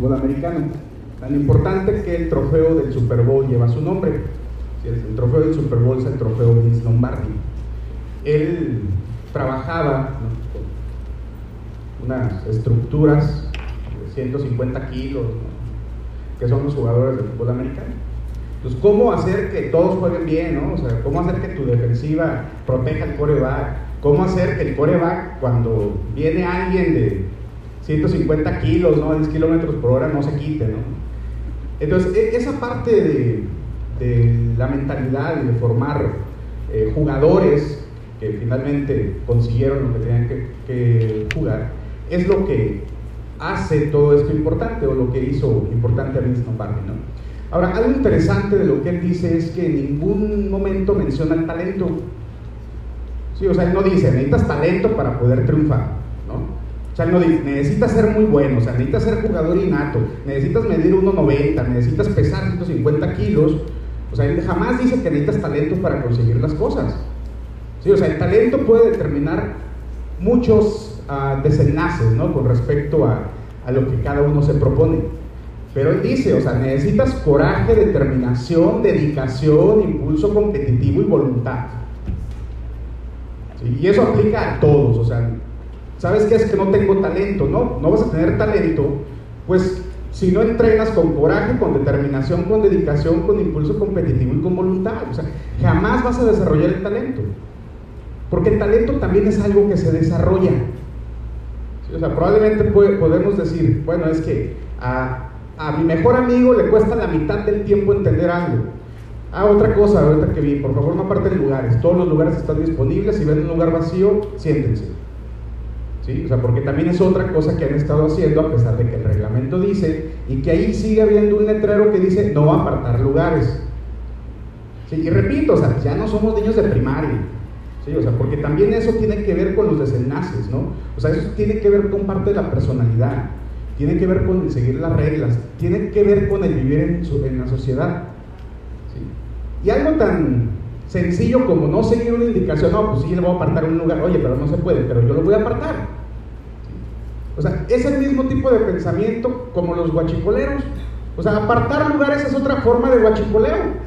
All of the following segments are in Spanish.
fútbol americano. Tan importante que el trofeo del Super Bowl lleva su nombre. El trofeo del Super Bowl es el trofeo Vince Lombardi. Él trabajaba con unas estructuras de 150 kilos, que son los jugadores del fútbol americano. Entonces, ¿cómo hacer que todos jueguen bien? ¿no? O sea, ¿cómo hacer que tu defensiva proteja el coreback? ¿Cómo hacer que el coreback, cuando viene alguien de 150 kilos, ¿no? 10 kilómetros por hora, no se quite, ¿no? Entonces, e, esa parte de, la mentalidad y de formar eh, jugadores que finalmente consiguieron lo que tenían que, que, jugar, es lo que hace todo esto importante o lo que hizo importante a Vince Lombardi, ¿no? Ahora, algo interesante de lo que él dice es que en ningún momento menciona el talento. Sí, o sea, él no dice, necesitas talento para poder triunfar, sea, necesitas ser muy bueno, o sea, necesitas ser jugador innato, necesitas medir 1,90, necesitas pesar 150 kilos. O sea, él jamás dice que necesitas talento para conseguir las cosas. Sí, o sea, el talento puede determinar muchos uh, desenlaces, ¿no? Con respecto a, a lo que cada uno se propone. Pero él dice, o sea, necesitas coraje, determinación, dedicación, impulso competitivo y voluntad. Y eso aplica a todos, o sea, ¿sabes qué es que no tengo talento? No, no vas a tener talento, pues si no entrenas con coraje, con determinación, con dedicación, con impulso competitivo y con voluntad. O sea, jamás vas a desarrollar el talento. Porque el talento también es algo que se desarrolla. O sea, probablemente podemos decir, bueno, es que a, a mi mejor amigo le cuesta la mitad del tiempo entender algo. Ah, otra cosa, ahorita que vi, por favor no aparten lugares, todos los lugares están disponibles, si ven un lugar vacío, siéntense. O sea, porque también es otra cosa que han estado haciendo, a pesar de que el reglamento dice, y que ahí sigue habiendo un letrero que dice no apartar lugares. ¿Sí? Y repito, o sea, ya no somos niños de primaria. ¿Sí? O sea, porque también eso tiene que ver con los desenlaces, ¿no? O sea, eso tiene que ver con parte de la personalidad tiene que ver con seguir las reglas, tiene que ver con el vivir en, en la sociedad. ¿sí? Y algo tan sencillo como no seguir una indicación, no, pues sí, le voy a apartar un lugar, oye, pero no se puede, pero yo lo voy a apartar. O sea, es el mismo tipo de pensamiento como los guachicoleros. O sea, apartar lugares es otra forma de guachicoleo.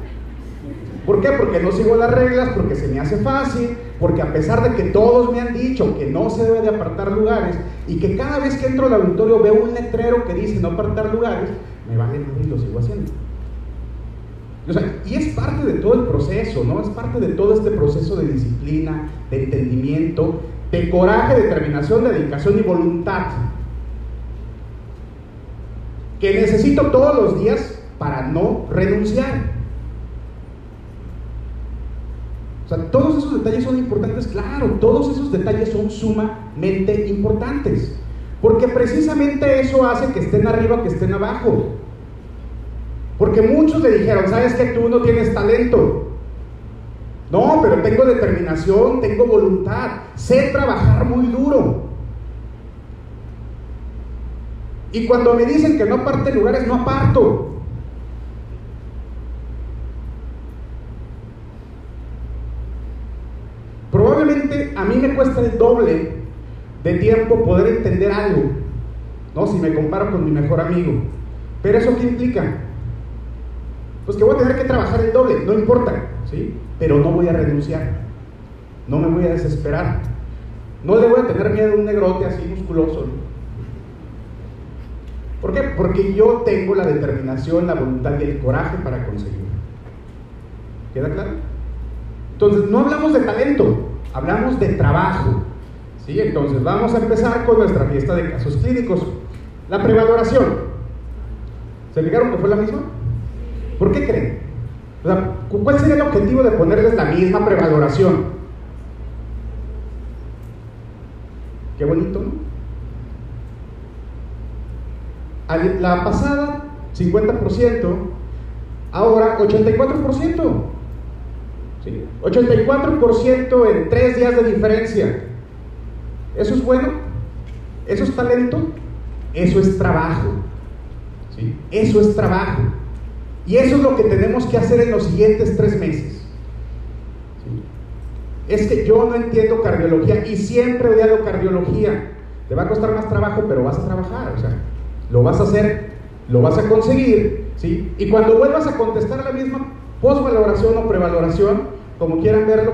¿Por qué? Porque no sigo las reglas, porque se me hace fácil, porque a pesar de que todos me han dicho que no se debe de apartar lugares y que cada vez que entro al auditorio veo un letrero que dice no apartar lugares, me vale madre y lo sigo haciendo. O sea, y es parte de todo el proceso, ¿no? Es parte de todo este proceso de disciplina, de entendimiento, de coraje, determinación, dedicación y voluntad. Que necesito todos los días para no renunciar. O sea, todos esos detalles son importantes, claro, todos esos detalles son sumamente importantes. Porque precisamente eso hace que estén arriba, que estén abajo. Porque muchos le dijeron, sabes que tú no tienes talento. No, pero tengo determinación, tengo voluntad, sé trabajar muy duro. Y cuando me dicen que no aparte lugares, no aparto. Probablemente a mí me cuesta el doble de tiempo poder entender algo, ¿no? Si me comparo con mi mejor amigo. Pero eso qué implica? Pues que voy a tener que trabajar el doble, no importa, ¿sí? Pero no voy a renunciar, no me voy a desesperar, no le voy a tener miedo a un negrote así musculoso. ¿Por qué? Porque yo tengo la determinación, la voluntad y el coraje para conseguirlo. ¿Queda claro? Entonces, no hablamos de talento, hablamos de trabajo. ¿sí? Entonces, vamos a empezar con nuestra fiesta de casos clínicos. La prevaloración. ¿Se fijaron que fue la misma? ¿Por qué creen? ¿Cuál sería el objetivo de ponerles la misma prevaloración? Qué bonito, ¿no? La pasada, 50%, ahora 84%. 84% en tres días de diferencia. ¿Eso es bueno? ¿Eso es talento? Eso es trabajo. ¿sí? Eso es trabajo. Y eso es lo que tenemos que hacer en los siguientes tres meses. Es que yo no entiendo cardiología y siempre odiado cardiología. Te va a costar más trabajo, pero vas a trabajar. O sea, lo vas a hacer lo vas a conseguir, ¿sí? Y cuando vuelvas a contestar la misma postvaloración o prevaloración, como quieran verlo,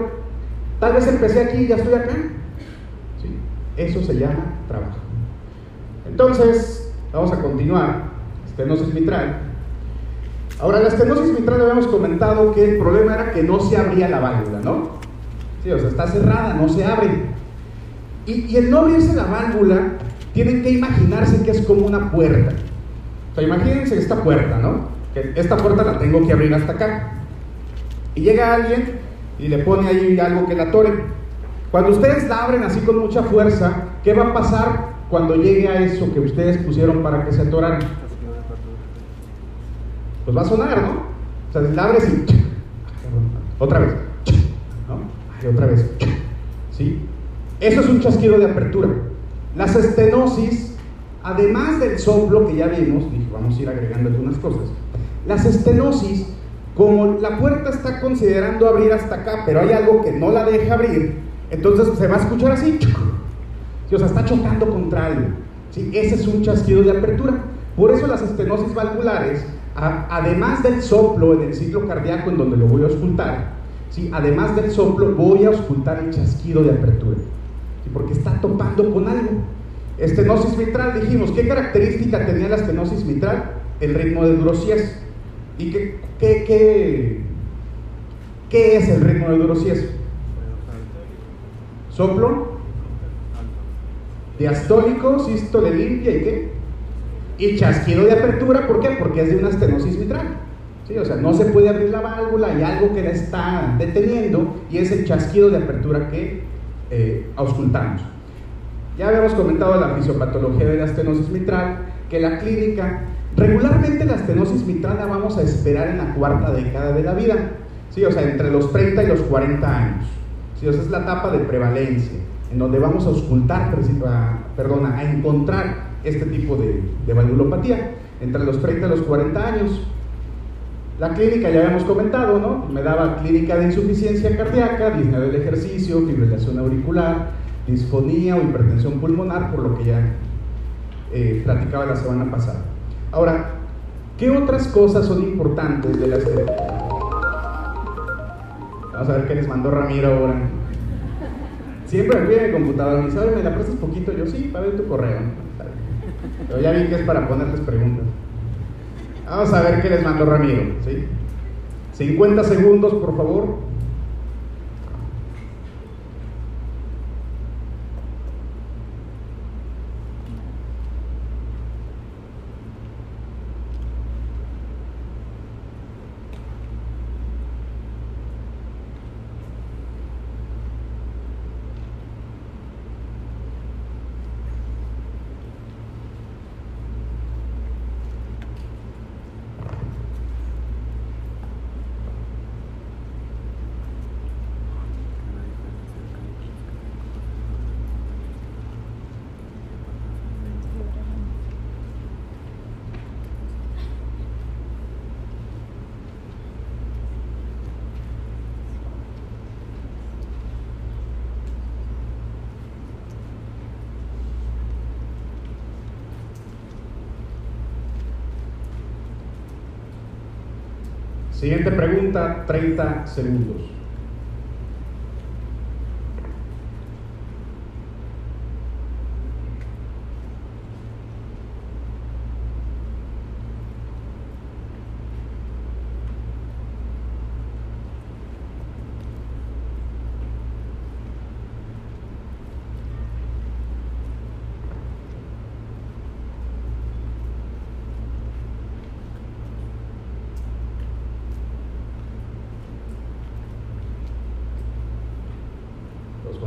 tal vez empecé aquí y ya estoy acá. ¿sí? Eso se llama trabajo. Entonces, vamos a continuar. Estenosis mitral. Ahora, la estenosis mitral habíamos comentado que el problema era que no se abría la válvula, ¿no? Sí, o sea, está cerrada, no se abre. Y, el no abrirse la válvula, tienen que imaginarse que es como una puerta. O sea, imagínense esta puerta, ¿no? Que esta puerta la tengo que abrir hasta acá. Y llega alguien y le pone ahí algo que la atore. Cuando ustedes la abren así con mucha fuerza, ¿qué va a pasar cuando llegue a eso que ustedes pusieron para que se atorara? Pues va a sonar, ¿no? O sea, la abres y... Otra vez. ¿No? otra vez. ¿Sí? Eso es un chasquido de apertura. Las estenosis, además del soplo que ya vimos, dije, vamos a ir agregando algunas cosas. Las estenosis, como la puerta está considerando abrir hasta acá, pero hay algo que no la deja abrir, entonces se va a escuchar así. O sea, está chocando contra algo. ¿sí? Ese es un chasquido de apertura. Por eso las estenosis valvulares, además del soplo en el ciclo cardíaco en donde lo voy a ocultar, ¿sí? además del soplo voy a ocultar el chasquido de apertura porque está topando con algo. Estenosis mitral, dijimos, ¿qué característica tenía la estenosis mitral? El ritmo de Durociés. ¿Y qué, qué, qué, qué es el ritmo de Durociés? Soplo, diastólico, sístole limpia y qué? Y chasquido de apertura, ¿por qué? Porque es de una estenosis mitral. ¿Sí? O sea, no se puede abrir la válvula, hay algo que la está deteniendo y es el chasquido de apertura que eh, auscultamos. Ya habíamos comentado la fisiopatología de la estenosis mitral, que la clínica, regularmente la estenosis mitral la vamos a esperar en la cuarta década de la vida, ¿sí? o sea, entre los 30 y los 40 años. ¿sí? O sea, es la etapa de prevalencia, en donde vamos a auscultar, perdona, a encontrar este tipo de, de valvulopatía, entre los 30 y los 40 años. La clínica ya habíamos comentado, ¿no? Me daba clínica de insuficiencia cardíaca, disnea del ejercicio, fibrilación auricular, disfonía o hipertensión pulmonar, por lo que ya eh, platicaba la semana pasada. Ahora, ¿qué otras cosas son importantes de la Vamos a ver qué les mandó Ramiro ahora. Siempre me pide mi computadora, me dice, ¿me la prestas poquito? Yo sí, para ver tu correo. Pero ya vi que es para ponerles preguntas. Vamos a ver qué les mandó Ramiro. ¿sí? 50 segundos, por favor. Siguiente pregunta, 30 segundos.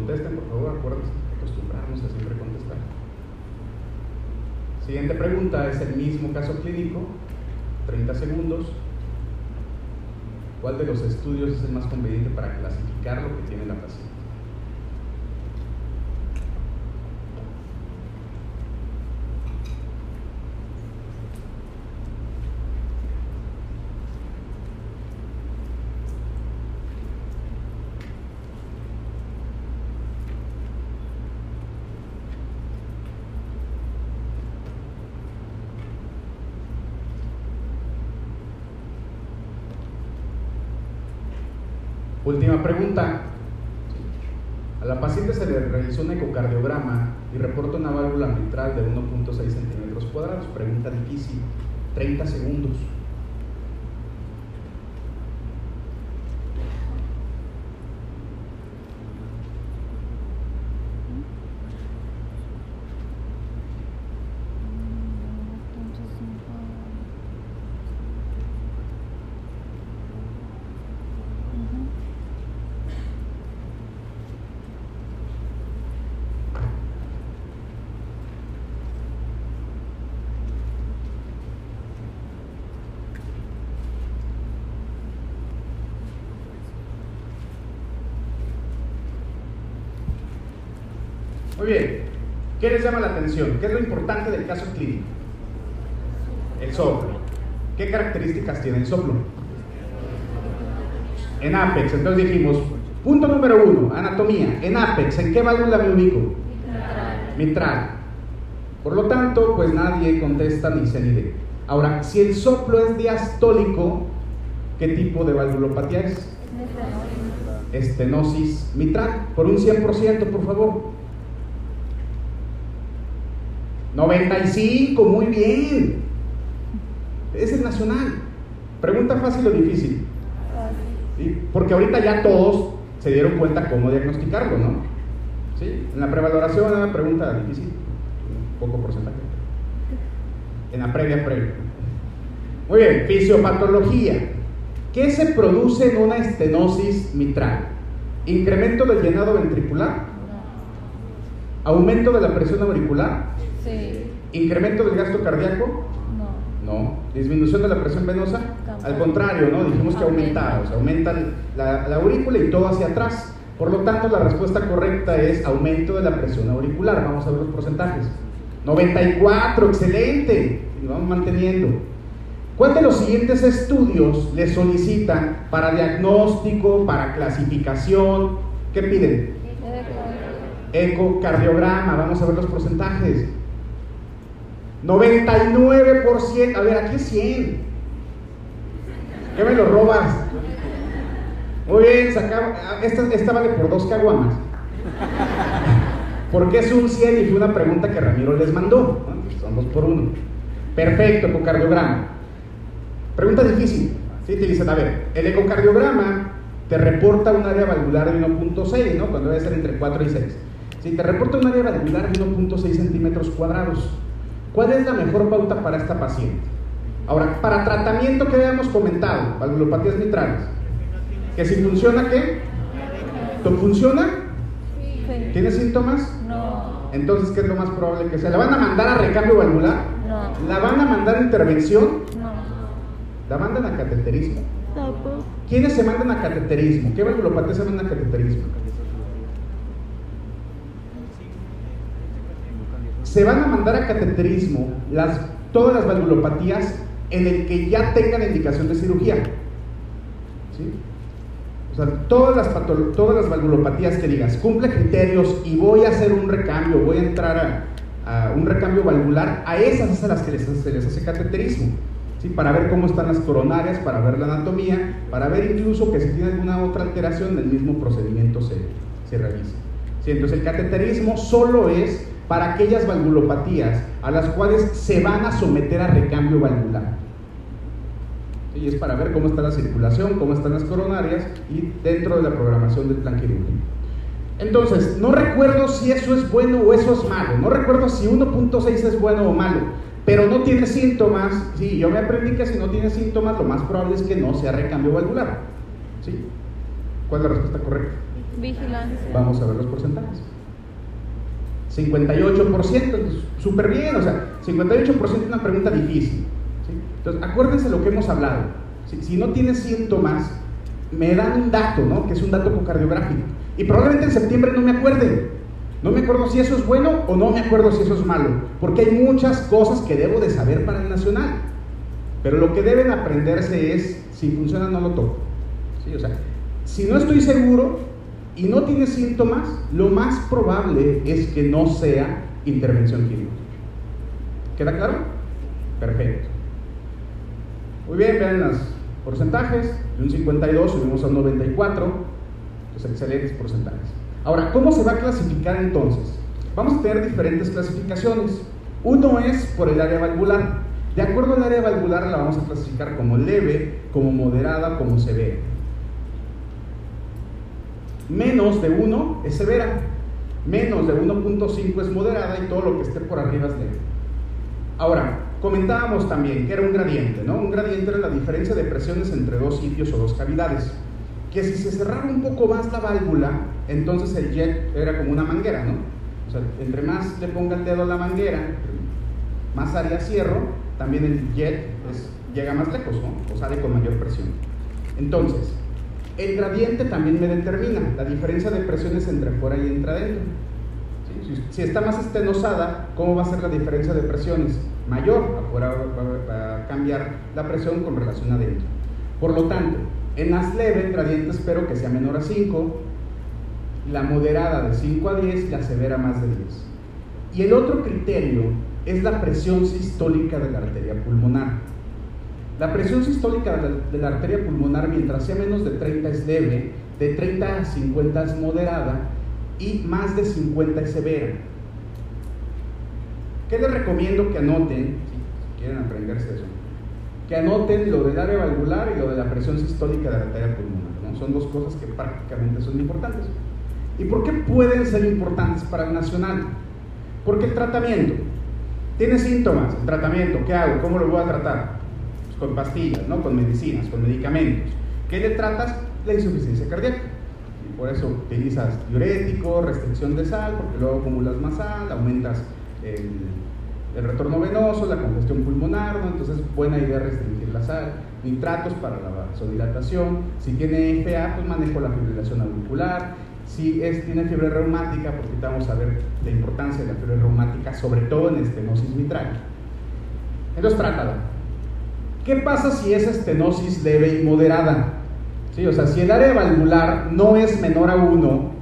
contesten, por favor, acuérdense acostumbrarnos a siempre contestar. Siguiente es el mismo caso clínico, 30 segundos. ¿Cuál de los estudios es el más conveniente para clasificar lo que tiene la paciente? Última pregunta. A la paciente se le realizó un ecocardiograma y reporta una válvula mitral de 1.6 centímetros cuadrados. Pregunta difícil. 30 segundos. Muy bien. ¿Qué les llama la atención? ¿Qué es lo importante del caso clínico? El soplo. ¿Qué características tiene el soplo? En Apex, entonces dijimos, punto número uno, anatomía. En Apex, ¿en qué válvula me ubico? Mitral. Mitral. Por lo tanto, pues nadie contesta ni ni D. Ahora, si el soplo es diastólico, ¿qué tipo de valvulopatía es? Estenosis mitral. Por un 100%, por favor. 95, muy bien. Es el nacional. Pregunta fácil o difícil. Porque ahorita ya todos se dieron cuenta cómo diagnosticarlo, ¿no? ¿Sí? En la prevaloración, una pregunta difícil, poco porcentaje. En la previa, previa. Muy bien, fisiopatología. ¿Qué se produce en una estenosis mitral? ¿Incremento del llenado ventricular? ¿Aumento de la presión auricular? Sí. ¿Incremento del gasto cardíaco? No. No. ¿Disminución de la presión venosa? Al contrario, ¿no? Dijimos que aumenta, o sea, aumenta la, la aurícula y todo hacia atrás. Por lo tanto, la respuesta correcta es aumento de la presión auricular. Vamos a ver los porcentajes. 94, excelente. Y vamos manteniendo. ¿Cuál de los siguientes estudios le solicitan para diagnóstico, para clasificación? ¿Qué piden? Ecocardiograma. Vamos a ver los porcentajes. 99%, a ver, aquí es 100. ¿Qué me lo robas? Muy bien, esta, esta vale por dos caguamas. ¿Por qué es un 100? Y fue una pregunta que Ramiro les mandó. Son dos por uno. Perfecto, ecocardiograma. Pregunta difícil. ¿Sí? Te dicen, a ver, el ecocardiograma te reporta un área valvular de 1.6, ¿no? Cuando debe ser entre 4 y 6. Si te reporta un área valvular de 1.6 centímetros cuadrados, ¿Cuál es la mejor pauta para esta paciente? Ahora, para tratamiento que habíamos comentado, valvulopatías mitrales, que si funciona, ¿qué? ¿Tú funciona? Sí. ¿Tiene síntomas? No. Entonces, ¿qué es lo más probable que sea? ¿La van a mandar a recambio valvular? No. ¿La van a mandar a intervención? No. ¿La mandan a cateterismo? No. ¿Quiénes se mandan a cateterismo? ¿Qué valvulopatías se mandan a cateterismo? Se van a mandar a cateterismo todas las valvulopatías en el que ya tengan indicación de cirugía. ¿Sí? O sea, todas las, todas las valvulopatías que digas, cumple criterios y voy a hacer un recambio, voy a entrar a, un recambio valvular, a esas es a las que les, se les hace cateterismo. ¿Sí? Para ver cómo están las coronarias, para ver la anatomía, para ver incluso que si tiene alguna otra alteración, el mismo procedimiento se, se realiza. Entonces el cateterismo solo es para aquellas valvulopatías a las cuales se van a someter a recambio valvular. Y es para ver cómo está la circulación, cómo están las coronarias y dentro de la programación del plan quirúrgico. Entonces, no recuerdo si eso es bueno o eso es malo, no recuerdo si 1.6 es bueno o malo, pero no tiene síntomas. Sí, yo me aprendí que si no tiene síntomas, lo más probable es que no sea recambio valvular. ¿Sí? ¿Cuál es la respuesta correcta? Vigilancia. Vamos a ver los porcentajes. 58%, súper bien, o sea, 58% es una pregunta difícil. Entonces, acuérdense lo que hemos hablado. Si, no tienes síntomas, me dan un dato, ¿no? Que es un dato cardiográfico. Y probablemente en septiembre no me acuerde. No me acuerdo si eso es bueno o no me acuerdo si eso es malo. Porque hay muchas cosas que debo de saber para el nacional. Pero lo que deben aprenderse es, si funciona no lo toco. ¿Sí? O sea, si no estoy seguro, y no tiene síntomas, lo más probable es que no sea intervención quirúrgica. ¿Queda claro? Perfecto. Muy bien, vean los porcentajes. De un 52 subimos a un 94 Los excelentes porcentajes. Ahora, ¿cómo se va a clasificar entonces? Vamos a tener diferentes clasificaciones. Uno es por el área valvular. De acuerdo al área valvular la vamos a clasificar como leve, como moderada, como severa. Menos de 1 es severa, menos de 1.5 es moderada y todo lo que esté por arriba es leve. Ahora, comentábamos también que era un gradiente, ¿no? Un gradiente era la diferencia de presiones entre dos sitios o dos cavidades. Que si se cerrara un poco más la válvula, entonces el jet era como una manguera, ¿no? O sea, entre más le ponga el dedo a la manguera, más área cierro, también el jet llega más lejos, ¿no? O sale con mayor presión. Entonces, el gradiente también me determina la diferencia de presiones entre fuera y entre adentro. Si, está más estenosada, ¿cómo va a ser la diferencia de presiones? Mayor, afuera va, a cambiar la presión con relación adentro. Por lo tanto, en las leve, el gradiente espero que sea menor a 5, la moderada de 5 a 10 y la severa más de 10. Y el otro criterio es la presión sistólica de la arteria pulmonar. La presión sistólica de la, arteria pulmonar mientras sea menos de 30 es leve, de 30 a 50 es moderada y más de 50 es severa. ¿Qué les recomiendo que anoten, si quieren aprenderse eso? Que anoten lo del área valvular y lo de la presión sistólica de la arteria pulmonar. Son dos cosas que prácticamente son importantes. ¿Y por qué pueden ser importantes para el nacional? Porque el tratamiento tiene síntomas, el tratamiento, ¿qué hago? ¿Cómo lo voy a tratar? Con pastillas, ¿no? con medicinas, con medicamentos. ¿Qué le tratas? La insuficiencia cardíaca. Por eso utilizas diurético, restricción de sal, porque luego acumulas más sal, aumentas el, retorno venoso, la congestión pulmonar, entonces buena idea restringir la sal, nitratos para la vasodilatación, si tiene FA, pues manejo la fibrilación auricular, si es, tiene fiebre reumática, porque vamos a ver la importancia de la fiebre reumática, sobre todo en estenosis mitral. Entonces trátalo. ¿Qué pasa si es estenosis leve y moderada? ¿Sí? O sea, si el área valvular no es menor a 1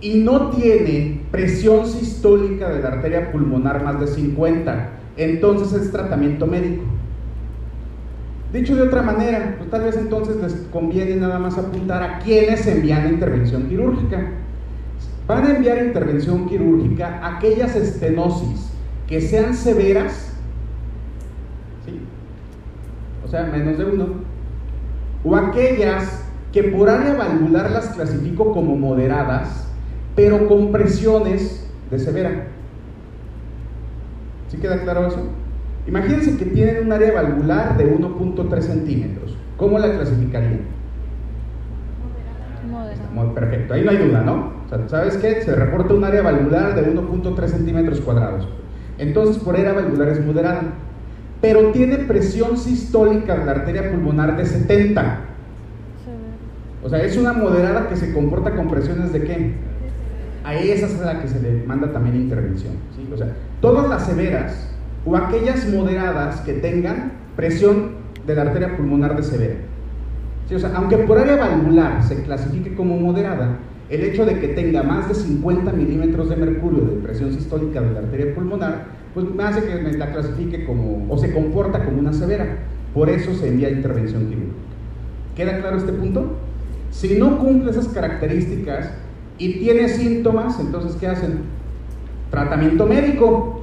y no tiene presión sistólica de la arteria pulmonar más de 50, entonces es tratamiento médico. Dicho de otra manera, pues tal vez entonces les conviene nada más apuntar a quienes envían intervención quirúrgica. Van a enviar intervención quirúrgica aquellas estenosis que sean severas o sea, menos de uno, o aquellas que por área valvular las clasifico como moderadas, pero con presiones de severa. ¿Sí queda claro eso? Imagínense que tienen un área valvular de 1.3 centímetros. ¿Cómo la clasificarían? Moderada. Perfecto, ahí no hay duda, ¿no? O sea, ¿Sabes qué? Se reporta un área valvular de 1.3 centímetros cuadrados. Entonces, por área valvular es moderada pero tiene presión sistólica de la arteria pulmonar de 70. O sea, es una moderada que se comporta con presiones de qué? A esa es a la que se le manda también intervención. O sea, todas las severas o aquellas moderadas que tengan presión de la arteria pulmonar de severa. O sea, aunque por área valvular se clasifique como moderada, el hecho de que tenga más de 50 milímetros de mercurio de presión sistólica de la arteria pulmonar pues me hace que me la clasifique como, o se comporta como una severa. Por eso se envía intervención quirúrgica. ¿Queda claro este punto? Si no cumple esas características y tiene síntomas, entonces ¿qué hacen? Tratamiento médico.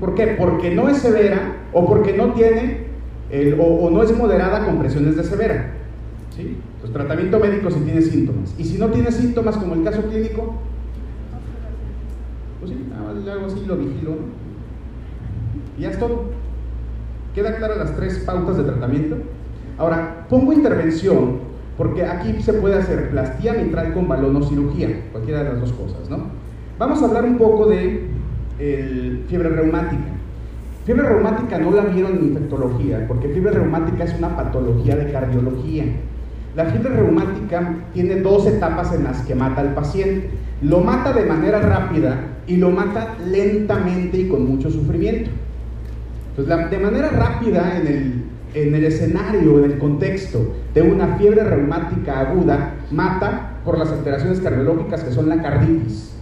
¿Por qué? Porque no es severa o porque no tiene o, no es moderada con presiones de severa. ¿Sí? Entonces, tratamiento médico si tiene síntomas. Y si no tiene síntomas, como el caso clínico, pues sí, nada más le hago así, lo vigilo. ¿no? Y ya es todo. ¿Queda claras las tres pautas de tratamiento? Ahora, pongo intervención porque aquí se puede hacer plastía mitral con balón o cirugía, cualquiera de las dos cosas, ¿no? Vamos a hablar un poco de fiebre reumática. Fiebre reumática no la vieron en infectología, porque fiebre reumática es una patología de cardiología. La fiebre reumática tiene dos etapas en las que mata al paciente. Lo mata de manera rápida y lo mata lentamente y con mucho sufrimiento. De manera rápida en el, en el escenario, en el contexto de una fiebre reumática aguda, mata por las alteraciones cardiológicas que son la carditis.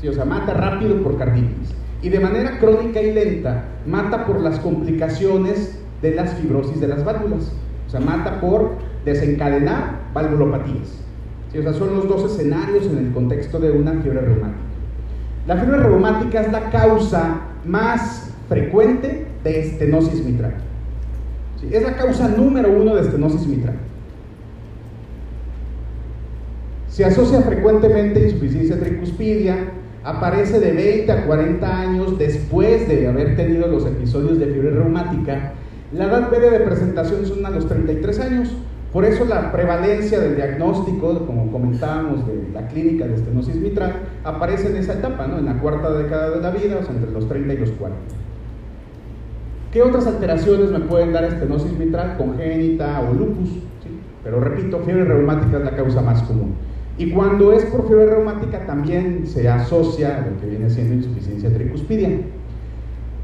Sí, o sea, mata rápido por carditis. Y de manera crónica y lenta, mata por las complicaciones de las fibrosis de las válvulas. O sea, mata por desencadenar valvulopatías. O sea, son los dos escenarios en el contexto de una fiebre reumática. La fiebre reumática es la causa más frecuente de estenosis mitral. Es la causa número uno de estenosis mitral. Se asocia frecuentemente a insuficiencia tricuspidia, aparece de 20 a 40 años después de haber tenido los episodios de fiebre reumática. La edad media de presentación son a los 33 años. Por eso la prevalencia del diagnóstico, como comentábamos, de la clínica de estenosis mitral, aparece en esa etapa, ¿no? en la cuarta década de la vida, o sea, entre los 30 y los 40. ¿Qué otras alteraciones me pueden dar estenosis mitral congénita o lupus? Pero repito, fiebre reumática es la causa más común. Y cuando es por fiebre reumática también se asocia a lo que viene siendo insuficiencia tricuspidia.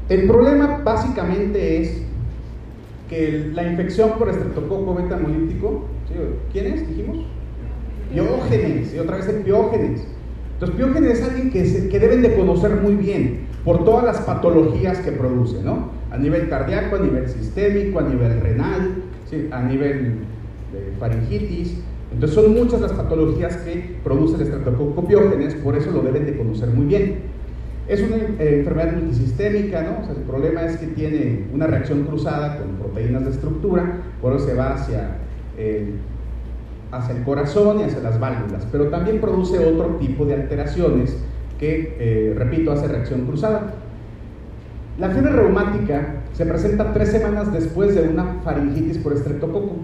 El problema básicamente es que la infección por estreptococo beta hemolítico, ¿quién es? Dijimos. Piógenes, y otra vez el piógenes. Entonces, piógenes es alguien que, que deben de conocer muy bien por todas las patologías que produce, ¿no? A nivel cardíaco, a nivel sistémico, a nivel renal, a nivel faringitis. Entonces son muchas las patologías que produce el estreptococo piógenes, por eso lo deben de conocer muy bien. Es una eh, enfermedad multisistémica, ¿no? O sea, el problema es que tiene una reacción cruzada con proteínas de estructura, por eso se va hacia el, hacia el corazón y hacia las válvulas, pero también produce otro tipo de alteraciones que, eh, repito, hace reacción cruzada. La fiebre reumática se presenta tres semanas después de una faringitis por estreptococo.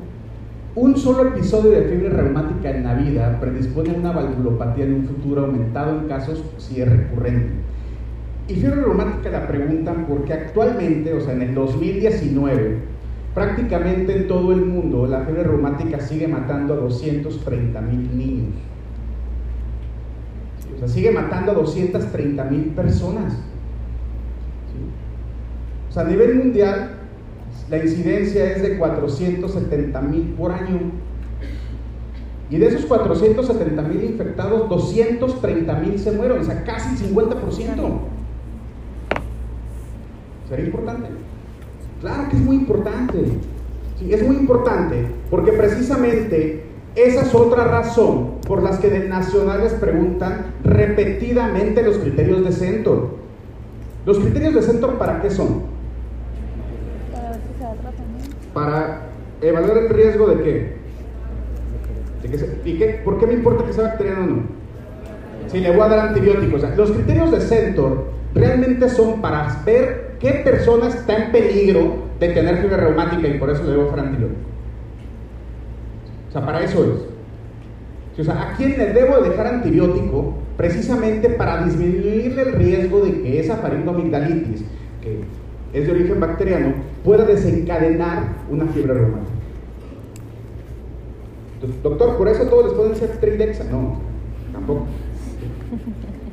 Un solo episodio de fiebre reumática en la vida predispone a una valvulopatía en un futuro aumentado en casos si es recurrente. Y fiebre reumática la preguntan porque actualmente, o sea, en el 2019, prácticamente en todo el mundo la fiebre reumática sigue matando a 230 mil niños. O sea, sigue matando a 230 mil personas. O sea, a nivel mundial, la incidencia es de 470 mil por año. Y de esos 470 mil infectados, 230 mil se mueren, o sea, casi 50%. ¿Sería importante? Claro que es muy importante. Sí, es muy importante porque precisamente esa es otra razón por las que de nacionales preguntan repetidamente los criterios de Centro. ¿Los criterios de Centro para qué son? Para evaluar el riesgo de qué. ¿Y qué? ¿Por qué me importa que sea bacteriano o no? Si le voy a dar antibióticos. los criterios de Centro realmente son para ver ¿Qué persona está en peligro de tener fiebre reumática y por eso le debo hacer antibiótico? O sea, para eso es. O sea, ¿a quién le debo dejar antibiótico? Precisamente para disminuirle el riesgo de que esa faringoamigdalitis, que es de origen bacteriano, pueda desencadenar una fiebre reumática. Entonces, doctor, ¿por eso todos les pueden ser tridexa? No, tampoco.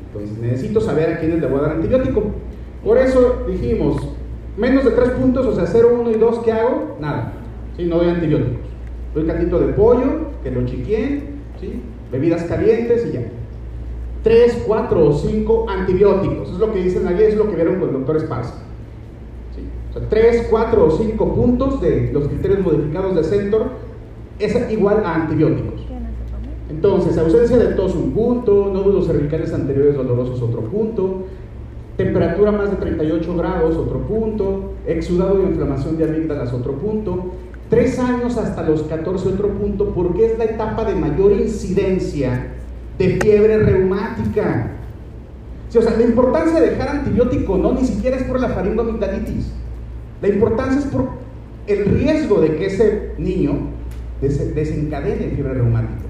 Entonces, necesito saber a quiénes le voy a dar antibiótico. Por eso dijimos, menos de 3 puntos, o sea, 0, 1 y 2, ¿qué hago? Nada. ¿Sí? No doy antibióticos. Doy cantito de pollo, que lo chiquien, ¿sí? bebidas calientes y ya. 3, 4 o 5 antibióticos. Es lo que dicen allí, es lo que vieron con el doctor Esparza. ¿Sí? Sea, 3, 4 o 5 puntos de los criterios modificados de Centor es igual a antibióticos. Entonces, ausencia de tos un punto, nódulos cervicales anteriores dolorosos otro punto, Temperatura más de 38 grados, otro punto. Exudado de inflamación de amígdalas, otro punto. Tres años hasta los 14, otro punto, porque es la etapa de mayor incidencia de fiebre reumática. o sea, la importancia de dejar antibiótico no ni siquiera es por la faringoamigdalitis. La importancia es por el riesgo de que ese niño desencadene fiebre reumática.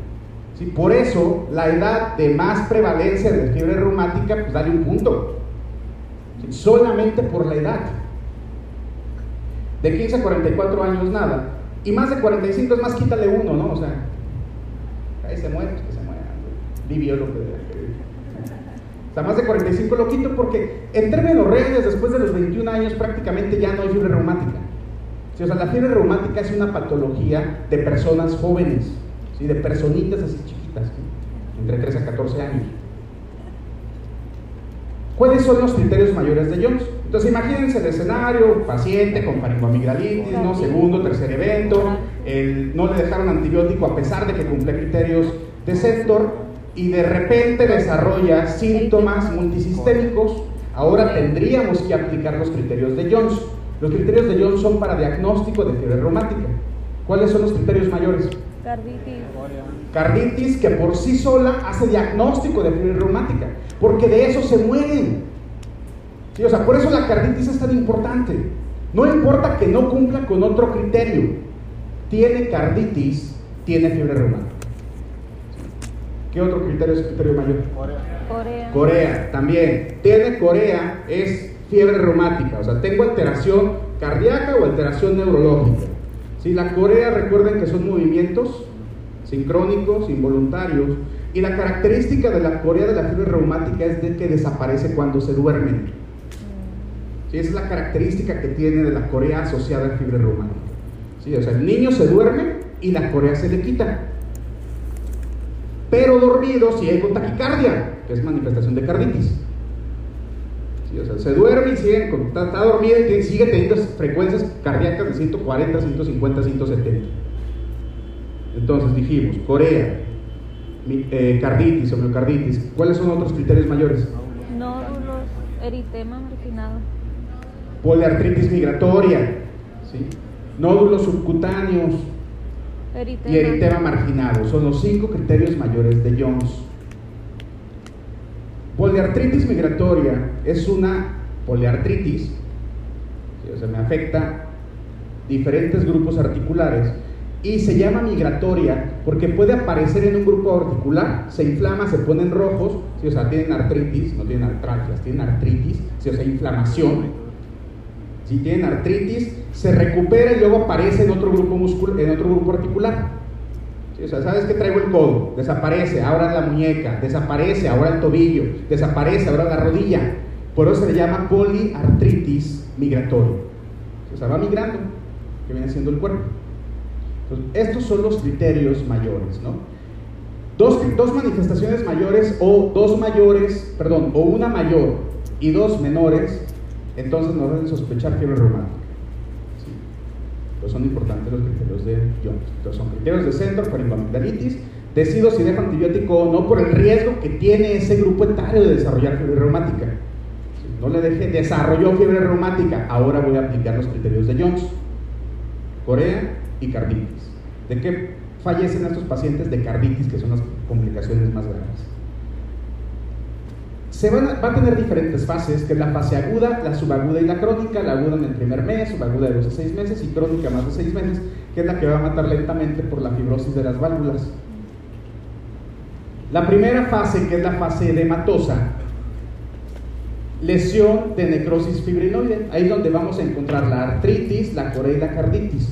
¿Sí? Por eso, la edad de más prevalencia de fiebre reumática, pues dale un punto solamente por la edad. De 15 a 44 años nada. Y más de 45 es más, quítale uno, ¿no? O sea, ahí se muere, pues se muera. Vivió lo que O sea, más de 45 lo quito porque en términos reales, después de los 21 años, prácticamente ya no hay fiebre reumática. O sea, la fiebre reumática es una patología de personas jóvenes, ¿sí? de personitas así chiquitas, entre 13 a 14 años. ¿Cuáles son los criterios mayores de Jones? Entonces imagínense el escenario, paciente con faringoamigdalitis, ¿no? segundo, tercer evento, no le dejaron antibiótico a pesar de que cumple criterios de sector y de repente desarrolla síntomas multisistémicos, ahora tendríamos que aplicar los criterios de Jones. Los criterios de Jones son para diagnóstico de fiebre reumática. ¿Cuáles son los criterios mayores? Carditis. Carditis que por sí sola hace diagnóstico de fiebre reumática, porque de eso se mueren. o sea, por eso la carditis es tan importante. No importa que no cumpla con otro criterio. Tiene carditis, tiene fiebre reumática. ¿Qué otro criterio es el criterio mayor? Corea. Corea, también. Tiene Corea, es fiebre reumática. O sea, tengo alteración cardíaca o alteración neurológica. Si la Corea, recuerden que son movimientos sincrónicos, involuntarios, y la característica de la Corea de la fiebre reumática es de que desaparece cuando se duermen. ¿Sí? Esa es la característica que tiene de la Corea asociada a fiebre reumática. ¿Sí? O sea, el niño se duerme y la Corea se le quita. Pero dormido si hay con taquicardia, que es manifestación de carditis. O sea, se duerme y sigue, está, dormido y sigue teniendo frecuencias cardíacas de 140, 150, 170. Entonces dijimos, Corea, eh, carditis o miocarditis. ¿Cuáles son otros criterios mayores? Nódulos, eritema marginado. Poliartritis migratoria, ¿sí? nódulos subcutáneos y eritema marginado. Son los cinco criterios mayores de Jones. Poliartritis migratoria es una poliartritis, o sea, me afecta diferentes grupos articulares y se llama migratoria porque puede aparecer en un grupo articular, se inflama, se ponen rojos, o sea, tienen artritis, no tienen artralgias, tienen artritis, o sea, inflamación. Si tienen artritis, se recupera y luego aparece en otro grupo muscular, en otro grupo articular. O sea, ¿sabes que traigo el codo? Desaparece, ahora la muñeca, desaparece, ahora el tobillo, desaparece, ahora la rodilla. Por eso se le llama poliartritis migratoria. O sea, va migrando, que viene siendo el cuerpo. Estos son los criterios mayores, ¿no? Dos, dos manifestaciones mayores o dos mayores, perdón, o una mayor y dos menores, entonces nos deben sospechar fiebre reumática son importantes los criterios de Jones. Entonces son criterios de centro para amigdalitis. Decido si dejo antibiótico o no por el riesgo que tiene ese grupo etario de desarrollar fiebre reumática. No le dejé, desarrolló fiebre reumática, ahora voy a aplicar los criterios de Jones. Corea y carditis. ¿De qué fallecen estos pacientes de carditis, que son las complicaciones más graves? Va a tener diferentes fases, que es la fase aguda, la subaguda y la crónica, la aguda en el primer mes, subaguda de 2 a 6 meses y crónica más de 6 meses, que es la que va a matar lentamente por la fibrosis de las válvulas. La primera fase, que es la fase edematosa, lesión de necrosis fibrinoide, ahí es donde vamos a encontrar la artritis, la corea y la carditis.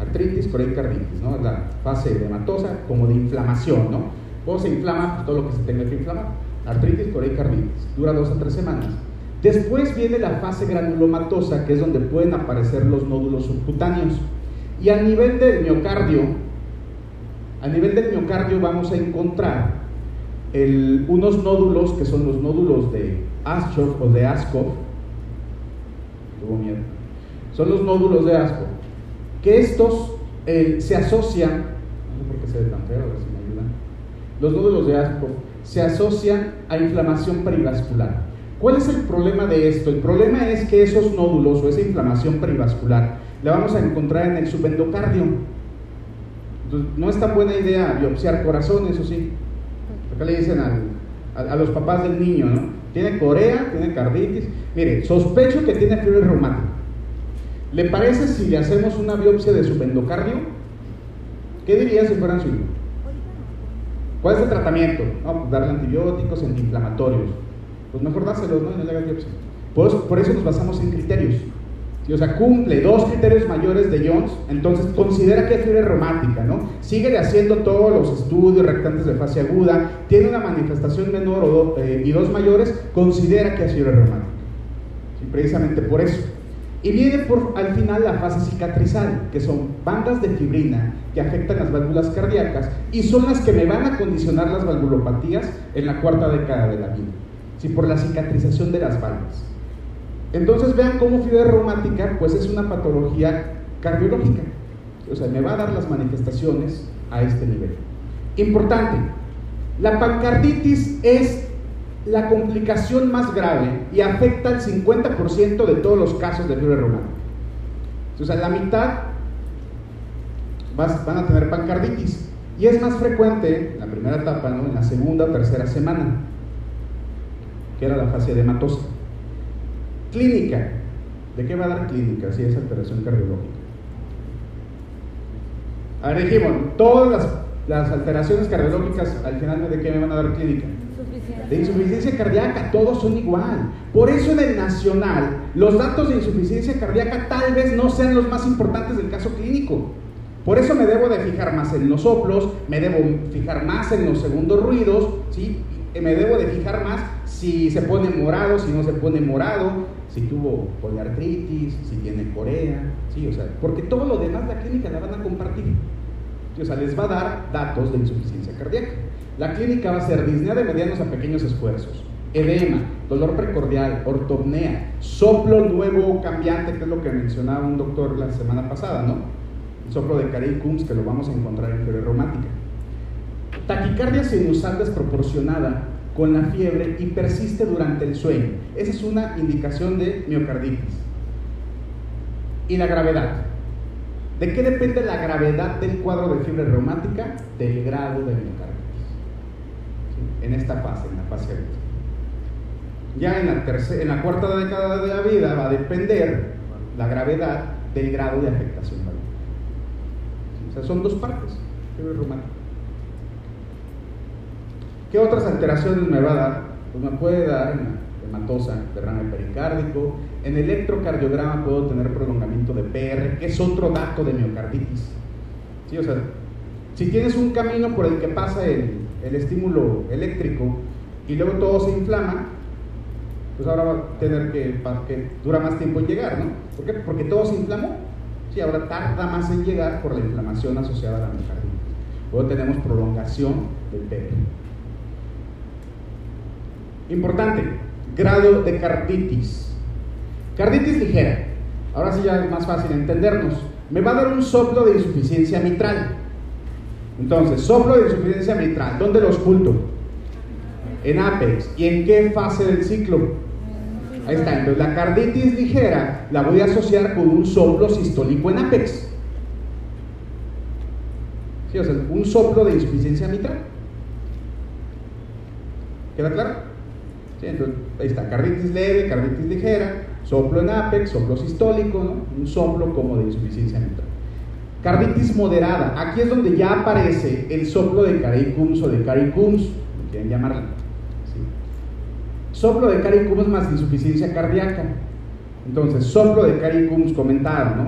Artritis, corea y carditis, ¿no? La fase edematosa como de inflamación, ¿no? O se inflama pues, todo lo que se tenga que inflamar artritis, corea y carditis. Dura dos a tres semanas. Después viene la fase granulomatosa, que es donde pueden aparecer los nódulos subcutáneos. Y a nivel del miocardio, a nivel del miocardio vamos a encontrar unos nódulos que son los nódulos de Aschoff o de Askov. Tuvo miedo. Son los nódulos de Askov. Que estos eh, se asocian, no sé por qué se ve tan feo, a ver si me ayudan. Los nódulos de Askov se asocian a inflamación perivascular. ¿Cuál es el problema de esto? El problema es que esos nódulos o esa inflamación perivascular la vamos a encontrar en el subendocardio. Entonces, no es tan buena idea biopsiar corazón, eso sí. Acá le dicen a, los papás del niño, ¿no? Tiene corea, tiene carditis. Mire, sospecho que tiene fiebre reumática. ¿Le parece si le hacemos una biopsia de subendocardio? ¿Qué diría si fueran su hijo? ¿Cuál es el tratamiento? No, pues darle antibióticos, antiinflamatorios. Pues mejor dáselos, ¿no? Y no le hagas biopsia. Por eso, nos basamos en criterios. o sea, cumple dos criterios mayores de Jones, entonces considera que es fiebre reumática, ¿no? Sigue haciendo todos los estudios rectantes de fase aguda, tiene una manifestación menor eh, y dos mayores, considera que es fiebre reumática. Y precisamente por eso. Y viene por, al final la fase cicatrizal, que son bandas de fibrina que afectan las válvulas cardíacas y son las que me van a condicionar las valvulopatías en la cuarta década de la vida, ¿sí? por la cicatrización de las válvulas. Entonces vean cómo fiebre reumática pues es una patología cardiológica, o sea, me va a dar las manifestaciones a este nivel. Importante, la pancarditis es la complicación más grave y afecta al 50% de todos los casos de fiebre reumática. O sea, la mitad van a tener pancarditis. Y es más frecuente en la primera etapa, ¿no? en la segunda o tercera semana, que era la fase de matosa. Clínica. ¿De qué va a dar clínica si es alteración cardiológica? A ver, dijimos, todas las, alteraciones cardiológicas al final de qué me van a dar clínica? De insuficiencia cardíaca, todos son igual. Por eso en el nacional, los datos de insuficiencia cardíaca tal vez no sean los más importantes del caso clínico. Por eso me debo de fijar más en los soplos, me debo fijar más en los segundos ruidos, ¿sí? me debo de fijar más si se pone morado, si no se pone morado, si tuvo poliartritis, si tiene corea, ¿sí? o sea, porque todo lo demás la clínica la van a compartir. O sea, les va a dar datos de insuficiencia cardíaca. La clínica va a ser disnea de medianos a pequeños esfuerzos, edema, dolor precordial, ortopnea, soplo nuevo cambiante, que es lo que mencionaba un doctor la semana pasada, ¿no? soplo de Carey Coombs, que lo vamos a encontrar en fiebre reumática. Taquicardia sinusal desproporcionada con la fiebre y persiste durante el sueño. Esa es una indicación de miocarditis. Y la gravedad. ¿De qué depende la gravedad del cuadro de fiebre reumática? Del grado de miocarditis. En esta fase, en la fase Ya en la, tercera, en la cuarta década de la vida va a depender la gravedad del grado de afectación o sea, son dos partes, ¿Qué otras alteraciones me va a dar? Pues me puede dar en hematosa, derrame pericárdico. En electrocardiograma puedo tener prolongamiento de PR, que es otro dato de miocarditis. ¿Sí? O sea, si tienes un camino por el que pasa el, el estímulo eléctrico y luego todo se inflama, pues ahora va a tener que, que dura más tiempo en llegar, ¿no? ¿Por qué? Porque todo se inflamó. Sí, ahora tarda más en llegar por la inflamación asociada a la miocarditis. Luego tenemos prolongación del PP. Importante, grado de carditis. Carditis ligera. Ahora sí ya es más fácil entendernos. Me va a dar un soplo de insuficiencia mitral. Entonces, soplo de insuficiencia mitral, ¿dónde lo oculto? En apex. ¿Y en qué fase del ciclo? Ahí está, entonces la carditis ligera la voy a asociar con un soplo sistólico en apex. ¿Sí? O sea, un soplo de insuficiencia mitral. ¿Queda claro? ¿Sí? Entonces, ahí está, carditis leve, carditis ligera, soplo en apex, soplo sistólico, ¿no? un soplo como de insuficiencia mitral. Carditis moderada, aquí es donde ya aparece el soplo de Carey-Coombs o de Carey-Coombs, quieren llamarlo Soplo de Cari es más insuficiencia cardíaca. Entonces, soplo de Cari Coombs comentado, ¿no?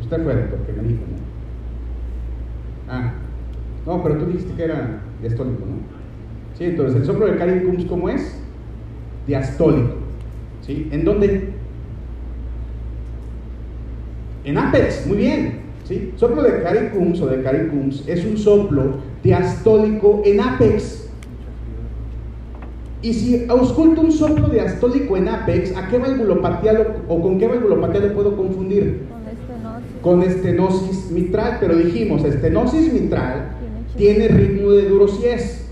Usted fue doctor que me dijo, ¿no? Ah, no, pero tú dijiste que era diastólico, ¿no? Sí, entonces el soplo de Cari Coombs, ¿cómo es? Diastólico. ¿Sí? ¿En dónde? En Apex, muy bien. ¿Sí? Soplo de Cari Coombs o de Cari Coombs es un soplo diastólico en Apex. Y si ausculto un soplo diastólico en apex, ¿a qué valvulopatía o con qué valvulopatía lo puedo confundir? Con estenosis. Con estenosis mitral, pero dijimos, estenosis mitral tiene, ritmo de durosies,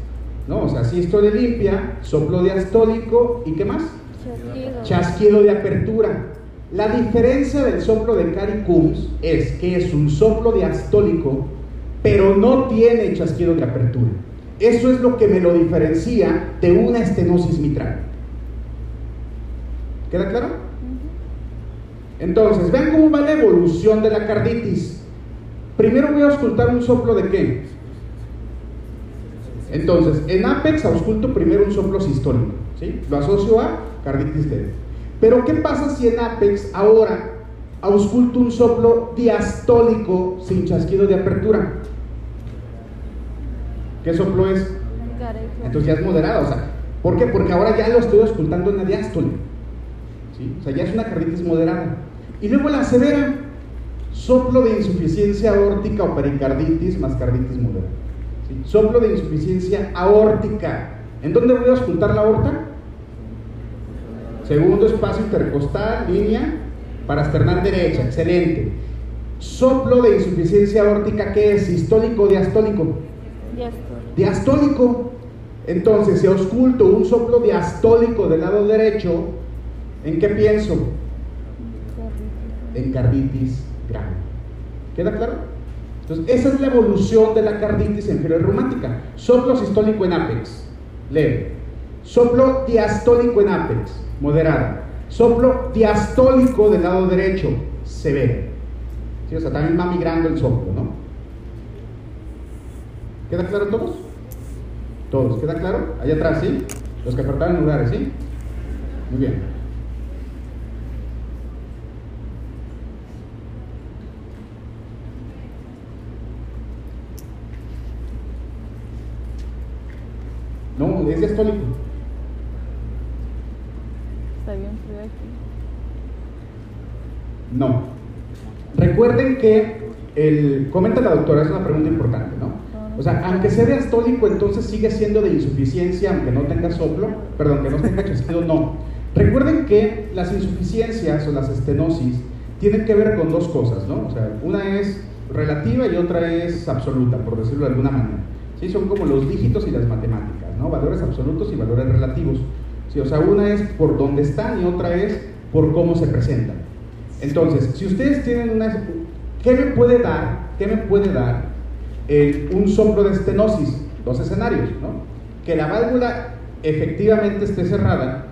¿no? O sea, sístole limpia, soplo diastólico y ¿qué más? Chasquido. Chasquido de apertura. La diferencia del soplo de Cari Coombs es que es un soplo diastólico, pero no tiene chasquido de apertura. Eso es lo que me lo diferencia de una estenosis mitral. ¿Queda claro? Entonces, vean cómo va la evolución de la carditis. Primero voy a auscultar un soplo de qué? Entonces, en Apex ausculto primero un soplo sistólico. ¿sí? Lo asocio a carditis leve. Pero, ¿qué pasa si en Apex ahora ausculto un soplo diastólico sin chasquido de apertura? ¿Qué soplo es? Entonces ya es moderado. O sea, ¿Por qué? Porque ahora ya lo estoy ocultando en la diástole. ¿sí? O sea, ya es una carditis moderada. Y luego la severa, soplo de insuficiencia aórtica o pericarditis más carditis moderada. ¿sí? Soplo de insuficiencia aórtica. ¿En dónde voy a ocultar la aorta? Segundo espacio intercostal, línea parasternal derecha, excelente. Soplo de insuficiencia aórtica, ¿qué es? ¿Sistólico o diastólico? Diastólico. Diastólico. Entonces, si ausculto un soplo diastólico del lado derecho, ¿en qué pienso? En carditis grave. ¿Queda claro? Entonces, esa es la evolución de la carditis inferior reumática. Soplo sistólico en apex, leve. Soplo diastólico en apex, moderada. Soplo diastólico del lado derecho, severo. ¿Sí? O sea, también va migrando el soplo, ¿no? ¿Queda claro todos? Todos, ¿queda claro? Allá atrás, ¿sí? Los que apartaron lugares, ¿sí? Muy bien. No, es diastólico. No. Recuerden que el. Comenta la doctora, es una pregunta importante, ¿no? O sea, aunque sea diastólico, entonces sigue siendo de insuficiencia, aunque no tenga soplo, perdón, que no tenga chasquido, no. Recuerden que las insuficiencias o las estenosis tienen que ver con dos cosas, ¿no? O sea, una es relativa y otra es absoluta, por decirlo de alguna manera. ¿Sí? Son como los dígitos y las matemáticas, ¿no? Valores absolutos y valores relativos. ¿Sí? O sea, una es por dónde están y otra es por cómo se presentan. Entonces, si ustedes tienen una... ¿Qué me puede dar? ¿Qué me puede dar eh, un soplo de estenosis? Dos escenarios, ¿no? Que la válvula efectivamente esté cerrada,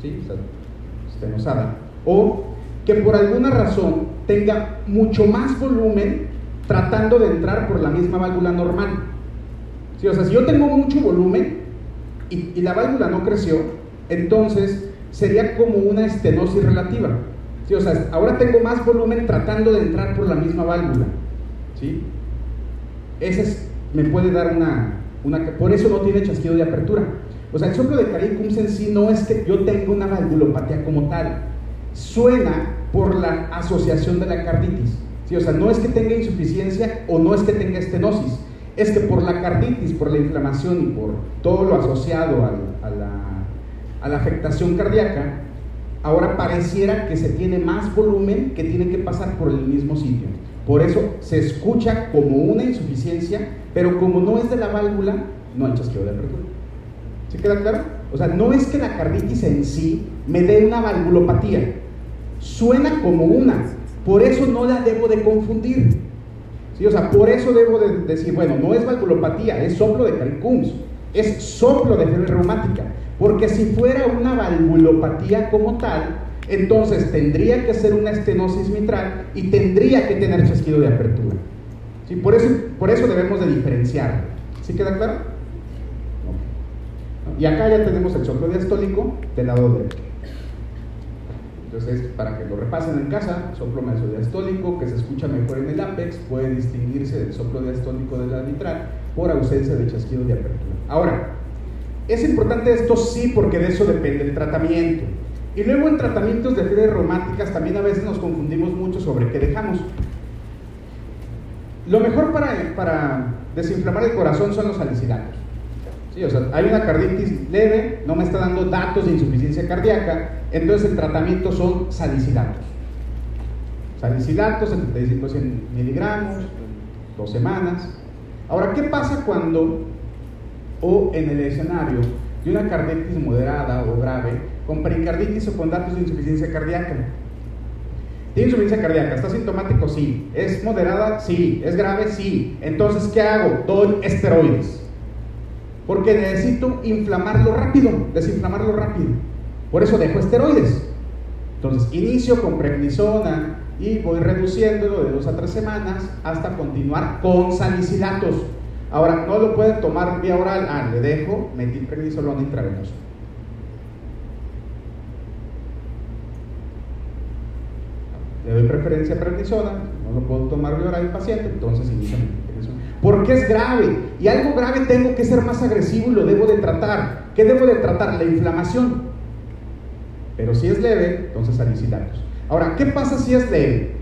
¿sí? O sea, estenosada, o que por alguna razón tenga mucho más volumen tratando de entrar por la misma válvula normal. ¿Sí? O sea, si yo tengo mucho volumen y, y la válvula no creció, entonces sería como una estenosis relativa. ¿Sí? O sea, ahora tengo más volumen tratando de entrar por la misma válvula. ¿Sí? Ese es, me puede dar una, una... Por eso no tiene chasquido de apertura. O sea, el soplo de Caricums en sí no es que yo tenga una valvulopatía como tal. Suena por la asociación de la carditis. ¿Sí? O sea, no es que tenga insuficiencia o no es que tenga estenosis. Es que por la carditis, por la inflamación y por todo lo asociado al, a, la, a la afectación cardíaca, ahora pareciera que se tiene más volumen que tiene que pasar por el mismo sitio. Por eso se escucha como una insuficiencia, pero como no es de la válvula, no hay chasqueo de apertura. ¿Sí queda claro? O sea, no es que la carditis en sí me dé una valvulopatía, suena como una, por eso no la debo de confundir. ¿Sí? O sea, por eso debo de decir, bueno, no es valvulopatía, es soplo de Caricums, es soplo de fiebre reumática, porque si fuera una valvulopatía como tal, entonces tendría que ser una estenosis mitral y tendría que tener chasquido de apertura. ¿Sí? Por, eso, por eso debemos de diferenciar. ¿Sí queda claro? Y acá ya tenemos el soplo diastólico del lado derecho. Entonces, para que lo repasen en casa, soplo mesodiastólico que se escucha mejor en el apex puede distinguirse del soplo diastólico de la mitral por ausencia de chasquido de apertura. Ahora, es importante esto sí porque de eso depende el tratamiento. Y luego en tratamientos de fiebre reumáticas también a veces nos confundimos mucho sobre qué dejamos. Lo mejor para, para desinflamar el corazón son los salicilatos. Sí, o sea, hay una carditis leve, no me está dando datos de insuficiencia cardíaca, entonces el tratamiento son salicilatos. Salicilatos, 75 100 miligramos, dos semanas. Ahora, ¿qué pasa cuando, o en el escenario de una carditis moderada o grave, con pericarditis o con datos de insuficiencia cardíaca. ¿Tiene insuficiencia cardíaca? ¿Está sintomático? Sí. ¿Es moderada? Sí. ¿Es grave? Sí. Entonces, ¿qué hago? Doy esteroides. Porque necesito inflamarlo rápido, desinflamarlo rápido. Por eso dejo esteroides. Entonces, inicio con prednisona y voy reduciéndolo de dos a tres semanas hasta continuar con salicilatos. Ahora, no lo pueden tomar vía oral. Ah, le dejo metilprednisolona intravenoso. le doy preferencia a prednisona, no lo puedo tomar de oral al paciente, entonces inicia. Porque es grave y algo grave tengo que ser más agresivo y lo debo de tratar. ¿Qué debo de tratar? La inflamación. Pero si es leve, entonces salicilatos. Ahora, ¿qué pasa si es leve?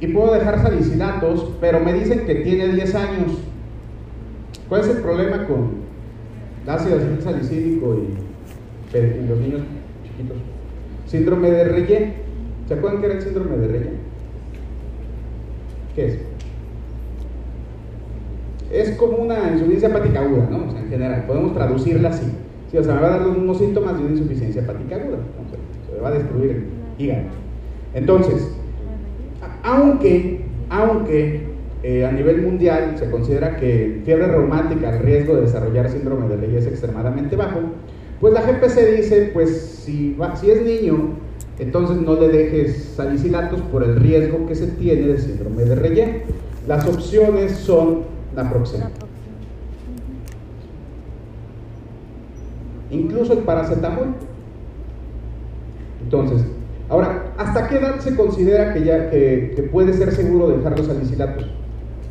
Y puedo dejar salicilatos, pero me dicen que tiene 10 años. ¿Cuál es el problema con ácido salicílico y, y los niños chiquitos? Síndrome de Reye ¿Se acuerdan qué era el síndrome de Reye? ¿Qué es? es como una insuficiencia hepática aguda, ¿no? O sea, en general, podemos traducirla así. Sí, o sea, me va a dar los síntomas de una insuficiencia hepática aguda. se va a destruir el hígado. Entonces, aunque, aunque eh, a nivel mundial se considera que fiebre reumática, el riesgo de desarrollar síndrome de Leigh es extremadamente bajo, pues la GPC dice, pues si, si es niño, entonces no le dejes salicilatos por el riesgo que se tiene de síndrome de Reye. Las opciones son la próxima. Incluso el paracetamol. Entonces, ahora, ¿hasta qué edad se considera que ya que, puede ser seguro dejar los salicilatos?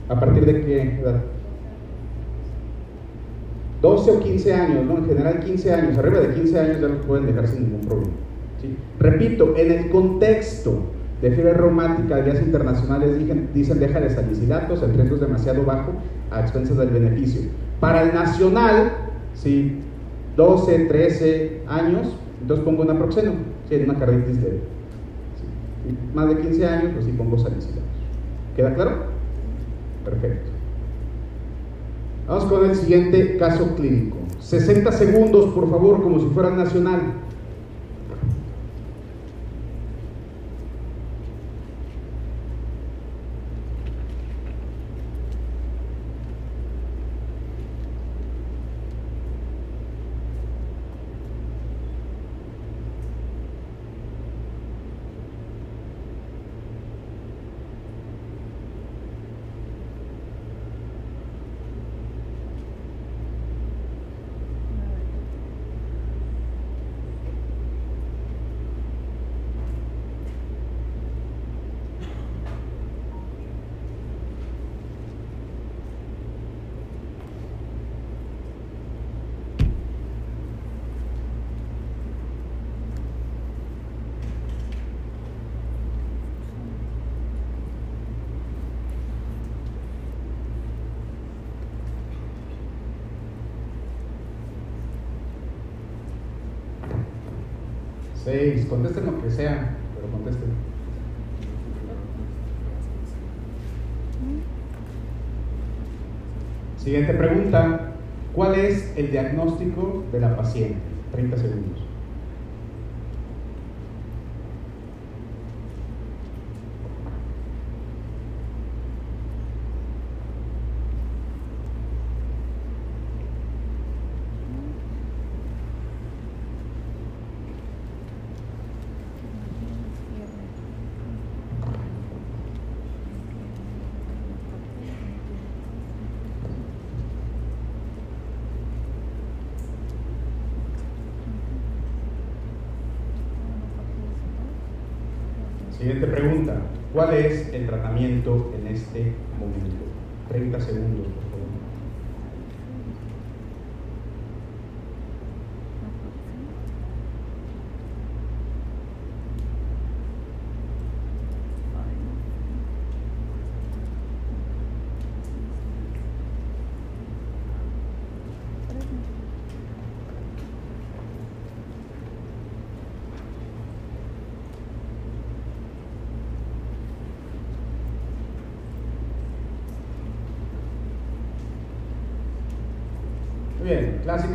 ¿A partir de qué edad? 12 o 15 años, ¿no? En general 15 años, arriba de 15 años ya los pueden dejar sin ningún problema. Repito, en el contexto de fiebre reumática, vías internacionales dicen, dicen deja de salicilatos, el riesgo es demasiado bajo a expensas del beneficio. Para el nacional, ¿sí? 12, 13 años, entonces pongo naproxeno, si hay una carditis leve. Más de 15 años, pues sí pongo salicilatos. ¿Queda claro? Perfecto. Vamos con el siguiente caso clínico. 60 segundos, por favor, como si fuera nacional. Seis, contesten lo que sea, pero contesten. Siguiente pregunta. ¿Cuál es el diagnóstico de la paciente? 30 segundos. Siguiente pregunta. ¿Cuál es el tratamiento en este momento? 30 segundos, por favor.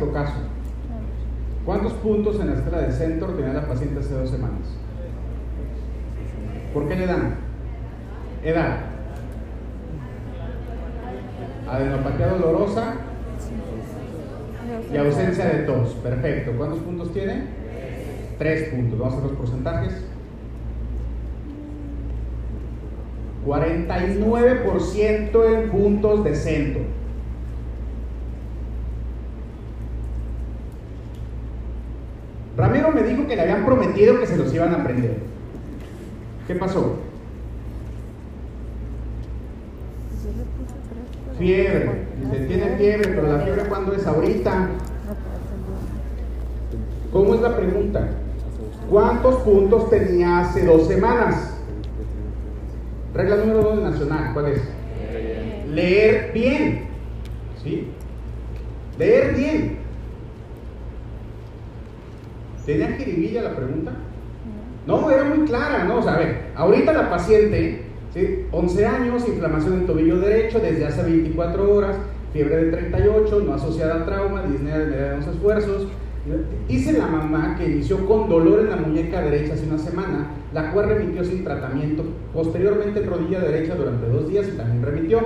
Caso. ¿Cuántos puntos en la escala de Centro tenía la paciente hace dos semanas? ¿Por qué le dan? Edad. Adenopatía dolorosa y ausencia de tos. Perfecto. ¿Cuántos puntos tiene? Tres puntos. Vamos a los porcentajes. 49% en puntos de centro. Ramiro me dijo que le habían prometido que se los iban a aprender. ¿Qué pasó? Fiebre. Dice, tiene fiebre, pero la fiebre cuando es ahorita. ¿Cómo es la pregunta? ¿Cuántos puntos tenía hace dos semanas? Regla número dos nacional, ¿cuál es? Leer bien. ¿Sí? Leer bien. ¿Tenía jiribilla la pregunta? No, era muy clara, ¿no? O sea, a ver, ahorita la paciente, ¿sí? 11 años, inflamación en tobillo derecho desde hace 24 horas, fiebre de 38, no asociada a trauma, disnea de medianos esfuerzos. Dice la mamá que inició con dolor en la muñeca derecha hace una semana, la cual remitió sin tratamiento, posteriormente en rodilla derecha durante dos días y también remitió,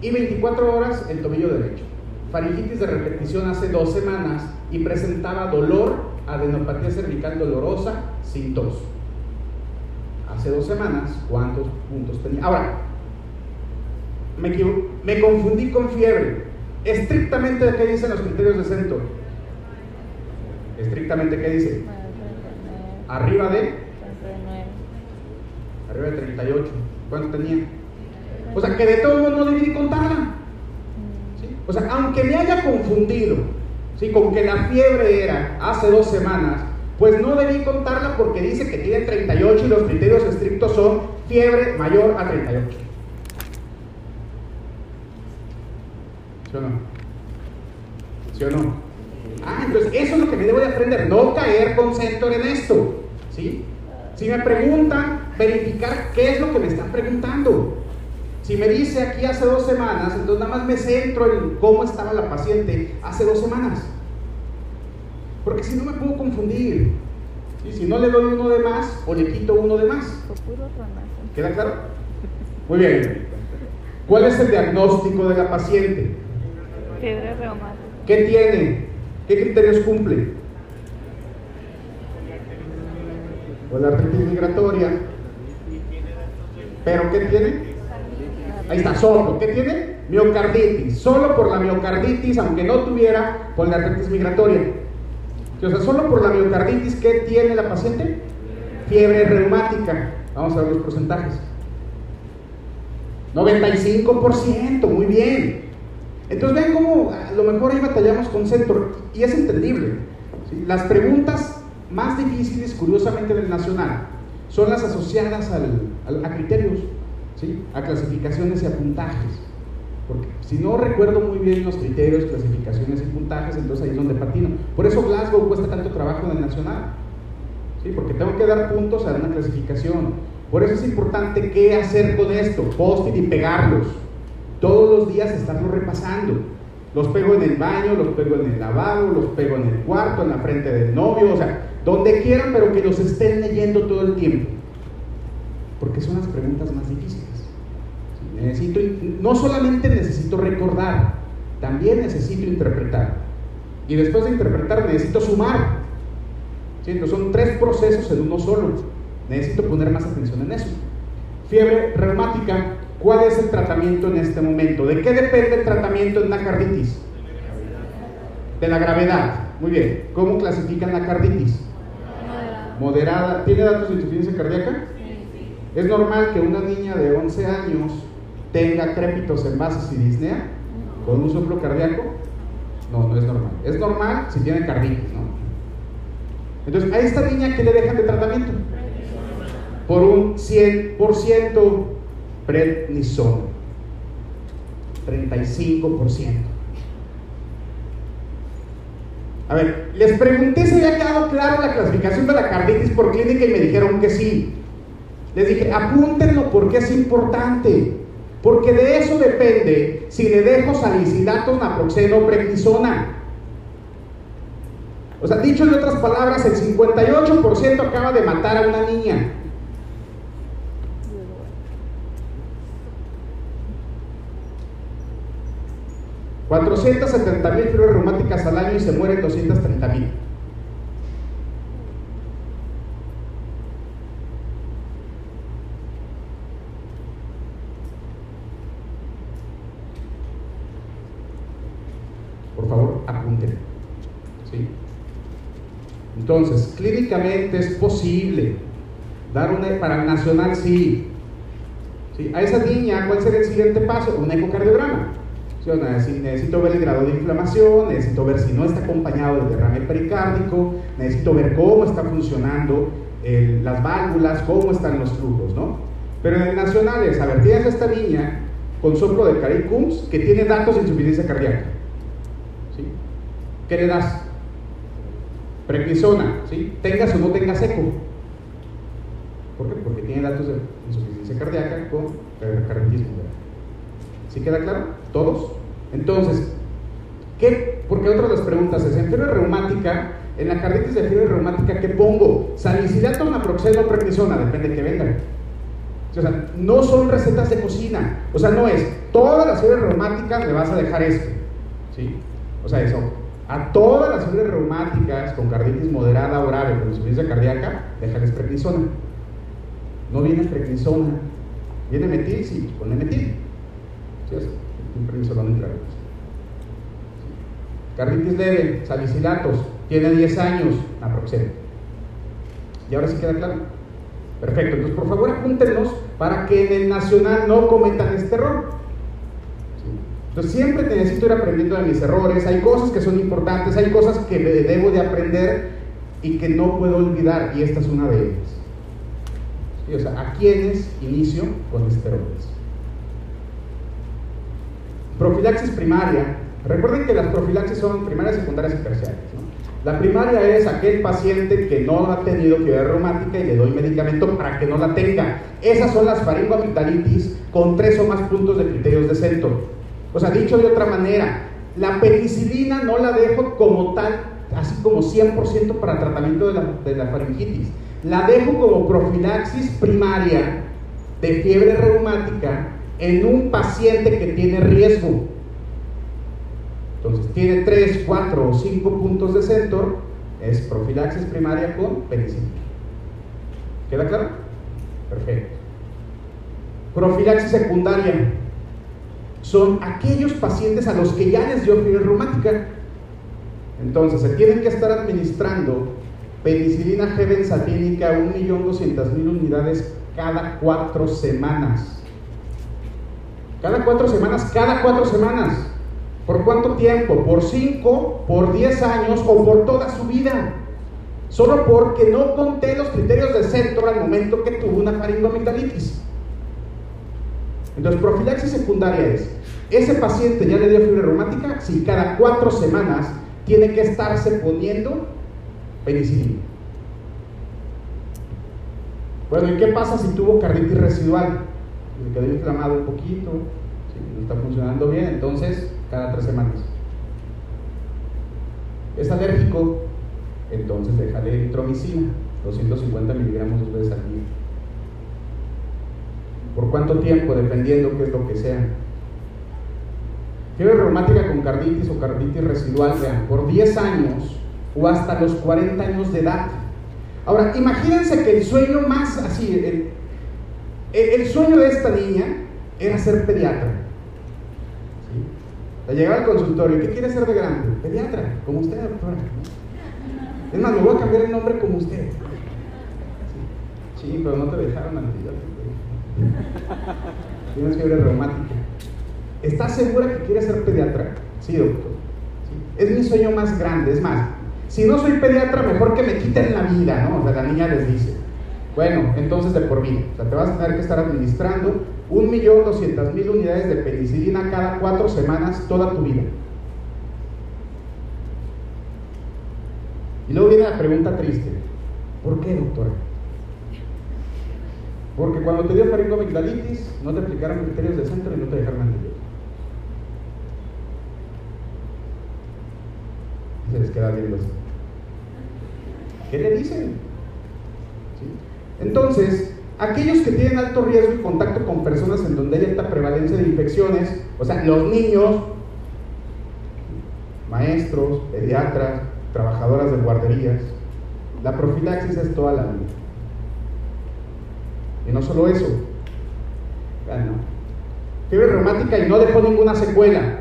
y 24 horas el tobillo derecho. Faringitis de repetición hace dos semanas y presentaba dolor, adenopatía cervical dolorosa, sin tos. Hace dos semanas, ¿cuántos puntos tenía? Ahora, me, me confundí con fiebre. Estrictamente, ¿qué dicen los criterios de centro? Estrictamente, ¿qué dice? Arriba de 39. arriba de 38. ¿Cuánto tenía? O sea, que de todo no debí contarla. ¿sí? O sea, aunque me haya confundido ¿sí? con que la fiebre era hace dos semanas, pues no debí contarla porque dice que tiene 38 y los criterios estrictos son fiebre mayor a 38. ¿Sí o no? ¿Sí o no? Ah, entonces eso es lo que me debo de aprender, no caer con centro en esto. ¿Sí? Si me preguntan, verificar qué es lo que me están preguntando. Si me dice aquí hace dos semanas, entonces nada más me centro en cómo estaba la paciente hace dos semanas. Porque si no me puedo confundir. Y si no le doy uno de más o le quito uno de más. ¿Queda claro? Muy bien. ¿Cuál es el diagnóstico de la paciente? Fiebre reumática. ¿Qué tiene? ¿Qué criterios cumple? Pues la artritis migratoria. ¿Pero qué tiene? Ahí está, solo. ¿Qué tiene? Miocarditis. Solo por la miocarditis, aunque no tuviera por la artritis migratoria. O sea, solo por la miocarditis, ¿qué tiene la paciente? Fiebre reumática. Vamos a ver los porcentajes. 95%, muy bien. Entonces ven cómo a lo mejor ahí batallamos con centro y es entendible. Las preguntas más difíciles, curiosamente, del nacional son las asociadas al, al, a criterios, a clasificaciones y a puntajes. Porque si no recuerdo muy bien los criterios, clasificaciones y puntajes, entonces ahí es donde patino. Por eso Glasgow cuesta tanto trabajo en el nacional. Porque tengo que dar puntos a una clasificación. Por eso es importante qué hacer con esto, post-it y pegarlos. Todos los días estarlos repasando. Los pego en el baño, los pego en el lavabo, los pego en el cuarto, en la frente del novio, o sea, donde quieran, pero que los estén leyendo todo el tiempo. Porque son las preguntas más difíciles. Necesito, no solamente necesito recordar, también necesito interpretar. Y después de interpretar necesito sumar. ¿Sí? Entonces son tres procesos en uno solo. Necesito poner más atención en eso. Fiebre reumática, ¿cuál es el tratamiento en este momento? ¿De qué depende el tratamiento en la carditis? De la gravedad. Muy bien. ¿Cómo clasifican la carditis? Moderada. Moderada. ¿Tiene datos de insuficiencia cardíaca? Sí. ¿Es normal que una niña de 11 años tenga crépitos en y disnea con un soplo cardíaco? No, no es normal. Es normal si tiene carditis, ¿no? Entonces, a esta niña, ¿qué le dejan de tratamiento? Por un 100% prednisona. 35%. A ver, les pregunté si había quedado claro la clasificación de la carditis por clínica y me dijeron que sí. Les dije, apúntenlo porque es importante. Porque de eso depende si le dejo salicilatos, naproxeno prednisona. O sea, dicho en otras palabras, el 58% acaba de matar a una niña. 470 mil fiebres reumáticas al año y se mueren 230 mil. Por favor, apunten. ¿Sí? Entonces, clínicamente es posible dar una para el nacional, sí. ¿Sí? A esa niña, ¿cuál será el siguiente paso? Un ecocardiograma. ¿Sí? Necesito ver el grado de inflamación, necesito ver si no está acompañado de derrame pericárdico, necesito ver cómo está funcionando las válvulas, cómo están los flujos, ¿no? Pero en el nacional es, a ver, tienes a esta niña con soplo de Caricums que tiene datos de insuficiencia cardíaca. ¿Sí? ¿Qué le das? Prednisona, ¿sí? Tengas o no tengas eco. ¿Por qué? Porque tiene datos de insuficiencia cardíaca con pericarditismo. ¿Sí queda claro? ¿Todos? Entonces, ¿qué? Porque otra de las preguntas es, en fiebre reumática, en la carditis de fiebre reumática, ¿qué pongo? Salicilato, naproxeno, prednisona, depende de que venga. O sea, no son recetas de cocina. O sea, no es, todas las fiebres reumáticas le vas a dejar esto. ¿Sí? O sea, eso. A todas las fiebres reumáticas con carditis moderada o grave, con insuficiencia cardíaca, déjales prednisona. No viene prednisona. Viene metil, sí, pone metil. ¿Sí? Es un prednisolón intravenoso. Carditis leve, salicilatos, tiene 10 años, naproxeno. Y ahora sí queda claro. Perfecto, entonces por favor apúntenos para que en el nacional no cometan este error. Entonces siempre necesito ir aprendiendo de mis errores, hay cosas que son importantes, hay cosas que debo de aprender y que no puedo olvidar, y esta es una de ellas. O sea, ¿a quiénes inicio con esteroides? Profilaxis primaria. Recuerden que las profilaxis son primarias, secundarias y terciarias. La primaria es aquel paciente que no ha tenido fiebre reumática y le doy medicamento para que no la tenga. Esas son las faringoamigdalitis con tres o más puntos de criterios de centro. O sea, dicho de otra manera, la penicilina no la dejo como tal, así como 100% para tratamiento de la, de la faringitis. La dejo como profilaxis primaria de fiebre reumática en un paciente que tiene riesgo. Entonces, tiene 3, 4 o 5 puntos de centro, es profilaxis primaria con penicilina. ¿Queda claro? Perfecto. Profilaxis secundaria son aquellos pacientes a los que ya les dio fiebre reumática. Entonces, se tienen que estar administrando penicilina G benzatínica 1.200.000 unidades cada 4 semanas. Cada 4 semanas, cada 4 semanas. ¿Por cuánto tiempo? ¿Por 5, por 10 años o por toda su vida? Solo porque no conté los criterios de centro al momento que tuvo una faringoamigdalitis. Entonces, profilaxis secundaria es, ese paciente ya le dio fiebre reumática, si cada 4 semanas tiene que estarse poniendo penicilina. Bueno, ¿y qué pasa si tuvo carditis residual? Le quedó inflamado un poquito, no está funcionando bien, entonces cada tres semanas. Es alérgico, entonces déjale eritromicina, 250 miligramos dos veces al día. ¿Por cuánto tiempo? Dependiendo qué es lo que sea. Fiebre reumática con carditis o carditis residual, vean, por 10 años o hasta los 40 años de edad. Ahora, imagínense que el sueño más así, el, sueño de esta niña era ser pediatra. ¿Sí? Llegaba al consultorio, ¿qué quiere ser de grande? Pediatra, como usted, doctora. Es más, me voy a cambiar el nombre como usted. Sí, pero no te dejaron antibiótico. Tienes fiebre reumática. ¿Estás segura que quieres ser pediatra? Sí, doctor. Es mi sueño más grande. Es más, si no soy pediatra, mejor que me quiten la vida, ¿no? O sea, la niña les dice. Bueno, entonces de por vida. O sea, te vas a tener que estar administrando 1.200.000 unidades de penicilina cada cuatro semanas toda tu vida. Y luego viene la pregunta triste. ¿Por qué, doctora? Porque cuando te dio faringoamigdalitis, no te aplicaron criterios de centro y no te dejaron antibióticos. Y se les queda viendo así. ¿Qué le dicen? Entonces, aquellos que tienen alto riesgo y contacto con personas en donde hay alta prevalencia de infecciones, o sea, los niños, maestros, pediatras, trabajadoras de guarderías, la profilaxis es toda la vida. Y no solo eso, fiebre reumática y no dejó ninguna secuela.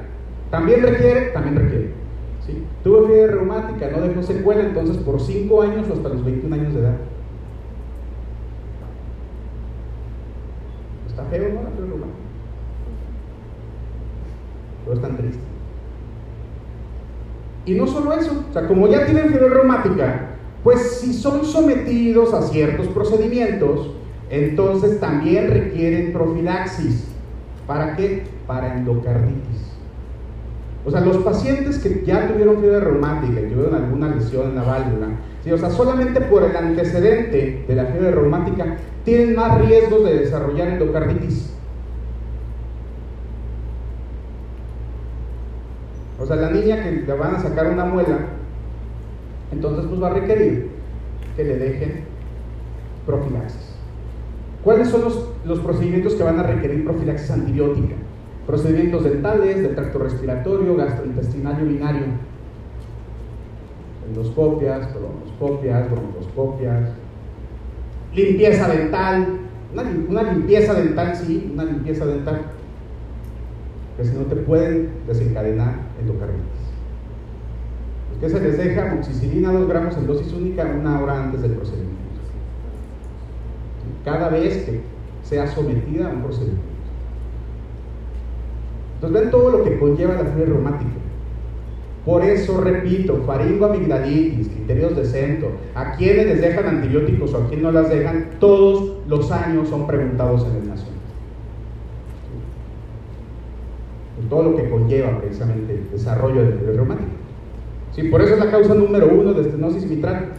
También requiere, también requiere. Tuvo fiebre reumática, no dejó secuela, entonces por 5 años o hasta los 21 años de edad. Está feo, ¿no? La fiebre reumática. Pero es tan triste. Y no solo eso, o sea, como ya tienen fiebre reumática, pues si son sometidos a ciertos procedimientos, entonces también requieren profilaxis. ¿Para qué? Para endocarditis. O sea, los pacientes que ya tuvieron fiebre reumática y tuvieron alguna lesión en la válvula, o sea, solamente por el antecedente de la fiebre reumática tienen más riesgos de desarrollar endocarditis. sea, la niña que le van a sacar una muela, entonces pues va a requerir que le dejen profilaxis. ¿Cuáles son los, los procedimientos que van a requerir profilaxis antibiótica? Procedimientos dentales, del tracto respiratorio, gastrointestinal y urinario. Endoscopias, colonoscopias, broncoscopias. Limpieza dental. Una, limpieza dental, sí, una limpieza dental. Que si no te pueden desencadenar endocarditis. ¿Qué se les deja? Amoxicilina 2 gramos en dosis única una hora antes del procedimiento. Cada vez que sea sometida a un procedimiento. Entonces ven todo lo que conlleva la fiebre reumática. Por eso repito, faringoamigdalitis, criterios de centro, a quienes les dejan antibióticos o a quienes no las dejan, todos los años son preguntados en el nacional. todo lo que conlleva precisamente el desarrollo de la fiebre reumática. ¿Sí? Por eso es la causa número uno de estenosis mitral.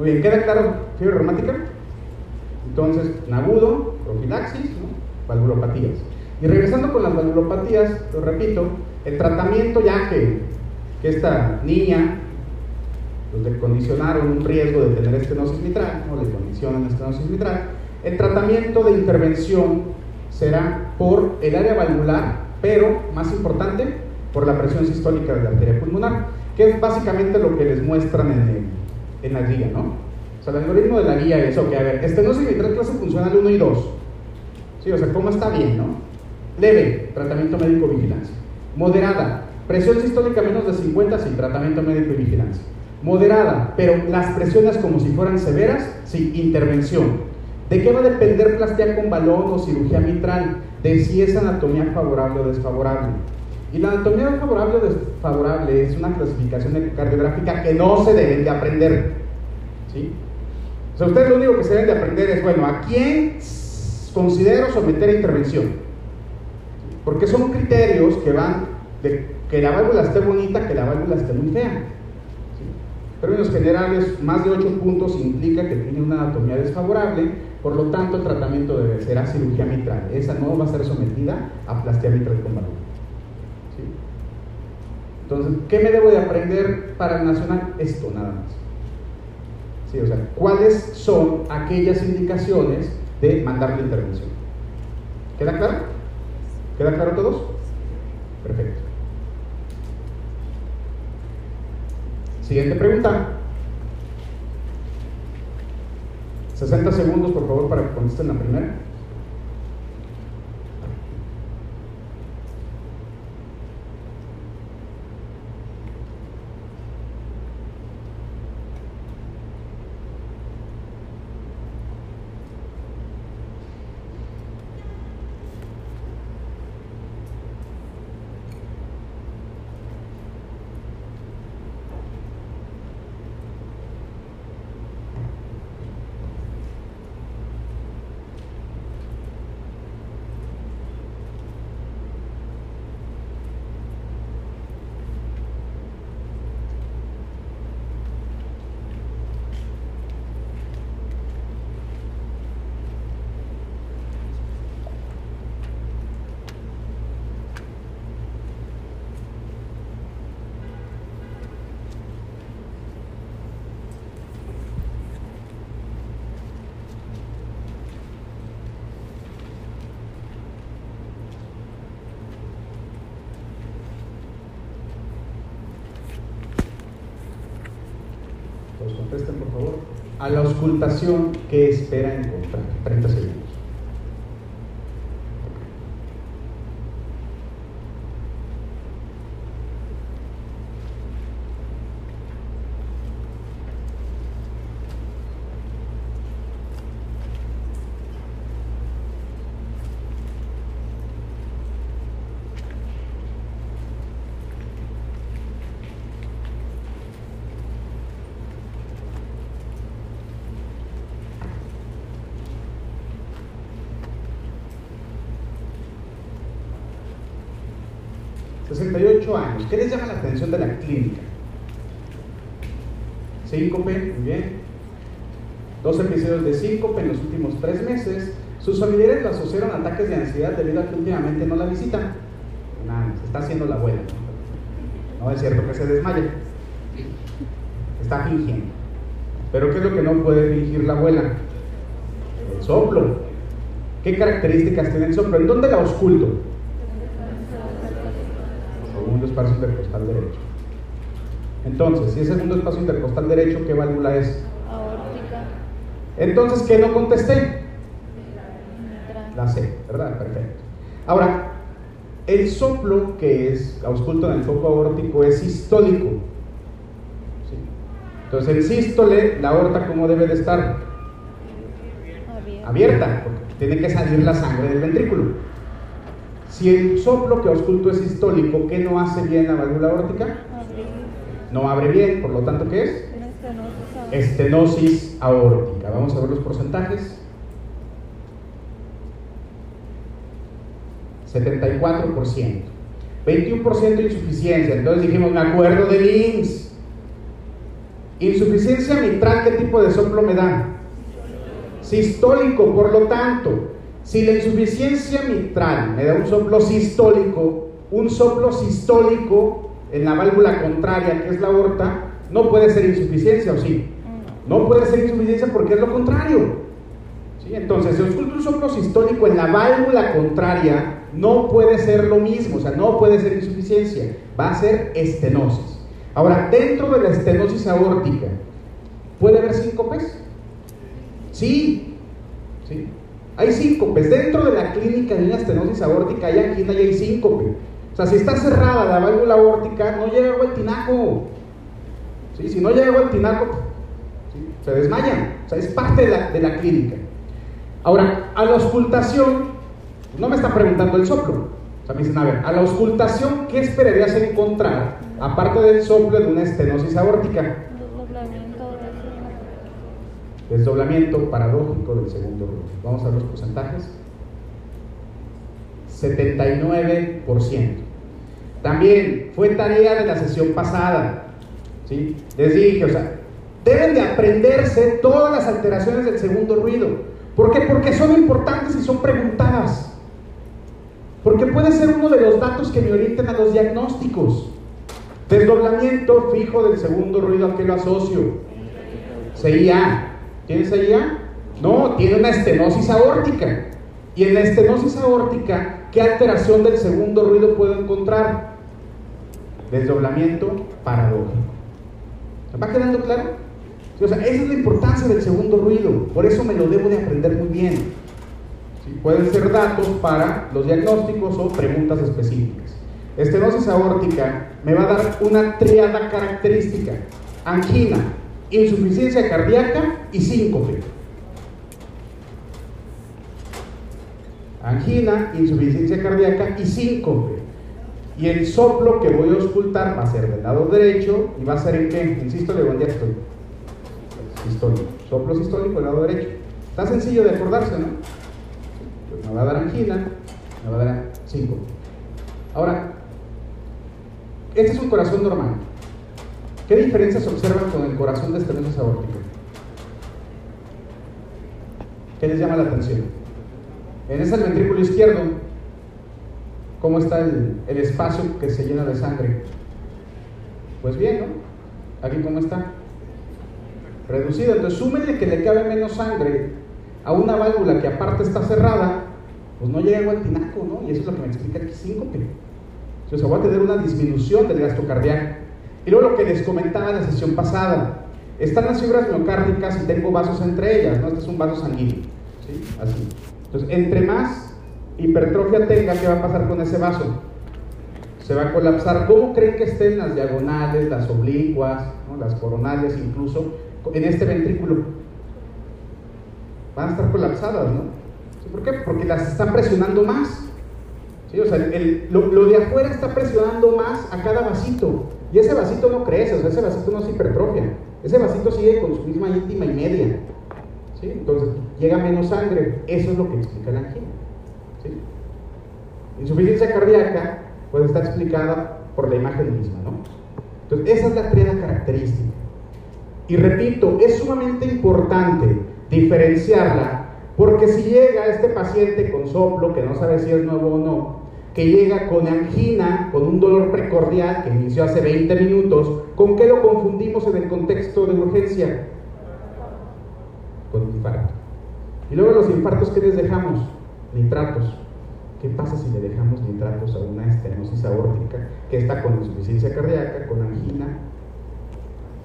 Muy bien, ¿queda claro fiebre reumática? Entonces, agudo, profilaxis, ¿no? valvulopatías. Y regresando con las valvulopatías, lo repito, el tratamiento ya que, esta niña pues, le condicionaron un riesgo de tener estenosis mitral, o le condicionan estenosis mitral, el tratamiento de intervención será por el área valvular, pero más importante, por la presión sistólica de la arteria pulmonar, que es básicamente lo que les muestran en, en la guía, ¿no? O sea, el algoritmo de la guía es, ok, a ver, estenosis mitral clase funcional 1 y 2. Sí, o sea, ¿cómo está bien, no? Leve, tratamiento médico vigilancia. Moderada, presión sistólica menos de 50, sí, tratamiento médico y vigilancia. Moderada, pero las presiones como si fueran severas, sí, intervención. ¿De qué va a depender plástica con balón o cirugía mitral? De si es anatomía favorable o desfavorable. Y la anatomía favorable o desfavorable es una clasificación cardiográfica que no se deben de aprender. ¿sí? O sea, ustedes lo único que se deben de aprender es, bueno, ¿a quién considero someter a intervención? Porque son criterios que van de que la válvula esté bonita, que la válvula esté muy fea. En términos generales, más de 8 puntos implica que tiene una anatomía desfavorable, por lo tanto el tratamiento debe ser a cirugía mitral. Esa no va a ser sometida a plastía mitral con válvula. Entonces, ¿qué me debo de aprender para el nacional? Esto nada más. Sí, o sea, ¿cuáles son aquellas indicaciones de mandar la intervención? ¿Queda claro? ¿Queda claro todos? Perfecto. Siguiente pregunta. 60 segundos, por favor, para que contesten la primera. 'Que que espera encontrar. 30 segundos. 68 años. ¿Qué les llama la atención de la clínica? Síncope, muy bien. Dos episodios de síncope en los últimos tres meses. Sus familiares lo asociaron a ataques de ansiedad debido a que últimamente no la visitan. Nada, se está haciendo la abuela. No es cierto que se desmaye. Está fingiendo. Pero ¿qué es lo que no puede fingir la abuela? El soplo. ¿Qué características tiene el soplo? ¿En dónde la ausculto? Segundo espacio intercostal derecho. Entonces, si es segundo espacio intercostal derecho, ¿qué válvula es? Aórtica. Entonces, ¿qué no contesté? La C, ¿verdad? Perfecto. Ahora, el soplo que es ausculto en el foco aórtico es sistólico. ¿sí? Entonces, en sístole, la aorta, ¿cómo debe de estar? Abierta. Abierta, porque tiene que salir la sangre del ventrículo. Si el soplo que ausculto es sistólico, ¿qué no hace bien la válvula aórtica? No abre bien, por lo tanto, ¿qué es? Estenosis aórtica. Vamos a ver los porcentajes. 74%. 21% insuficiencia. Entonces dijimos, me acuerdo del IMSS. Insuficiencia mitral, ¿qué tipo de soplo me da? Sistólico, por lo tanto, si la insuficiencia mitral me da un soplo sistólico, un soplo sistólico en la válvula contraria, que es la aorta, no puede ser insuficiencia, ¿o sí? No puede ser insuficiencia porque es lo contrario. ¿Sí? Entonces, ausculto un soplo sistólico en la válvula contraria, no puede ser lo mismo, o sea, no puede ser insuficiencia, va a ser estenosis. Ahora, dentro de la estenosis aórtica, ¿puede haber síncopes? Sí, sí. Hay síncopes. Dentro de la clínica de una estenosis aórtica hay angina y hay síncope. Sea, si está cerrada la válvula aórtica, no llega agua al tinaco. ¿Sí? Si no llega agua al tinaco, ¿sí? se desmayan. O sea, es parte de la, de la clínica. Ahora, a la auscultación, no me está preguntando el soplo. O sea, me dicen, a ver, a la auscultación, ¿qué esperarías encontrar, aparte del soplo de una estenosis aórtica? Desdoblamiento paradójico del segundo ruido. Vamos a ver los porcentajes. 79%. También fue tarea de la sesión pasada. ¿sí? Les dije, o sea, deben de aprenderse todas las alteraciones del segundo ruido. ¿Por qué? Porque son importantes y son preguntadas. Porque puede ser uno de los datos que me orienten a los diagnósticos. Desdoblamiento fijo del segundo ruido, ¿a qué lo asocio? CIA. ¿Tiene CIA? No, tiene una estenosis aórtica. Y en la estenosis aórtica, ¿qué alteración del segundo ruido puedo encontrar? Desdoblamiento paradójico. ¿Me va quedando claro? O sea, esa es la importancia del segundo ruido. Por eso me lo debo de aprender muy bien. Pueden ser datos para los diagnósticos o preguntas específicas. Estenosis aórtica me va a dar una triada característica. Angina, insuficiencia cardíaca y síncope. Angina, insuficiencia cardíaca y síncope. Y el soplo que voy a auscultar va a ser del lado derecho y va a ser en qué? En sístole o en diástole. Sistólico. Soplo sistólico del lado derecho. Está sencillo de acordarse, ¿no? Pues me va a dar angina, me va a dar síncope. Ahora, este es un corazón normal. ¿Qué diferencias observan con el corazón de estenosis aórtica? ¿Qué les llama la atención? En ese ventrículo izquierdo, ¿cómo está el, espacio que se llena de sangre? Pues bien, ¿no? Aquí cómo está? Reducido. Entonces, súmenle que le cabe menos sangre a una válvula que aparte está cerrada, pues no llega agua al tinaco, ¿no? Y eso es lo que me explica aquí síncope. O sea, va a tener una disminución del gasto cardíaco. Y luego lo que les comentaba en la sesión pasada, están las fibras miocárdicas y tengo vasos entre ellas, ¿no? Este es un vaso sanguíneo, ¿sí? Así. Entonces, entre más hipertrofia tenga, ¿qué va a pasar con ese vaso? Se va a colapsar. ¿Cómo creen que estén las diagonales, las oblicuas, las coronarias incluso, en este ventrículo? Van a estar colapsadas, ¿no? ¿Por qué? Porque las están presionando más. O sea, lo de afuera está presionando más a cada vasito. Y ese vasito no crece, o sea, ese vasito no se hipertrofia. Ese vasito sigue con su misma íntima y media. ¿Sí? Entonces, llega menos sangre. Eso es lo que explica la angina. Insuficiencia cardíaca puede estar explicada por la imagen misma, ¿no? Entonces, esa es la triada característica. Y repito, es sumamente importante diferenciarla, porque si llega este paciente con soplo, que no sabe si es nuevo o no, que llega con angina, con un dolor precordial que inició hace 20 minutos, ¿con qué lo confundimos en el contexto de urgencia? Con infarto. Y luego los infartos, ¿qué les dejamos? Nitratos. ¿Qué pasa si le dejamos nitratos a una estenosis aórtica que está con insuficiencia cardíaca, con angina?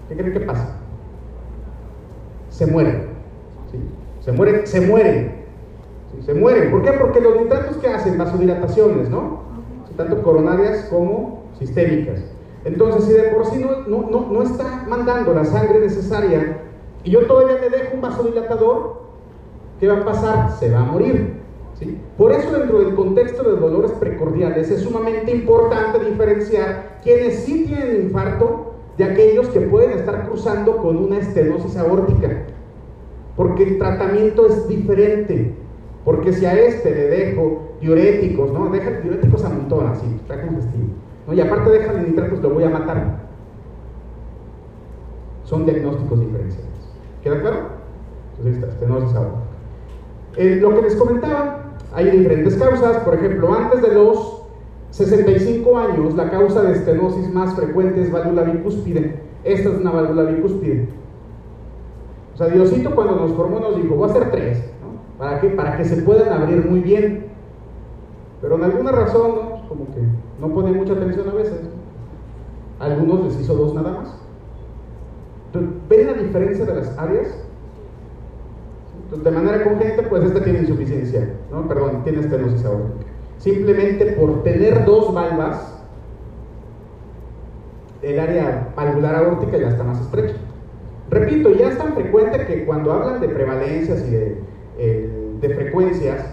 ¿Qué creen que pasa? Se mueren. ¿sí? Se mueren, se mueren. ¿sí? Se mueren. ¿Por qué? Porque los nitratos que hacen vasodilataciones, ¿no? Tanto coronarias como sistémicas. Entonces, si de por sí no, no, no, no está mandando la sangre necesaria y yo todavía le dejo un vasodilatador, ¿qué va a pasar? Se va a morir. Por eso dentro del contexto de dolores precordiales es sumamente importante diferenciar quienes sí tienen infarto de aquellos que pueden estar cruzando con una estenosis aórtica. Porque el tratamiento es diferente. Porque si a este le dejo diuréticos, ¿no? Deja diuréticos a montón, así, está congestivo. ¿no? Y aparte deja nitratos, lo voy a matar. Son diagnósticos diferenciales. ¿Queda claro? Entonces, esta estenosis aórtica. Eh, lo que les comentaba, hay diferentes causas. Por ejemplo, antes de los 65 años, la causa de estenosis más frecuente es válvula bicúspide. Esta es una válvula bicúspide. O sea, Diosito cuando nos formó nos dijo, voy a hacer tres. ¿no? ¿Para qué? Para que se puedan abrir muy bien. Pero en alguna razón, ¿no? Como que no ponen mucha atención a veces. algunos les hizo dos nada más. ¿ven la diferencia de las áreas? Entonces, de manera congénita, pues esta tiene insuficiencia, ¿no? Perdón, tiene estenosis aórtica. Simplemente por tener dos valvas, el área valvular aórtica ya está más estrecha. Repito, ya es tan frecuente que cuando hablan de prevalencias y de, eh, frecuencias,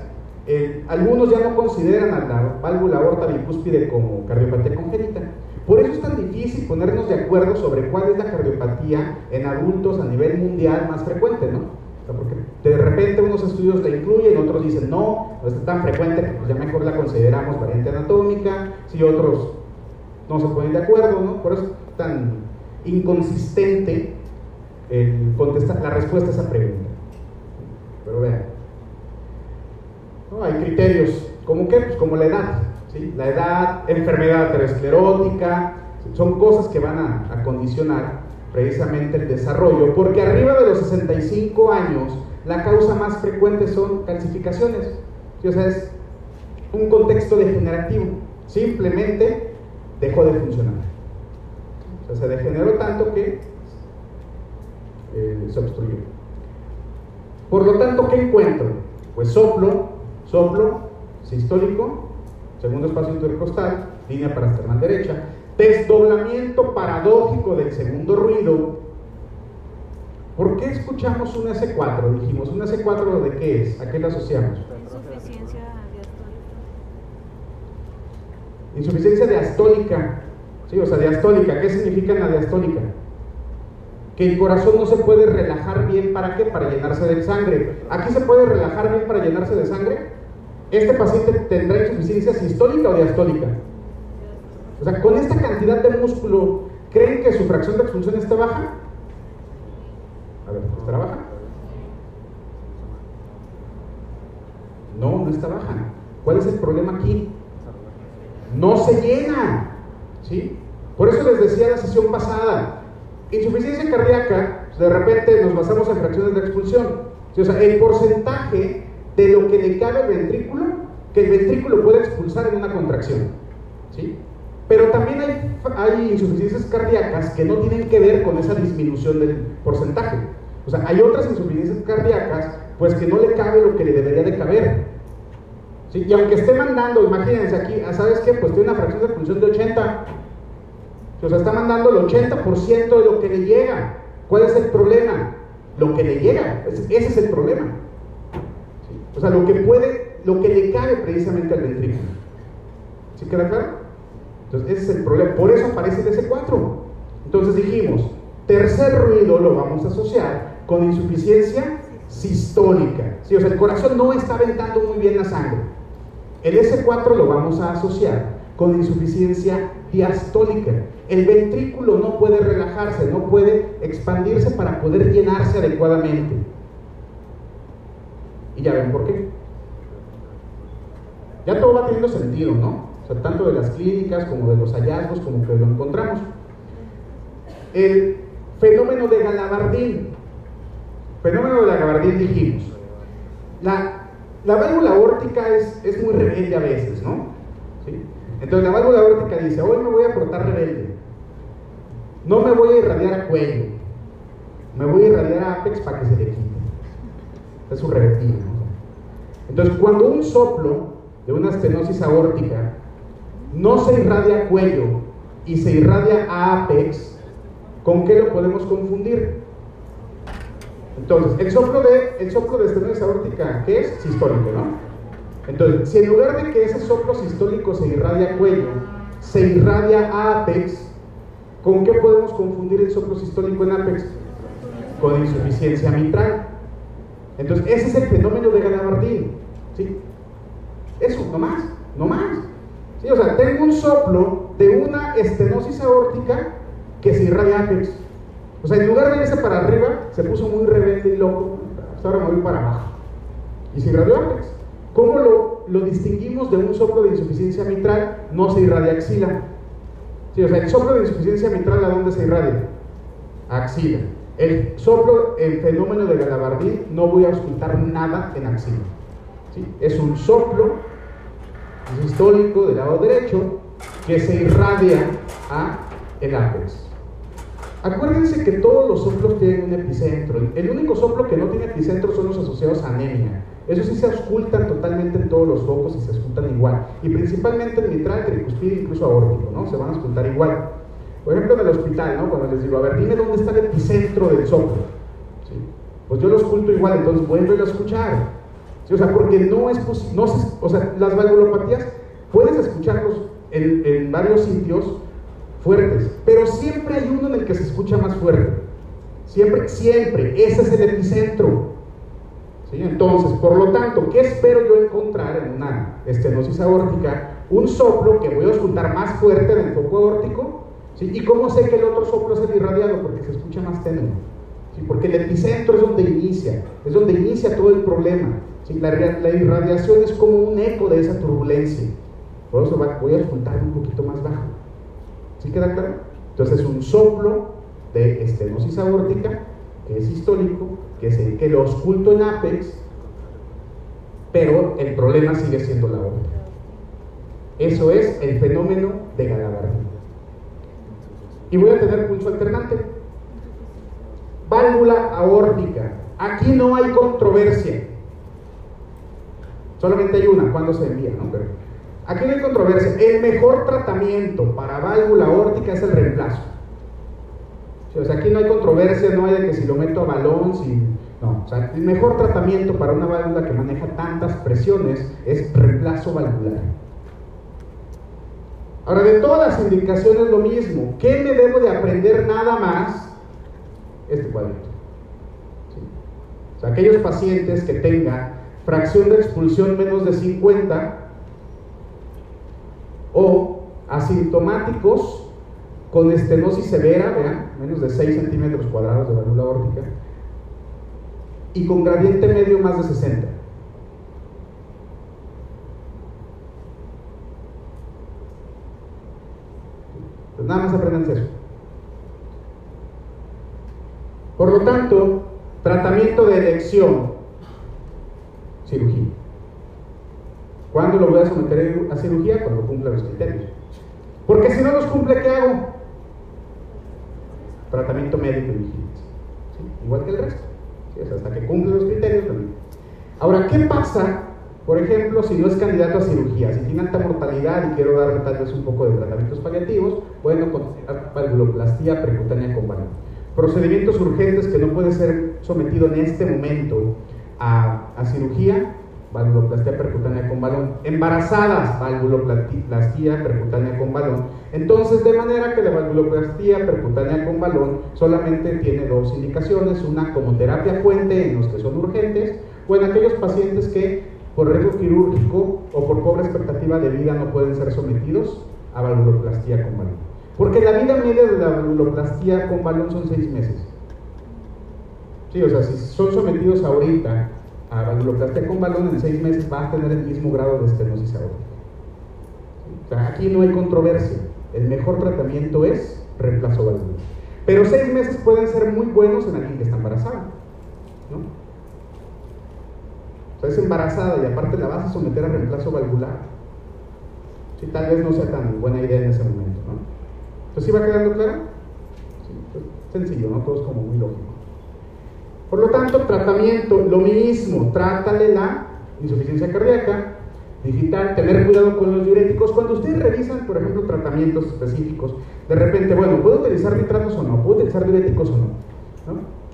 eh, algunos ya no consideran a la válvula aorta bicúspide como cardiopatía congénita. Por eso es tan difícil ponernos de acuerdo sobre cuál es la cardiopatía en adultos a nivel mundial más frecuente, ¿no? De repente unos estudios la incluyen, otros dicen no, no está tan frecuente que pues ya mejor la consideramos variante anatómica, si otros no se ponen de acuerdo, ¿no? Por eso es tan inconsistente el contestar, la respuesta a esa pregunta. Pero vean, ¿no? hay criterios, ¿como qué? Pues como la edad, ¿sí? La edad, enfermedad aterosclerótica, son cosas que van a, a condicionar precisamente el desarrollo, porque arriba de los 65 años la causa más frecuente son calcificaciones, o sea, es un contexto degenerativo, simplemente dejó de funcionar. O sea, se degeneró tanto que eh, se obstruyó. Por lo tanto, ¿qué encuentro? Pues soplo, soplo, sistólico, segundo espacio intercostal, línea parasternal derecha, desdoblamiento paradójico del segundo ruido. ¿Por qué escuchamos un S4? Dijimos, ¿un S4 de qué es? ¿A qué lo asociamos? Insuficiencia diastólica. Insuficiencia diastólica. Sí, o sea, diastólica. ¿Qué significa la diastólica? Que el corazón no se puede relajar bien. ¿Para qué? Para llenarse de sangre. ¿Aquí se puede relajar bien para llenarse de sangre? ¿Este paciente tendrá insuficiencia sistólica o diastólica? O sea, con esta cantidad de músculo, ¿creen que su fracción de expulsión está baja? A ver, ¿estará baja? No, no está baja. ¿Cuál es el problema aquí? No se llena. ¿Sí? Por eso les decía la sesión pasada, insuficiencia cardíaca, pues, de repente nos basamos en fracciones de expulsión. O sea, el porcentaje de lo que le cabe al ventrículo, que el ventrículo puede expulsar en una contracción. ¿Sí? Pero también hay, insuficiencias cardíacas que no tienen que ver con esa disminución del porcentaje. O sea, hay otras insuficiencias cardíacas, pues que no le cabe lo que le debería de caber. ¿Sí? Y aunque esté mandando, imagínense aquí, ¿sabes qué? Pues tiene una fracción de expulsión de 80. O sea, está mandando el 80% de lo que le llega. ¿Cuál es el problema? Lo que le llega. Ese es el problema. O sea, lo que puede, lo que le cabe precisamente al ventrículo. ¿Sí queda claro? Entonces, ese es el problema. Por eso aparece el S4. Entonces dijimos, tercer ruido lo vamos a asociar con insuficiencia sistólica. O sea, el corazón no está aventando muy bien la sangre. El S4 lo vamos a asociar con insuficiencia diastólica. El ventrículo no puede relajarse, no puede expandirse para poder llenarse adecuadamente. Y ya ven por qué. Ya todo va teniendo sentido, ¿no? O sea, tanto de las clínicas como de los hallazgos, como que lo encontramos. El fenómeno de Galabardín. Fenómeno de Galabardín dijimos. La, la válvula aórtica es, es, muy rebelde a veces, ¿no? Entonces la válvula aórtica dice, hoy me voy a portar rebelde. No me voy a irradiar a cuello. Me voy a irradiar a apex para que se le quite. Es su revertido. Entonces, cuando un soplo de una estenosis aórtica no se irradia a cuello y se irradia a apex, ¿con qué lo podemos confundir? Entonces, el soplo de, el soplo de estenosis aórtica, ¿qué es? Sistólico, ¿no? Entonces, si en lugar de que ese soplo sistólico se irradia cuello, se irradia a apex, ¿con qué podemos confundir el soplo sistólico en apex? Con insuficiencia mitral. Entonces, ese es el fenómeno de Galabardín. ¿sí? Eso, no más, no más. O sea, tengo un soplo de una estenosis aórtica que se irradia a apex. O sea, en lugar de irse para arriba, se puso muy rebelde y loco. ahora me voy para abajo. Y se irradió apex. ¿Cómo lo, lo, distinguimos de un soplo de insuficiencia mitral? No se irradia axila. Sí, o sea, el soplo de insuficiencia mitral, ¿a dónde se irradia? Axila. El soplo, el fenómeno de Galabardín, no voy a auscultar nada en axila. ¿Sí? Es un soplo sistólico del lado derecho que se irradia a el ápex. Acuérdense que todos los soplos tienen un epicentro. El único soplo que no tiene epicentro son los asociados a anemia. Eso sí se auscultan totalmente en todos los focos y se auscultan igual. Y principalmente en mitral, tricuspide, incluso aórtico, ¿no? Se van a auscultar igual. Por ejemplo, en el hospital, ¿no? Cuando les digo, a ver, dime dónde está el epicentro del soplo. Pues yo lo ausculto igual, entonces vuelvo a escuchar. O sea, porque no es posible, no o sea, las valvulopatías puedes escucharlos en, en varios sitios fuertes, pero siempre hay uno en el que se escucha más fuerte. Siempre, siempre, ese es el epicentro. Entonces, por lo tanto, ¿qué espero yo encontrar en una estenosis aórtica? Un soplo que voy a escuchar más fuerte del foco aórtico. ¿sí? ¿Y cómo sé que el otro soplo es el irradiado? Porque se escucha más tenue. ¿sí? Porque el epicentro es donde inicia, es donde inicia todo el problema. ¿sí? La, la, irradiación es como un eco de esa turbulencia. Por eso voy a escuchar un poquito más bajo. ¿Sí queda claro? Entonces es un soplo de estenosis aórtica que es histórico, que, es que lo oculto en Apex, pero el problema sigue siendo la aorta. Eso es el fenómeno de Galabardín. Y voy a tener pulso alternante. Válvula aórtica. Aquí no hay controversia. Solamente hay una cuando se envía, ¿no? Pero aquí no hay controversia. El mejor tratamiento para válvula aórtica es el reemplazo. O sea, aquí no hay controversia, no hay de que si lo meto a balón, si... No, o sea, el mejor tratamiento para una válvula que maneja tantas presiones es reemplazo valvular. Ahora, de todas las indicaciones lo mismo. ¿Qué me debo de aprender nada más? Este cuadrito. O sea, aquellos pacientes que tengan fracción de expulsión menos de 50 o asintomáticos con estenosis severa, vean, menos de 6 centímetros cuadrados de válvula aórtica, y con gradiente medio más de 60. Pues nada más aprendan eso. Por lo tanto, tratamiento de elección, cirugía. ¿Cuándo lo voy a someter a cirugía? Cuando cumpla los criterios. Porque si no los cumple, ¿qué hago? tratamiento médico y igual que el resto, hasta que cumple los criterios también. Ahora, ¿qué pasa, por ejemplo, si no es candidato a cirugía? Si tiene alta mortalidad y quiero darle tal vez un poco de tratamientos paliativos, bueno, valvuloplastía percutánea con balón. Procedimientos urgentes que no puede ser sometido en este momento a cirugía, valvuloplastia percutánea con balón. Embarazadas, valvuloplastia percutánea con balón. Entonces, de manera que la valvuloplastia percutánea con balón solamente tiene dos indicaciones, una como terapia fuente en los que son urgentes o en aquellos pacientes que por riesgo quirúrgico o por pobre expectativa de vida no pueden ser sometidos a valvuloplastia con balón. Porque la vida media de la valvuloplastia con balón son seis meses. Sí, o sea, si son sometidos ahorita a valvuloplastia con balón, en seis meses vas a tener el mismo grado de estenosis aórtica. O aquí no hay controversia. El mejor tratamiento es reemplazo valvular. Pero seis meses pueden ser muy buenos en alguien que está embarazada. ¿no? O sea, es embarazada y aparte la vas a someter a reemplazo valvular. Sí, tal vez no sea tan buena idea en ese momento. ¿no? Entonces, ¿sí va quedando claro? Pues, sencillo, ¿no? Todo es como muy lógico. Por lo tanto, tratamiento, lo mismo, trátale la insuficiencia cardíaca, digital, tener cuidado con los diuréticos. Cuando ustedes revisan, por ejemplo, tratamientos específicos, de repente, bueno, ¿puedo utilizar nitratos o no? ¿Puedo utilizar diuréticos o no?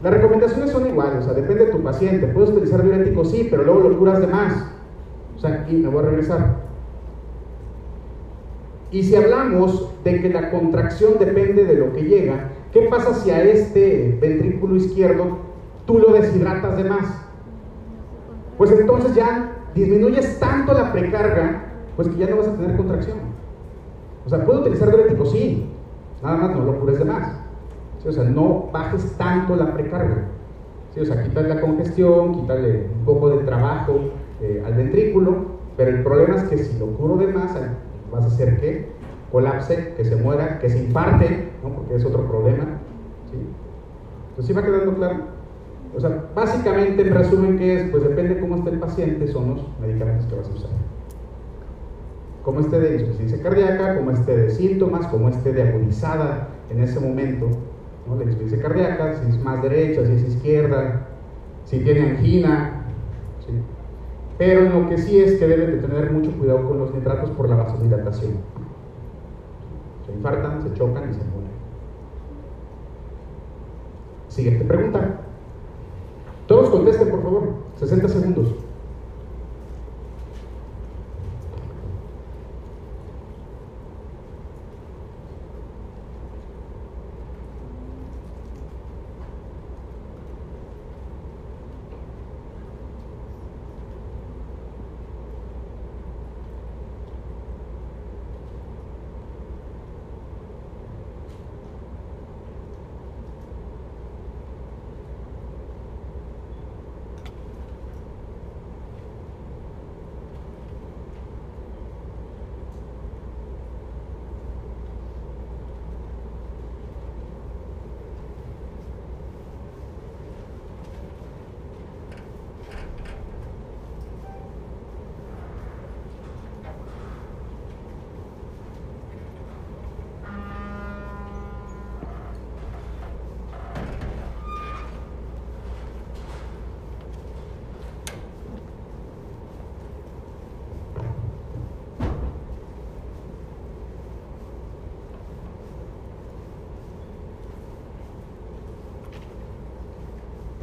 Las recomendaciones son iguales, o sea, depende de tu paciente. ¿Puedes utilizar diuréticos? Sí, pero luego lo curas de más. O sea, y me voy a regresar. Y si hablamos de que la contracción depende de lo que llega, ¿qué pasa si a este ventrículo izquierdo tú lo deshidratas de más. Pues entonces ya disminuyes tanto la precarga, pues que ya no vas a tener contracción. O sea, ¿puedo utilizar diuréticos? Sí, nada más no lo cures de más. O sea, no bajes tanto la precarga. O sea, quítale la congestión, quítale un poco de trabajo eh, al ventrículo, pero el problema es que si lo curo de más, vas a hacer que colapse, que se muera, que se imparte, ¿no? porque es otro problema. ¿sí? Entonces, ¿sí va quedando claro? O sea, básicamente, en resumen, ¿qué es? Pues depende cómo esté el paciente, son los medicamentos que vas a usar. Cómo esté de insuficiencia cardíaca, cómo esté de síntomas, cómo esté de agudizada en ese momento, ¿no? La insuficiencia cardíaca, si es más derecha, si es izquierda, si tiene angina, ¿sí? Pero lo que sí es que deben de tener mucho cuidado con los nitratos por la vasodilatación. Se infartan, se chocan y se mueren. Siguiente pregunta. Todos contesten, por favor. 60 segundos.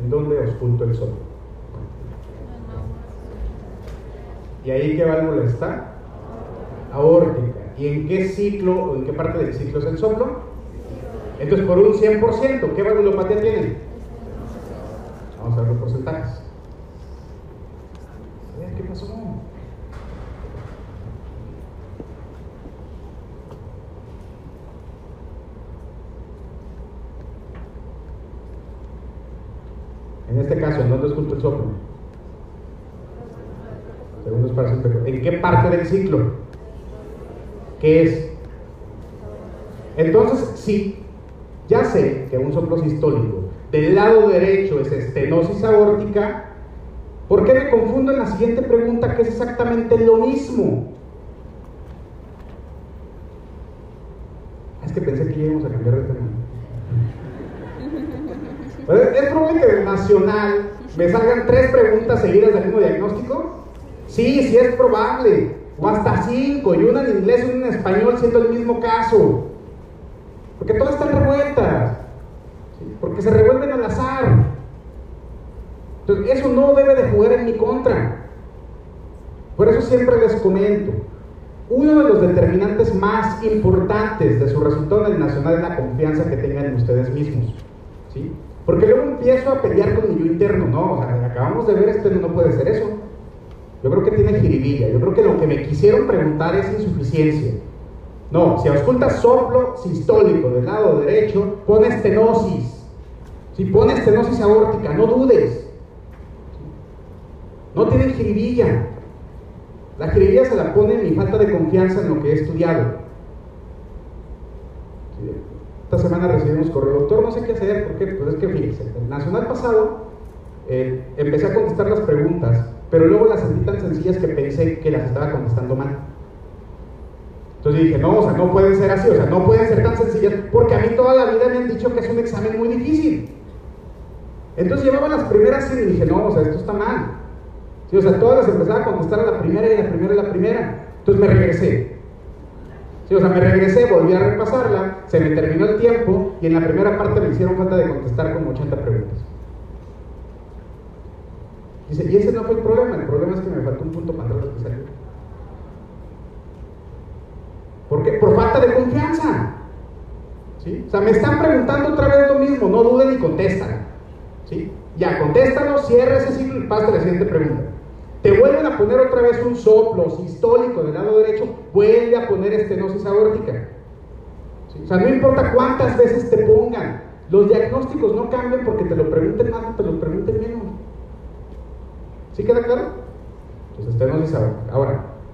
¿En dónde oculto el sol? ¿Y ahí qué válvula está? Aórtica. ¿Y en qué ciclo o en qué parte del ciclo es el soplo? Entonces, por un 100%, ¿qué valvulopatía tiene? Vamos a ver los porcentajes. ¿Qué pasó? En este caso, ¿en dónde oculto el soplo? Segundo espacio ¿En qué parte del ciclo? ¿Qué es? Entonces, sí, ya sé que un soplo sistólico del lado derecho es estenosis aórtica, ¿por qué me confundo en la siguiente pregunta que es exactamente lo mismo? Es que pensé que íbamos a cambiar de tema. ¿Es probable que del nacional me salgan tres preguntas seguidas del mismo diagnóstico? Sí, sí es probable. O hasta cinco, y una en inglés y una en español siendo el mismo caso. Porque todas están revueltas. Porque se revuelven al azar. Entonces, eso no debe de jugar en mi contra. Por eso siempre les comento. Uno de los determinantes más importantes de su resultado en el nacional es la confianza que tengan en ustedes mismos. ¿sí? Porque luego empiezo a pelear con mi yo interno, no, o sea, acabamos de ver, este no puede ser eso. Yo creo que tiene jiribilla, yo creo que lo que me quisieron preguntar es insuficiencia. No, si auscultas soplo sistólico del lado derecho, pon estenosis. Si pone estenosis aórtica, no dudes. No tienen jiribilla. La jiribilla se la pone mi falta de confianza en lo que he estudiado. Esta semana recibimos correo, doctor, no sé qué hacer, porque pues es que fíjense, el nacional pasado eh, empecé a contestar las preguntas, pero luego las sentí tan sencillas que pensé que las estaba contestando mal. Entonces dije, no, o sea, no pueden ser así, o sea, no pueden ser tan sencillas, porque a mí toda la vida me han dicho que es un examen muy difícil. Entonces llevaba las primeras y dije, no, o sea, esto está mal. Sí, o sea, todas las empezaba a contestar a la primera y la primera y la primera. Entonces me regresé. Sí, o sea, me regresé, volví a repasarla, se me terminó el tiempo y en la primera parte me hicieron falta de contestar como 80 preguntas. Dice, y ese no fue el problema, el problema es que me faltó un punto para entrar a especialidad. ¿Por qué? Por falta de confianza. ¿Sí? O sea, me están preguntando otra vez lo mismo, no duden y contestan. ¿Sí? Ya, contéstalo, cierra ese ciclo y pasa a la siguiente pregunta. Te vuelven a poner otra vez un soplo sistólico del lado derecho, vuelve a poner estenosis aórtica. O sea, no importa cuántas veces te pongan, los diagnósticos no cambian porque te lo pregunten más o te lo pregunten. ¿Sí queda claro? Entonces, estenosis aórtica. Ahora,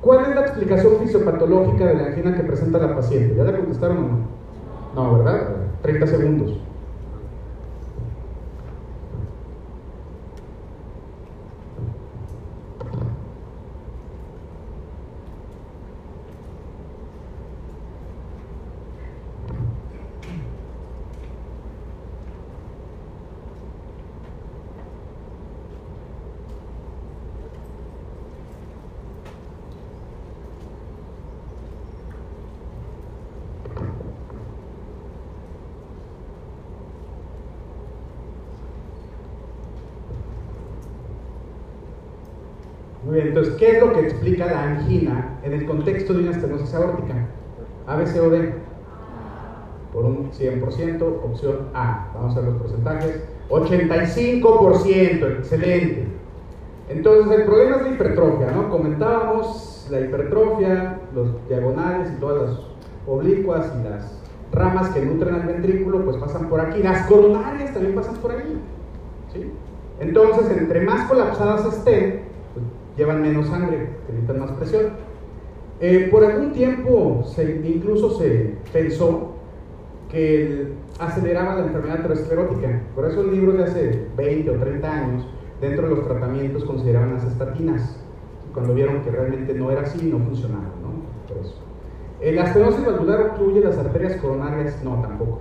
¿cuál es la explicación fisiopatológica de la angina que presenta la paciente? ¿Ya la contestaron o no? No, ¿verdad? 30 segundos. Muy bien, entonces, ¿qué es lo que explica la angina en el contexto de una estenosis aórtica? ¿A, B, C o D? Por un 100%, opción A. Vamos a ver los porcentajes. 85%, excelente. Entonces, el problema es la hipertrofia, ¿no? Comentábamos la hipertrofia, los diagonales y todas las oblicuas y las ramas que nutren al ventrículo, pues pasan por aquí. Las coronarias también pasan por aquí. Entonces, entre más colapsadas estén, llevan menos sangre, necesitan más presión. Eh, por algún tiempo incluso se pensó que aceleraba la enfermedad aterosclerótica. Por eso el libro de hace 20 o 30 años, dentro de los tratamientos consideraban las estatinas. Cuando vieron que realmente no era así, no funcionaba. ¿no? Por eso. ¿La estenosis valvular obstruye las arterias coronarias? No, tampoco.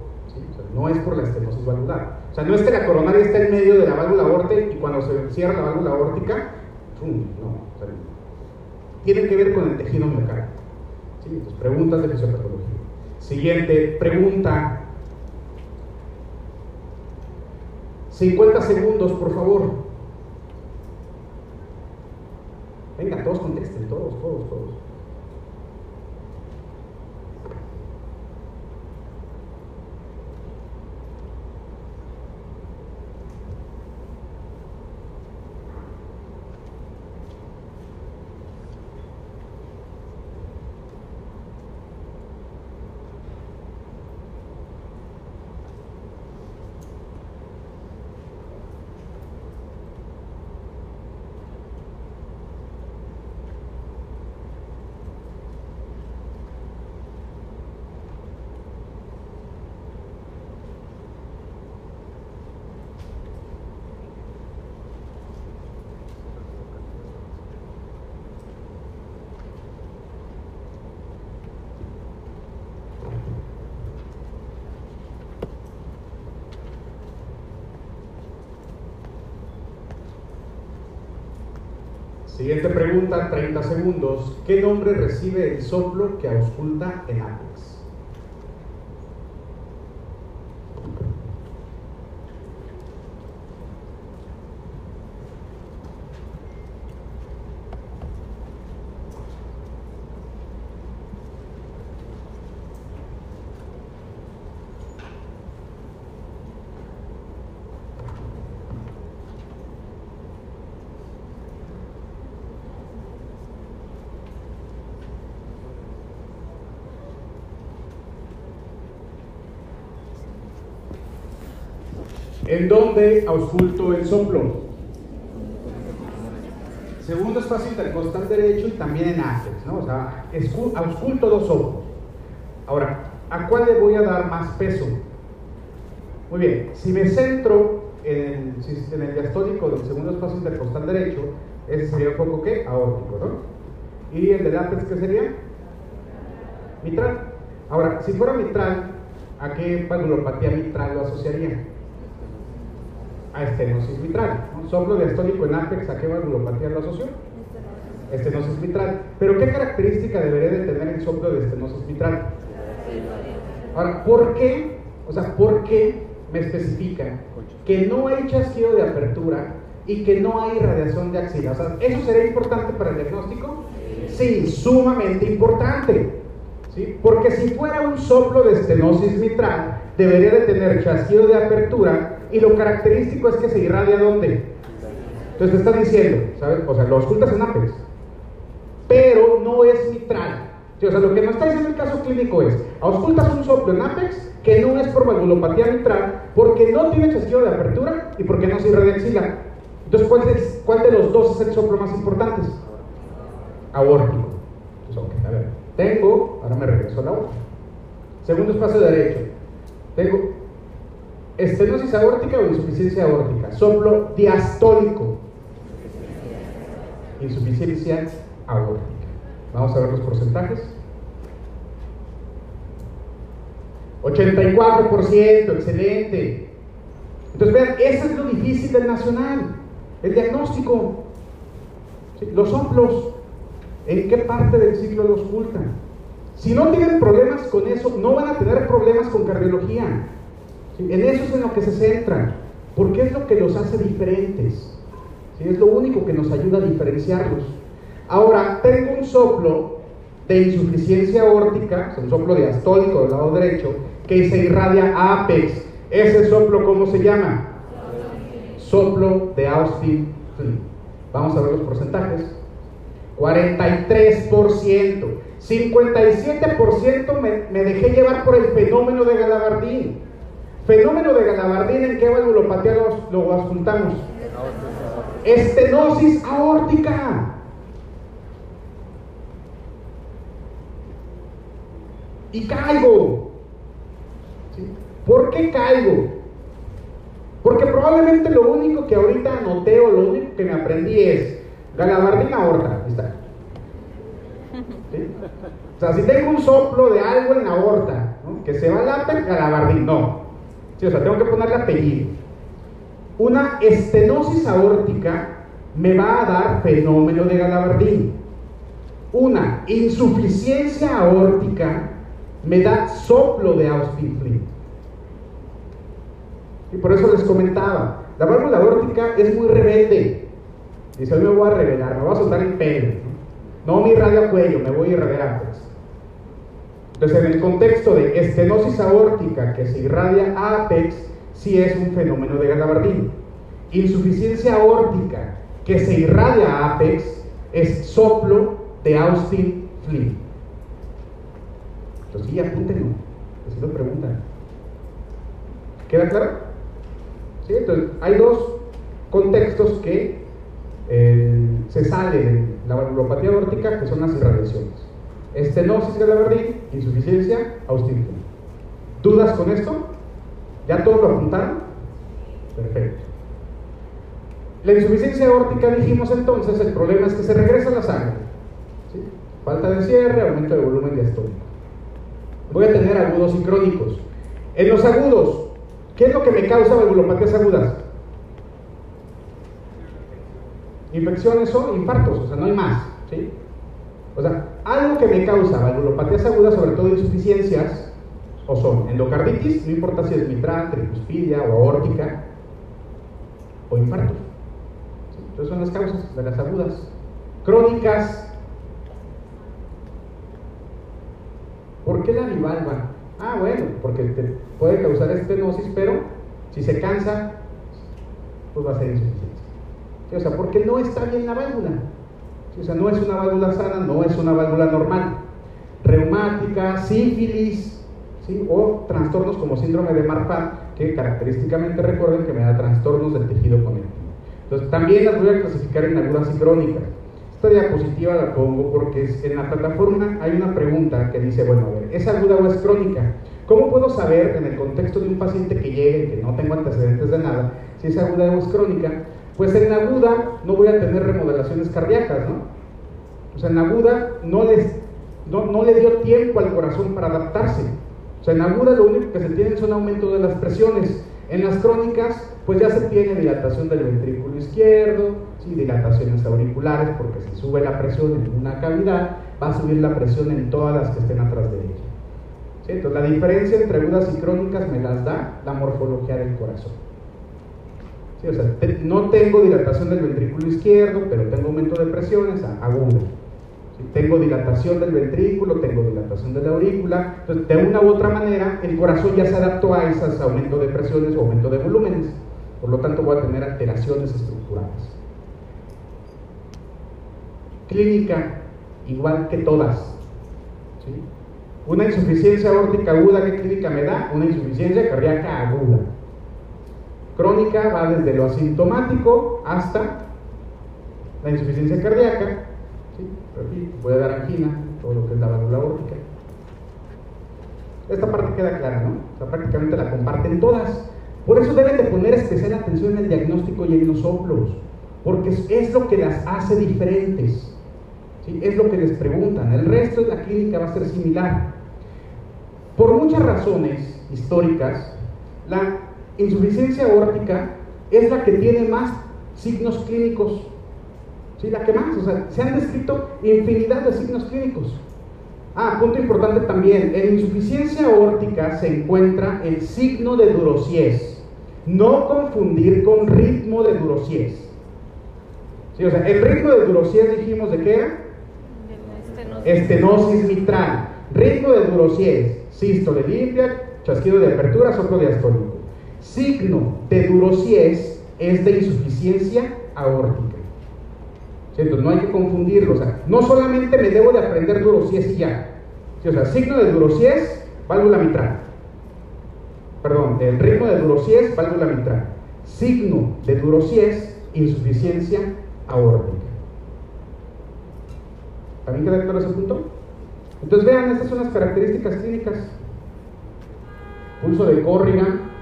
no es por la estenosis valvular. O sea, no es que la coronaria está en medio de la válvula aórtica y cuando se cierra la válvula aórtica, ¡pum! no. Tiene que ver con el tejido miocardio. ¿sí? Entonces, preguntas de fisiopatología. Siguiente pregunta. 50 segundos, por favor. Venga, todos contesten, todos, todos, todos. Siguiente pregunta, 30 segundos. ¿Qué nombre recibe el soplo que ausculta en Apex? ¿En dónde ausculto el soplo? segundo espacio intercostal derecho y también en ápex, ¿no? O sea, ausculto dos ojos. Ahora, ¿a cuál le voy a dar más peso? Muy bien, si me centro en el, en diastólico del segundo espacio intercostal derecho, ese sería un poco ¿qué? Aórtico, ¿no? ¿Y el del ápex qué sería? Mitral. Ahora, si fuera mitral, ¿a qué valvulopatía mitral lo asociaría? A estenosis mitral. ¿no? Soplo diastólico en ápex, ¿a qué valvulopatía lo asoció? Estenosis mitral. ¿Pero qué característica debería de tener el soplo de estenosis mitral? Ahora, ¿por qué? O sea, ¿por qué me especifica que no hay chasquido de apertura y que no hay radiación de axila? O sea, ¿eso sería importante para el diagnóstico? Sí, sumamente importante. ¿sí? Porque si fuera un soplo de estenosis mitral, debería de tener chasquido de apertura y lo característico es que se irradia ¿dónde? Entonces te está diciendo, ¿sabes? O sea, lo ocultas en ápex, pero no es mitral. O sea, lo que nos está diciendo el caso clínico es, auscultas un soplo en ápex que no es por valvulopatía mitral, porque no tiene chasquido de apertura y porque no se irradia axila. Entonces, ¿cuál, es, ¿cuál de los dos es el soplo más importante? Aórtico. Entonces, ok, a ver. Tengo, ahora me regreso a la otra. Segundo espacio derecho. Tengo estenosis aórtica o insuficiencia aórtica. Soplo diastólico. Insuficiencia aórtica. Vamos a ver los porcentajes. 84%, excelente. Entonces vean, eso es lo difícil del nacional, el diagnóstico. Los soplos, ¿en qué parte del ciclo los ocultan? Si no tienen problemas con eso, no van a tener problemas con cardiología. En eso es en lo que se centran, porque es lo que los hace diferentes. Es lo único que nos ayuda a diferenciarlos. Ahora, tengo un soplo de insuficiencia aórtica, un soplo diastólico del lado derecho, que se irradia a apex. Ese soplo, ¿cómo se llama? Soplo de Austin Vamos a ver los porcentajes. 43%. 57% me, me dejé llevar por el fenómeno de Galavardín. Fenómeno de Galavardín, ¿en qué valvulopatía lo, lo? Estenosis aórtica. Y caigo. ¿Por qué caigo? Porque probablemente lo único que ahorita anoté lo único que me aprendí es Galavardín aorta. Está. O sea, si tengo un soplo de algo en la aorta, que se va al láper, Galavardín, no. Tengo que ponerle apellido. Una estenosis aórtica me va a dar fenómeno de Galavardín. Una insuficiencia aórtica me da soplo de Austin Flint. Y por eso les comentaba, la válvula aórtica es muy rebelde. Dice, hoy me voy a revelar, me voy a soltar el pelo. No, mi radio cuello, me voy a irradiar. Pues. Entonces, en el contexto de estenosis aórtica que se irradia a apex, sí es un fenómeno de Galavardín. Insuficiencia aórtica que se irradia a apex es soplo de Austin Flint. Entonces, sí, apúntenlo. Así lo preguntan. ¿Queda claro? Entonces, hay dos contextos que eh, se salen de la valvulopatía aórtica, que son las irradiaciones. Estenosis de la verdín, insuficiencia, austinto. ¿Dudas con esto? ¿Ya todos lo apuntaron? Perfecto. La insuficiencia aórtica, dijimos entonces, el problema es que se regresa la sangre. Falta de cierre, aumento de volumen diastólico. Voy a tener agudos y crónicos. En los agudos, ¿Qué es lo que me causa valvulopatías agudas? Infecciones o infartos, o sea, no hay más. ¿sí? O sea, algo que me causa valvulopatías agudas, sobre todo insuficiencias, o son endocarditis, no importa si es mitral, tricuspidia o aórtica, o infartos. Entonces son las causas de las agudas. Crónicas. ¿Por qué la bivalva? Ah, bueno, porque te puede causar estenosis, pero si se cansa, pues va a ser insuficiencia. O sea, porque no está bien la válvula. O sea, no es una válvula sana, no es una válvula normal. Reumática, sífilis, ¿sí? o trastornos como síndrome de Marfan, que característicamente recuerden que me da trastornos del tejido conectivo. Entonces también las voy a clasificar en agudas y crónicas. Esta diapositiva la pongo porque en la plataforma hay una pregunta que dice, bueno, a ver, ¿es aguda o es crónica? ¿Cómo puedo saber en el contexto de un paciente que llegue, que no tengo antecedentes de nada, si es aguda o es crónica? Pues en aguda no voy a tener remodelaciones cardíacas, ¿no? O sea, en aguda no, les, no, no le dio tiempo al corazón para adaptarse. O sea, en aguda lo único que se tiene son aumento de las presiones. En las crónicas, pues ya se tiene dilatación del ventrículo izquierdo, ¿sí? dilataciones auriculares, porque si sube la presión en una cavidad, va a subir la presión en todas las que estén atrás de ella. Entonces, la diferencia entre agudas y crónicas me las da la morfología del corazón. No tengo dilatación del ventrículo izquierdo, pero tengo aumento de presiones aguda. Tengo dilatación del ventrículo, tengo dilatación de la aurícula. Entonces, de una u otra manera, el corazón ya se adaptó a esos aumentos de presiones o aumento de volúmenes. Por lo tanto, voy a tener alteraciones estructurales. Clínica, igual que todas. Una insuficiencia aórtica aguda, ¿qué clínica me da? Una insuficiencia cardíaca aguda. Crónica va desde lo asintomático hasta la insuficiencia cardíaca. ¿sí? Puede dar angina, todo lo que es la válvula aórtica. Esta parte queda clara, ¿no? O sea, prácticamente la comparten todas. Por eso deben de poner especial atención en el diagnóstico y en los soplos, porque es lo que las hace diferentes. Es lo que les preguntan. El resto de la clínica va a ser similar. Por muchas razones históricas, la insuficiencia aórtica es la que tiene más signos clínicos. ¿Sí? La que más, o sea, se han descrito infinidad de signos clínicos. Ah, punto importante también, en insuficiencia aórtica se encuentra el signo de Durosies. No confundir con ritmo de Durosies. ¿Sí? O sea, el ritmo de Durosies dijimos de qué era? Estenosis mitral. Ritmo de Durosies, sístole limpia, chasquido de apertura, soplo diastólico. Signo de Durosies es de insuficiencia aórtica. Entonces no hay que confundirlo. O sea, no solamente me debo de aprender Durosies y ya. O sea, signo de Durosies, válvula mitral. Perdón, el ritmo de Durosies, válvula mitral. Signo de Durosies, insuficiencia aórtica. ¿También queda claro ese punto? Entonces vean, estas son las características clínicas. Pulso de Corrigan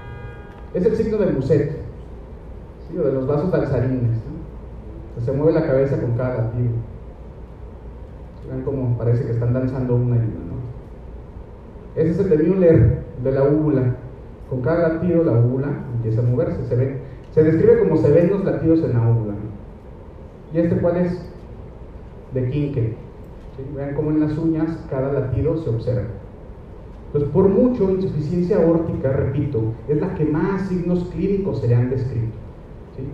es el signo del Muset, o de los vasos dalsarines. ¿no? Se mueve la cabeza con cada latido. Vean cómo parece que están danzando una y una. ¿no? Ese es el de Müller, de la úvula. Con cada latido la úvula empieza a moverse. Se, ve, se describe como se ven los latidos en la úvula. ¿Y este cuál es? De Kinke. ¿Sí? Vean cómo en las uñas cada latido se observa. Entonces, por mucho, insuficiencia aórtica, repito, es la que más signos clínicos se le han descrito.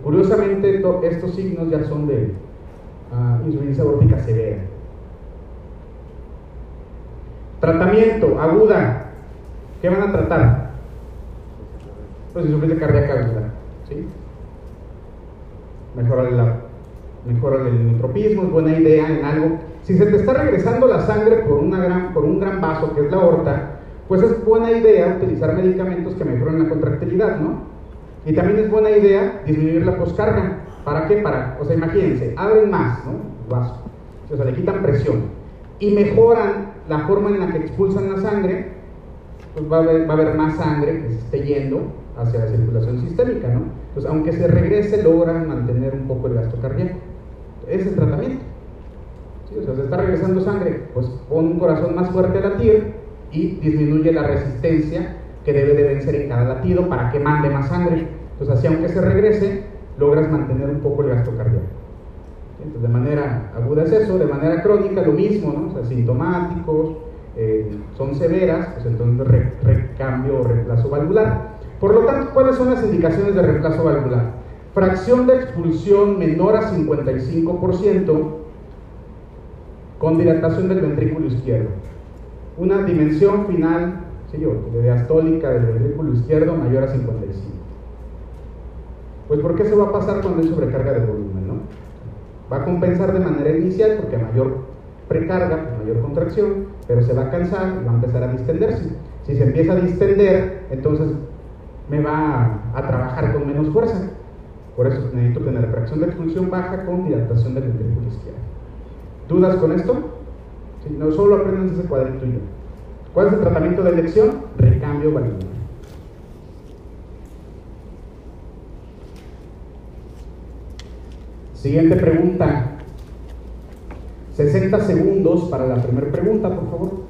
Curiosamente, estos signos ya son de uh, insuficiencia aórtica severa. Tratamiento, aguda. ¿Qué van a tratar? Pues insuficiencia cardíaca aguda. ¿sí? Mejorar, el neutropismo, es buena idea en algo. Si se te está regresando la sangre por, gran, por un gran vaso, que es la aorta, pues es buena idea utilizar medicamentos que mejoren la contractilidad, ¿no? Y también es buena idea disminuir la poscarga. ¿Para qué? Para, o sea, imagínense, abren más, ¿no? Vaso. O sea, le quitan presión y mejoran la forma en la que expulsan la sangre, pues va a haber, va a haber más sangre que se esté yendo hacia la circulación sistémica, ¿no? Entonces, aunque se regrese, logran mantener un poco el gasto cardíaco. Ese es el tratamiento. ¿Sí? O sea, se está regresando sangre, pues pon un corazón más fuerte a latir y disminuye la resistencia que debe de vencer en cada latido para que mande más sangre. Entonces, así aunque se regrese, logras mantener un poco el gasto cardíaco. Entonces, de manera aguda es eso, de manera crónica lo mismo, ¿no? O sea, sintomáticos, eh, son severas, pues entonces re, recambio o reemplazo valvular. Por lo tanto, ¿cuáles son las indicaciones de reemplazo valvular? Fracción de expulsión menor a 55% con dilatación del ventrículo izquierdo una dimensión final ¿sí? de diastólica del ventrículo izquierdo mayor a 55. Pues ¿por qué se va a pasar cuando hay sobrecarga de volumen? ¿no? Va a compensar de manera inicial porque mayor precarga, mayor contracción, pero se va a cansar y va a empezar a distenderse. Si se empieza a distender, entonces me va a, a trabajar con menos fuerza. Por eso necesito tener fracción de expulsión baja con dilatación del ventrículo izquierdo. ¿Dudas con esto? No solo aprendan ese yo. ¿Cuál es el tratamiento de elección? Recambio valvular. Siguiente pregunta. 60 segundos para la primera pregunta, por favor.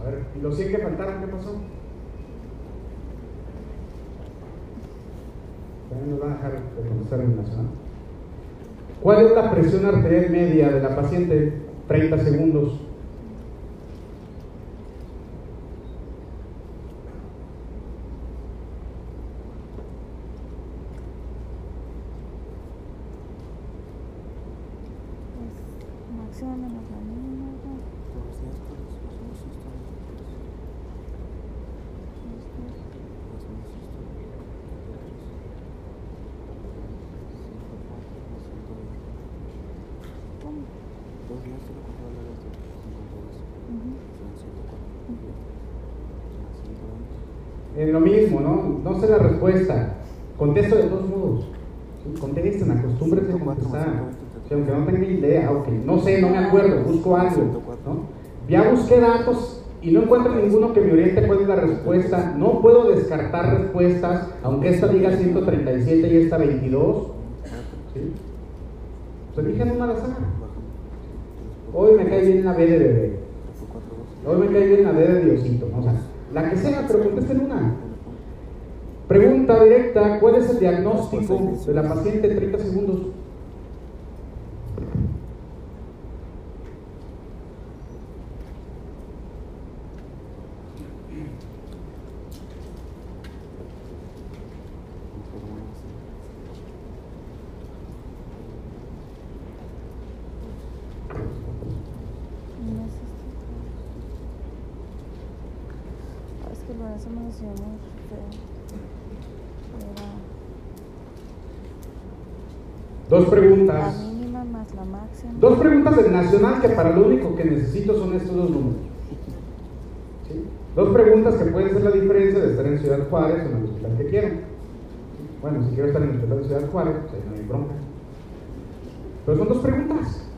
A ver, ¿y los 100 que faltaron qué pasó? También nos van a dejar de contestar en nacional. ¿Cuál es la presión arterial media de la paciente? 30 segundos. Es máxima menos la mínima. ¿no? ¿Cómo? Ujú. En lo mismo, ¿no? No sé la respuesta. Contesto de todos modos. Sí, Contesten, acostúmbrense a contestar. Sí, aunque no tenga idea, ok, no sé, no me acuerdo, busco algo. ¿no? Ya busqué datos y no encuentro ninguno que me oriente cuál es la respuesta. No puedo descartar respuestas, aunque esta diga 137 y esta 22. ¿sí? Pues eligen una al. Hoy me cae bien la B de bebé. Hoy me cae bien la D de Diosito. O sea, la que sea, pero contesten una. Pregunta directa, ¿cuál es el diagnóstico de la paciente? 30 segundos. No es este. Ah, Es que lo hacemos así muy feo. Era Dos la preguntas. mínima más la máxima. Dos preguntas del Nacional que para lo único que necesito son estos dos números. Dos preguntas que pueden ser la diferencia de estar en Ciudad Juárez o en el hospital que quiero. Bueno, si quiero estar en el hospital de Ciudad Juárez, pues no hay bronca. Pero son dos preguntas.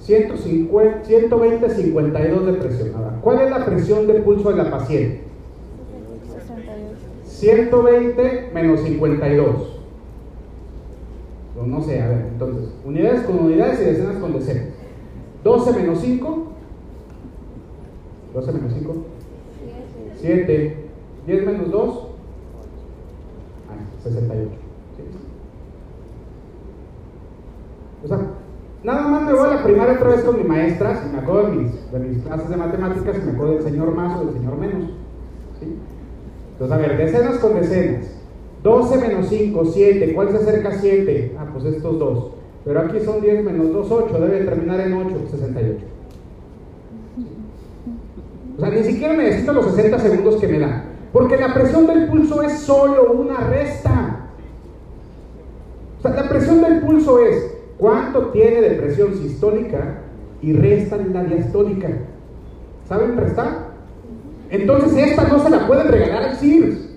150, 120, 52 de presión. ¿cuál es la presión de pulso de la paciente? 68. 120 menos 52. O no sé, a ver, entonces, unidades con unidades y decenas con decenas. 12 menos 5. 12 menos 5. 7. 10 menos 2. Ah, 68. ¿Sí? O sea, nada más me voy a la primaria otra vez con mi maestra, si me acuerdo de mis, de mis clases de matemáticas, si me acuerdo del señor más o del señor menos. ¿Sí? Entonces, a ver, decenas con decenas. 12 menos 5, 7. ¿Cuál se acerca a 7? Ah, pues estos dos. Pero aquí son 10 menos 2, 8. Debe terminar en 8, 68. O sea, ni siquiera necesito los 60 segundos que me dan. Porque la presión del pulso es solo una resta. O sea, la presión del pulso es cuánto tiene de presión sistólica y restan la diastólica. ¿Saben restar? Entonces esta no se la pueden regalar al CIRS.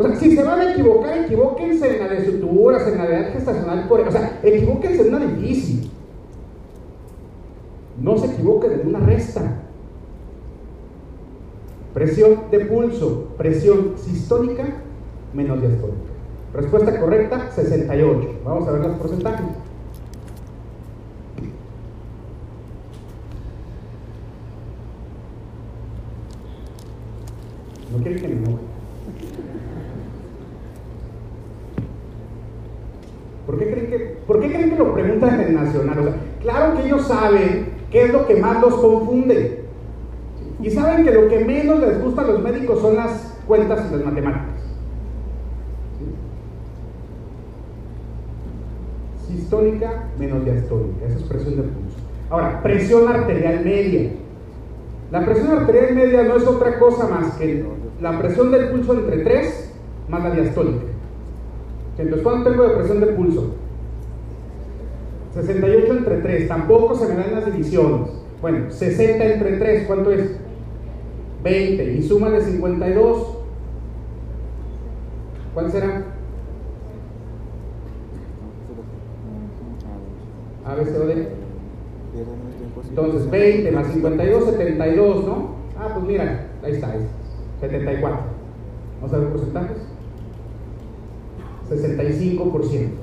O sea, si se van a equivocar, equivóquense en la de suturas, en la de gestacional, por, o sea, equivóquense en una difícil. no se equivoquen en una resta. Presión de pulso, presión sistólica menos diastólica. Respuesta correcta, 68. Vamos a ver los porcentajes. No quieren que me enoje. ¿Por qué, creen que, ¿Por qué el nacional? O sea, claro que ellos saben qué es lo que más los confunde. Y saben que lo que menos les gusta a los médicos son las cuentas y las matemáticas. Sistólica menos diastólica, esa es presión de pulso. Ahora, presión arterial media. La presión arterial media no es otra cosa más que la presión del pulso entre 3 más la diastólica. Entonces, ¿cuánto tengo de presión de pulso? 68 entre 3, tampoco se me dan las divisiones. Bueno, 60 entre 3, ¿cuánto es? 20. Y suma de 52. ¿Cuál será? A ver, D. Entonces, 20 más 52, 72, ¿no? Ah, pues mira, ahí está, ahí está. 74. Vamos a ver porcentajes. 65%.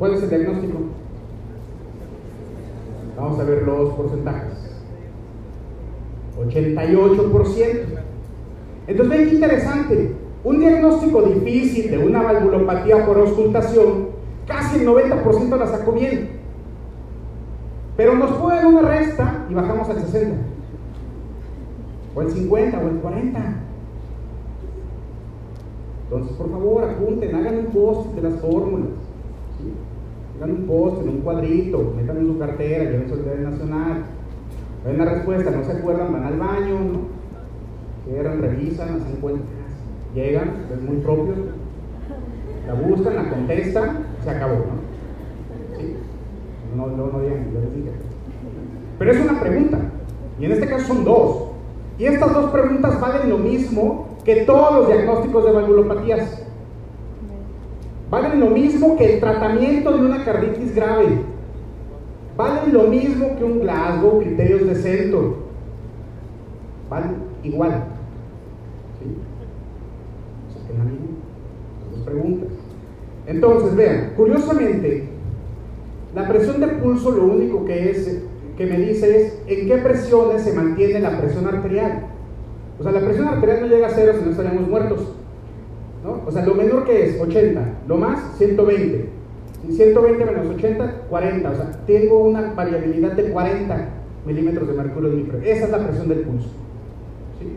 ¿Cuál es el diagnóstico? Vamos a ver los porcentajes. 88%. Entonces ven qué interesante. Un diagnóstico difícil de una valvulopatía por auscultación, casi el 90% la sacó bien. Pero nos pueden una resta y bajamos al 60. O el 50 o el 40. Entonces, por favor, apunten, hagan un post de las fórmulas. Hagan un post en un cuadrito, metan en su cartera, lleven cartera nacional. Ven la respuesta, no se acuerdan, van al baño. Cierran, revisan, hacen cuentas, llegan, es muy propio, la buscan, la contestan, se acabó, ¿no? ¿Sí? No, no, no digan, yo les dije. Pero es una pregunta, y en este caso son dos. Y estas dos preguntas valen lo mismo que todos los diagnósticos de valvulopatías. Valen lo mismo que el tratamiento de una carditis grave. Valen lo mismo que un Glasgow, criterios de centro. Valen igual. ¿Sí? Dos preguntas. Entonces, vean, curiosamente, la presión de pulso lo único que, es, que me dice es en qué presiones se mantiene la presión arterial. O sea, la presión arterial no llega a cero si no estaríamos muertos. ¿No? O sea, lo menor que es 80, lo más 120. 120 menos 80, 40. O sea, tengo una variabilidad de 40 milímetros de mercurio en mi presión. Esa es la presión del pulso. ¿sí?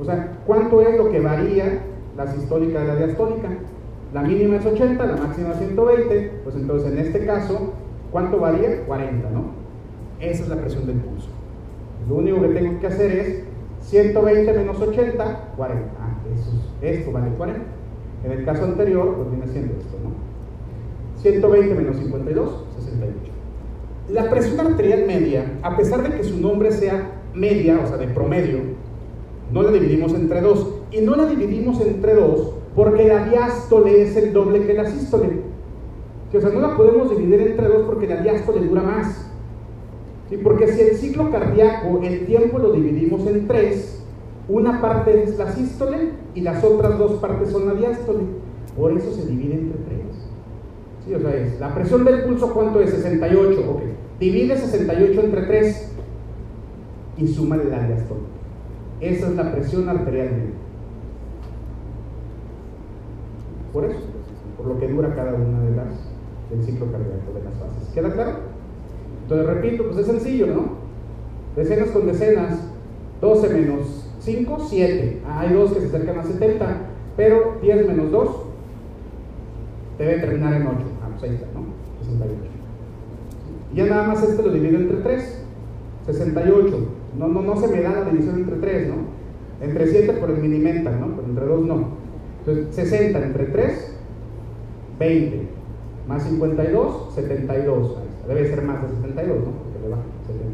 O sea, ¿cuánto es lo que varía la sistólica de la diastólica? La mínima es 80, la máxima es 120. Pues entonces, en este caso, ¿cuánto varía? 40, ¿no? Esa es la presión del pulso. Lo único que tengo que hacer es 120 menos 80, 40. Ah, eso, esto vale 40. En el caso anterior, pues viene siendo esto, ¿no? 120 menos 52, 68. La presión arterial media, a pesar de que su nombre sea media, o sea, de promedio, no la dividimos entre dos. Y no la dividimos entre dos porque la diástole es el doble que la sístole. O sea, no la podemos dividir entre dos porque la diástole dura más. Porque si el ciclo cardíaco, el tiempo lo dividimos en tres, una parte es la sístole y las otras dos partes son la diástole. Por eso se divide entre tres. ¿Sí? O sea, es, la presión del pulso, ¿cuánto es? 68. Ok. Divide 68 entre 3 y suma la diástole. Esa es la presión arterial Por eso, por lo que dura cada una de las del ciclo cardíaco, de las fases. ¿Queda claro? Entonces, repito, pues es sencillo, ¿no? Decenas con decenas, 12 menos 5, 7. hay dos que se acercan a 70, pero 10 menos 2 debe terminar en 8. Ah, pues ahí está, ¿no? 68. Y ya nada más este lo divido entre 3, 68. No, no, no se me da la división entre 3, ¿no? Entre 7 por el minimental, ¿no? Pero entre 2 no. Entonces, 60 entre 3, 20. Más 52, 72. Debe ser más de 72, ¿no? Porque le baja 72.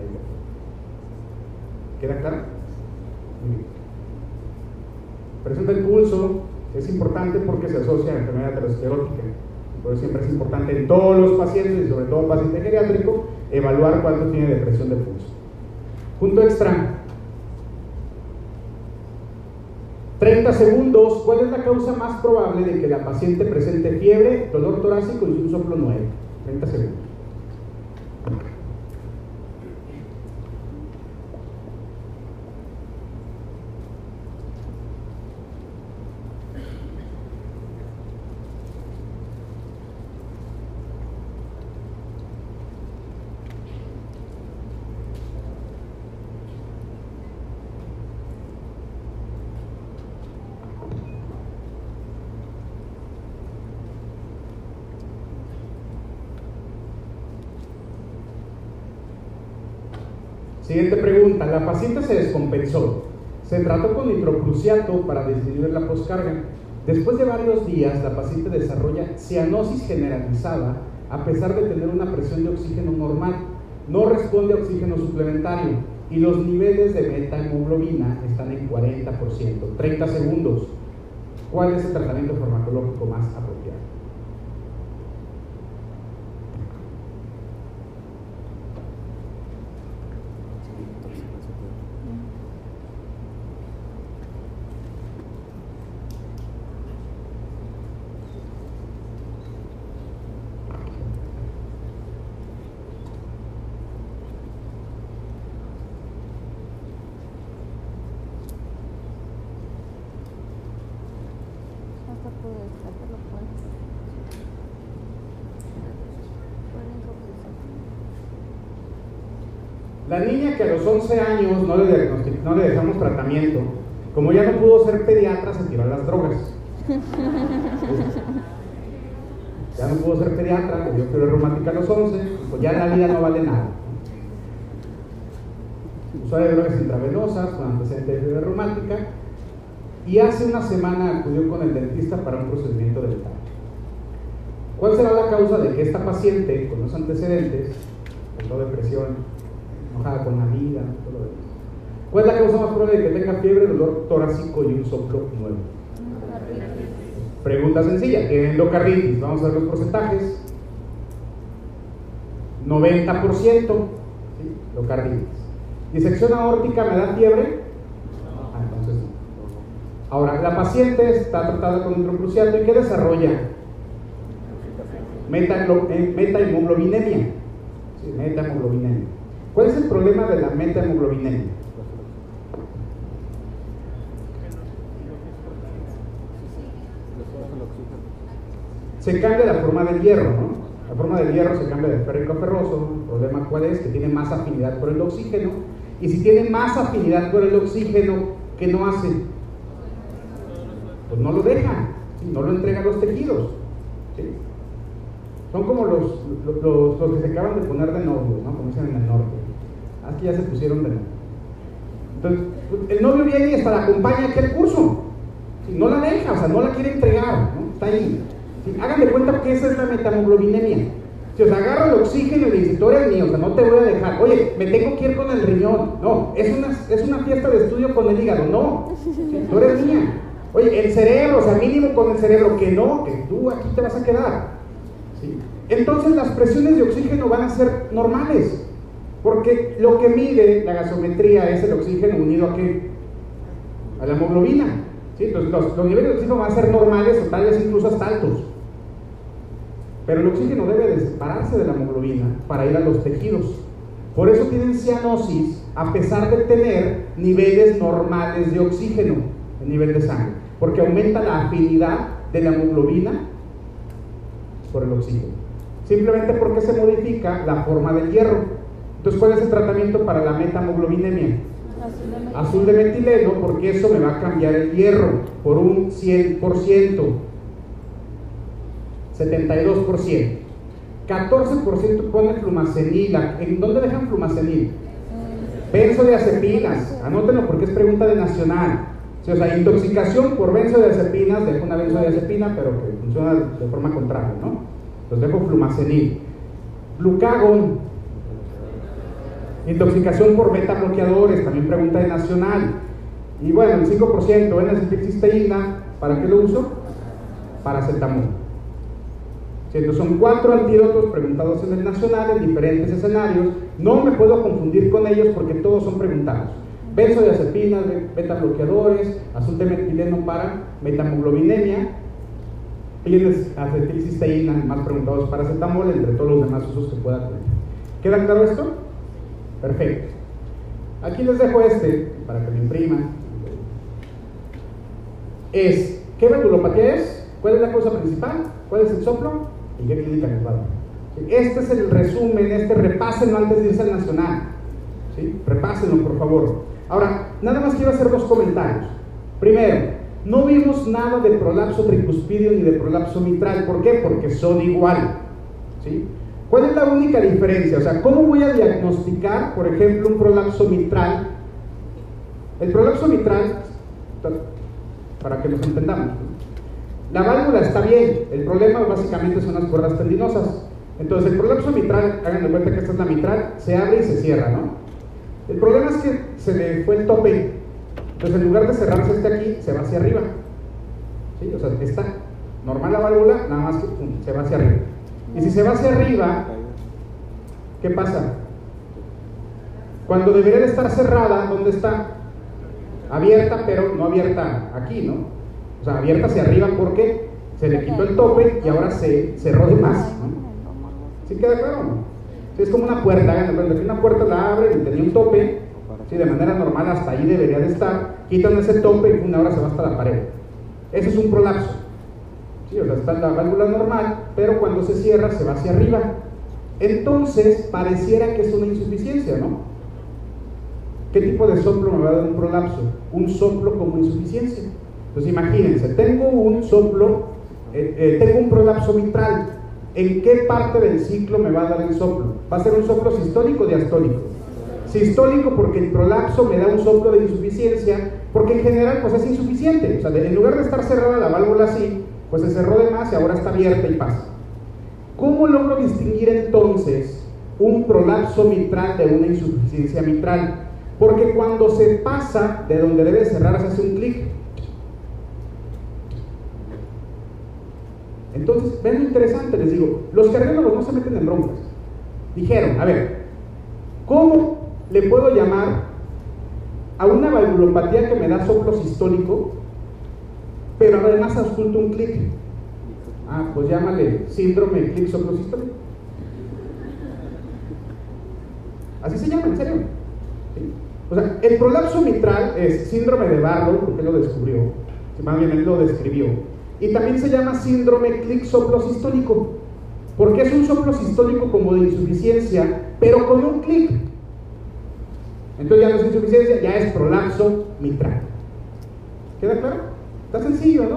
¿Queda claro? Presión del pulso es importante porque se asocia a enfermedad aterosclerótica. Eso siempre es importante en todos los pacientes y sobre todo paciente geriátrico evaluar cuánto tiene de presión de pulso. Punto extra. 30 segundos. ¿Cuál es la causa más probable de que la paciente presente fiebre, dolor torácico y un soplo nuevo? 30 segundos. Siguiente pregunta. La paciente se descompensó. Se trató con nitroprusiato para disminuir la poscarga. Después de varios días, la paciente desarrolla cianosis generalizada a pesar de tener una presión de oxígeno normal. No responde a oxígeno suplementario y los niveles de metahemoglobina están en 40%. 30 segundos. ¿Cuál es el tratamiento farmacológico más apropiado? Hasta puede estar, pero puede. Pueden comenzar. La niña que a los 11 años no le, diagnostic- no le dejamos tratamiento, como ya no pudo ser pediatra, se tiró a las drogas. Ya no pudo ser pediatra, le dio fiebre reumática a los 11, pues ya la vida no vale nada. Usuario de drogas intravenosas con antecedentes de fiebre reumática y hace una semana acudió con el dentista para un procedimiento dental. ¿Cuál será la causa de que esta paciente con los antecedentes, con toda depresión, enojada con la vida, todo lo demás? ¿Cuál es la causa más probable de que tenga fiebre, dolor torácico y un soplo nuevo? Pregunta sencilla, ¿tiene endocarditis? Vamos a ver los porcentajes. 90%, ¿sí? endocarditis. ¿Disección aórtica me da fiebre? Ah, entonces no. Ahora, la paciente está tratada con hidrocruciato y ¿qué desarrolla? Eh, Metahemoglobinemia. Sí, metahemoglobinemia. ¿Cuál es el problema de la metahemoglobinemia? Se cambia la forma del hierro, ¿no? La forma del hierro se cambia de férrico a ferroso. ¿El problema cuál es? Que tiene más afinidad por el oxígeno. Y si tiene más afinidad por el oxígeno, ¿qué no hace? Pues no lo deja, no lo entrega a los tejidos. Son como los, los, los- que se acaban de poner de novio, ¿no? Como dicen en el norte. Que ya se pusieron de novio. Entonces, pues, el novio viene y hasta la acompaña a aquel curso. No la deja, o sea, no la quiere entregar, ¿no? Está ahí. Hagan de cuenta que esa es la metamoglobinemia. Si os agarra el oxígeno y le dice, tú eres mío, o sea, no te voy a dejar. Oye, me tengo que ir con el riñón. No, es una, es una fiesta de estudio con el hígado. No, tú eres mía. Oye, el cerebro, o sea, mínimo con el cerebro, que no, que tú aquí te vas a quedar. ¿sí? Entonces las presiones de oxígeno van a ser normales, porque lo que mide la gasometría es el oxígeno unido a qué? A la hemoglobina. Entonces los, los niveles de oxígeno van a ser normales o tal vez incluso hasta altos. Pero el oxígeno debe de separarse de la hemoglobina para ir a los tejidos. Por eso tienen cianosis a pesar de tener niveles normales de oxígeno en nivel de sangre, porque aumenta la afinidad de la hemoglobina por el oxígeno. Simplemente porque se modifica la forma del hierro. Entonces, ¿cuál es el tratamiento para la metamoglobinemia? Azul de metileno, porque eso me va a cambiar el hierro por un 100%, 72%. 14% pone flumacenil. ¿En dónde dejan flumacenil? Benzodiazepinas. Anótenlo porque es pregunta de nacional. O sea, intoxicación por benzodiazepinas, dejo una benzodiazepina, pero que funciona de forma contraria, ¿no? Entonces dejo flumacenil. Glucagon. Intoxicación por beta bloqueadores, también pregunta de nacional. Y bueno, el 5% N-acetilcisteína, ¿para qué lo uso? Paracetamol. Entonces son cuatro antídotos preguntados en el nacional en diferentes escenarios. No me puedo confundir con ellos porque todos son preguntados. Benzodiazepinas, beta bloqueadores, azul de metileno para metamoglobinemia, pieles acetilcisteína, más preguntados para acetamol, entre todos los demás usos que pueda tener. ¿Queda claro esto? Perfecto. Aquí les dejo este para que lo impriman. Es, ¿qué valvulopatía es? ¿Cuál es la causa principal? ¿Cuál es el soplo? ¿Y qué clínica les va a dar? Este es el resumen, este repásenlo antes de irse al nacional. ¿Sí? Repásenlo, por favor. Ahora, nada más quiero hacer dos comentarios. Primero, no vimos nada de prolapso tricuspidio ni de prolapso mitral. ¿Por qué? Porque son igual. ¿Cuál es la única diferencia? O sea, ¿cómo voy a diagnosticar, por ejemplo, un prolapso mitral? El prolapso mitral, para que nos entendamos, la válvula está bien, el problema básicamente son las cuerdas tendinosas. Entonces, el prolapso mitral, hagan cuenta que esta es la mitral, se abre y se cierra, ¿no? El problema es que se le fue el tope. Entonces, en lugar de cerrarse este aquí, se va hacia arriba. ¿Sí? O sea, está normal la válvula, nada más que se va hacia arriba. Y si se va hacia arriba, ¿qué pasa? Cuando debería de estar cerrada, ¿dónde está? Abierta, pero no abierta aquí, ¿no? O sea, abierta hacia arriba porque se le quitó el tope y ahora se cerró de más, ¿no? ¿Sí queda claro no? Es como una puerta, una puerta la abren y tenía un tope, ¿sí? de manera normal hasta ahí debería de estar, quitan ese tope y una hora se va hasta la pared. Ese es un prolapso. ¿sí? O sea, está la válvula normal, pero cuando se cierra se va hacia arriba. Entonces, pareciera que es una insuficiencia, ¿no? ¿Qué tipo de soplo me va a dar un prolapso? Un soplo como insuficiencia. Entonces imagínense, tengo un soplo, eh, eh, tengo un prolapso mitral. ¿En qué parte del ciclo me va a dar el soplo? ¿Va a ser un soplo sistólico o diastólico? Sistólico porque el prolapso me da un soplo de insuficiencia, porque en general pues es insuficiente. O sea, en lugar de estar cerrada la válvula así, pues se cerró de más y ahora está abierta y pasa. ¿Cómo logro distinguir entonces un prolapso mitral de una insuficiencia mitral? Porque cuando se pasa de donde debe cerrar se hace un clic. Entonces, ven lo interesante, les digo, los cardiólogos no se meten en broncas. Dijeron, a ver, ¿cómo le puedo llamar a una valvulopatía que me da soplo sistólico, pero además oculta un clic? Ah, pues llámale síndrome clic soplo sistólico. Así se llama, en serio. O sea, el prolapso mitral es síndrome de Barlow, porque lo descubrió, más bien él lo describió, y también se llama síndrome clic soplo sistólico, porque es un soplo sistólico como de insuficiencia, pero con un clic. Entonces ya no es insuficiencia, ya es prolapso mitral. ¿Queda claro? Está sencillo, ¿no?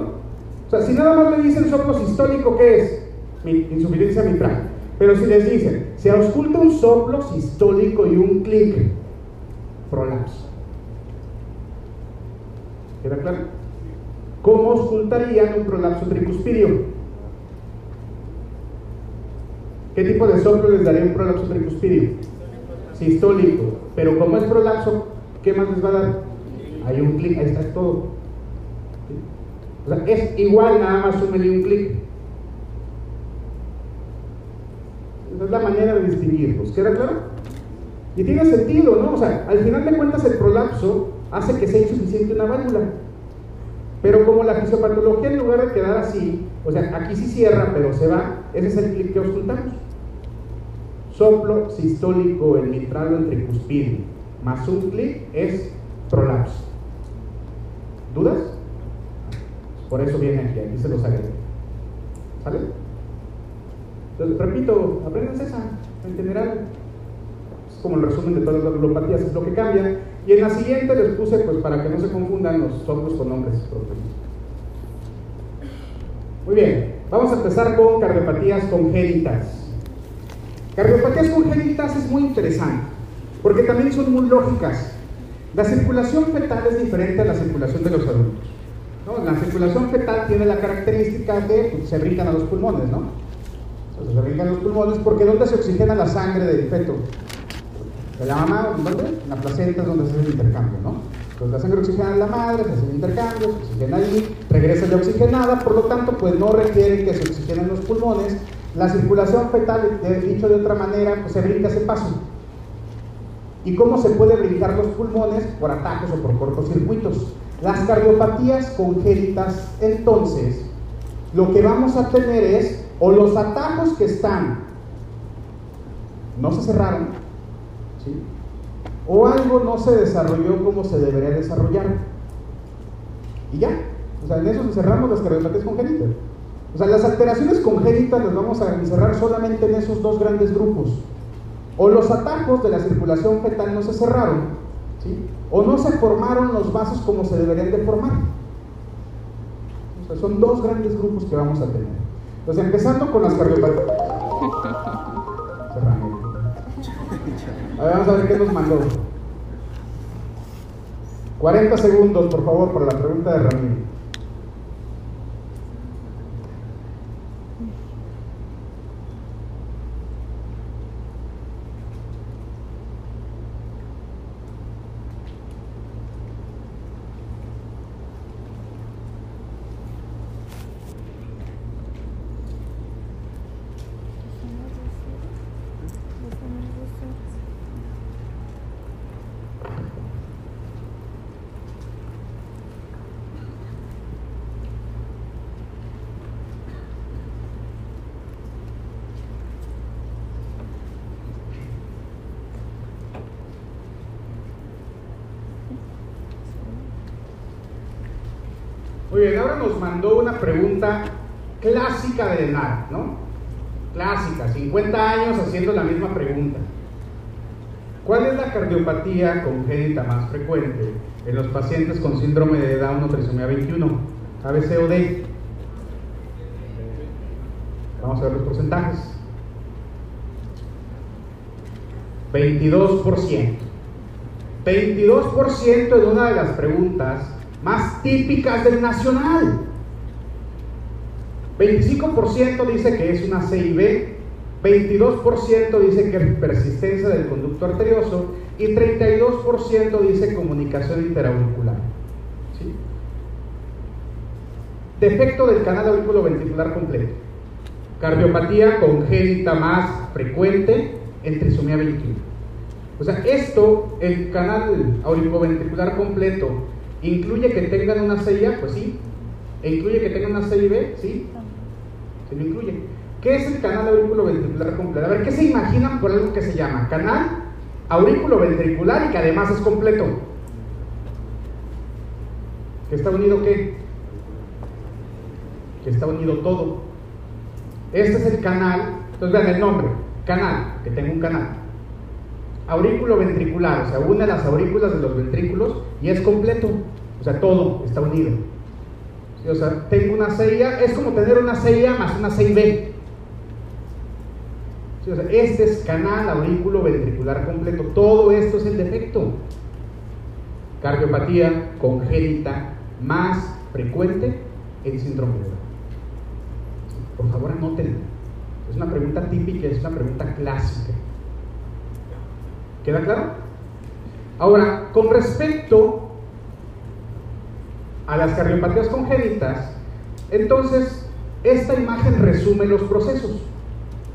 O sea, si nada más le dicen soplo sistólico, ¿qué es? Insuficiencia mitral. Pero si les dicen, se ausculta un soplo sistólico y un clic, prolapso. ¿Queda claro? ¿Cómo ocultarían un prolapso tricuspidio? ¿Qué tipo de soplo les daría un prolapso tricuspidio? Sistólico. Pero como es prolapso, ¿qué más les va a dar? Hay un clic, ahí está todo. O sea, es igual, nada más súmele un clic. Esa es la manera de distinguirlos. ¿Queda claro? Y tiene sentido, ¿no? O sea, al final de cuentas el prolapso hace que sea insuficiente una válvula. Pero como la fisiopatología en lugar de quedar así, o sea, aquí sí cierra, pero se va, ese es el clic que ocultamos. Soplo sistólico en mitral o en tricuspidio, más un clic es prolapso. ¿Dudas? Por eso viene aquí, aquí se los agrego. ¿Sale? Entonces, repito, aprendan esa en general como el resumen de todas las valvulopatías, es lo que cambia. Y en la siguiente les puse, pues para que no se confundan los soplos con nombres propios. Muy bien, vamos a empezar con cardiopatías congénitas. Cardiopatías congénitas es muy interesante, porque también son muy lógicas. La circulación fetal es diferente a la circulación de los adultos. La circulación fetal tiene la característica de que se rindan a los pulmones, ¿no? se rindan los pulmones porque ¿dónde se oxigena la sangre del feto? De la mamá, ¿dónde? En la placenta es donde se hace el intercambio, ¿no? Entonces la sangre oxigenada en la madre, se hace el intercambio, se oxigena allí, regresa ya oxigenada, por lo tanto, pues no requiere que se oxigenen los pulmones La circulación fetal, dicho de otra manera, pues se brinca ese paso. ¿Y cómo se puede brincar los pulmones? Por atajos o por cortocircuitos. Las cardiopatías congénitas, entonces, lo que vamos a tener es, o los atajos que están, no se cerraron, o algo no se desarrolló como se debería desarrollar. Y ya, o sea, en eso encerramos las cardiopatías congénitas. O sea, las alteraciones congénitas las vamos a encerrar solamente en esos dos grandes grupos. O los atajos de la circulación fetal no se cerraron, ¿sí? o no se formaron los vasos como se deberían de formar. O sea, son dos grandes grupos que vamos a tener. Entonces, empezando con las cardiopatías. A ver, vamos a ver qué nos mandó. 40 segundos, por favor, para la pregunta de Ramiro. Nos mandó una pregunta clásica de nada, ¿no? Clásica, 50 años haciendo la misma pregunta. ¿Cuál es la cardiopatía congénita más frecuente en los pacientes con síndrome de Down o trisomía 21? ABC o D. Vamos a ver los porcentajes. 22%. 22% en una de las preguntas más típicas del nacional. 25% dice que es una CIB, 22% dice que es persistencia del conducto arterioso y 32% dice comunicación interauricular. ¿Sí? Defecto del canal aurículo ventricular completo. Cardiopatía congénita más frecuente en trisomía 21. O sea, esto, el canal auriculoventricular completo, ¿Incluye que tengan una CIA? Pues sí. ¿E incluye que tengan una CIB? Sí. Se lo incluye. ¿Qué es el canal aurículo ventricular completo? A ver, ¿qué se imaginan por algo que se llama canal aurículo ventricular y que además es completo? ¿Que está unido qué? Que está unido todo. Este es el canal. Entonces vean el nombre. Canal, que tengo un canal. Aurículo ventricular, o sea, une las aurículas de los ventrículos y es completo. O sea, todo está unido. O sea, tengo una CIA, es como tener una CIA más una CIB. O sea, este es canal aurículo ventricular completo. Todo esto es el defecto. Cardiopatía congénita más frecuente en síndrome. Por favor, anótenlo. Es una pregunta típica, es una pregunta clásica. ¿Queda claro? Ahora, con respecto a las cardiopatías congénitas, entonces esta imagen resume los procesos.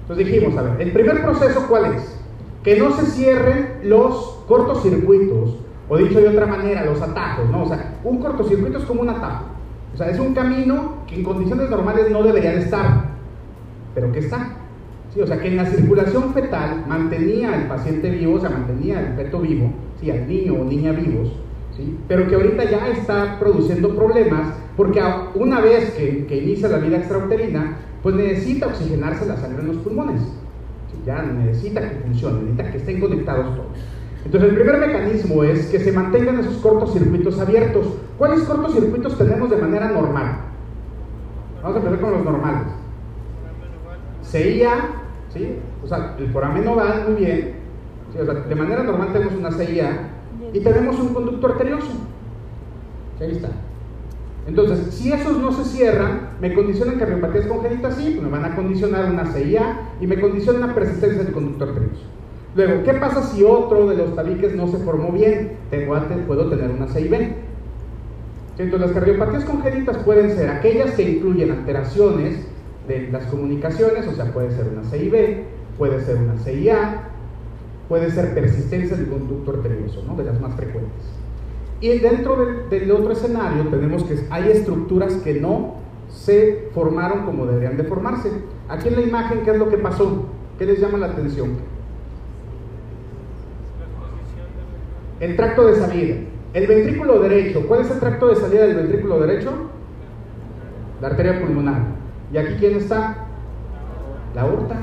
Entonces dijimos, a ver, el primer proceso cuál es? Que no se cierren los cortocircuitos, o dicho de otra manera, los atajos, ¿no? O sea, un cortocircuito es como un atajo. O sea, es un camino que en condiciones normales no debería de estar, pero que está. Sí, o sea, que en la circulación fetal mantenía al paciente vivo, o sea, mantenía al feto vivo, sí, al niño o niña vivos, ¿sí? pero que ahorita ya está produciendo problemas porque una vez que, inicia la vida extrauterina, pues necesita oxigenarse la sangre en los pulmones. Ya necesita que funcione, necesita que estén conectados todos. Entonces, el primer mecanismo es que se mantengan esos cortocircuitos abiertos. ¿Cuáles cortocircuitos tenemos de manera normal? Vamos a empezar con los normales. CIA, ¿sí? O sea, el foramen oval, muy bien. O sea, de manera normal tenemos una CIA y tenemos un conducto arterioso. Ahí está. Entonces, si esos no se cierran, me condicionan cardiopatías congénitas, sí, pues me van a condicionar una CIA y me condicionan una persistencia del conducto arterioso. Luego, ¿qué pasa si otro de los tabiques no se formó bien? Tengo antes, puedo tener una CIB. Entonces, las cardiopatías congénitas pueden ser aquellas que incluyen alteraciones de las comunicaciones, o sea, puede ser una CIB, puede ser una CIA, puede ser persistencia del conducto arterioso, ¿no? de las más frecuentes. Y dentro del, del, otro escenario tenemos que hay estructuras que no se formaron como deberían de formarse. Aquí en la imagen, ¿qué es lo que pasó? ¿Qué les llama la atención? El tracto de salida. El ventrículo derecho. ¿Cuál es el tracto de salida del ventrículo derecho? La arteria pulmonar. ¿Y aquí quién está? La aorta.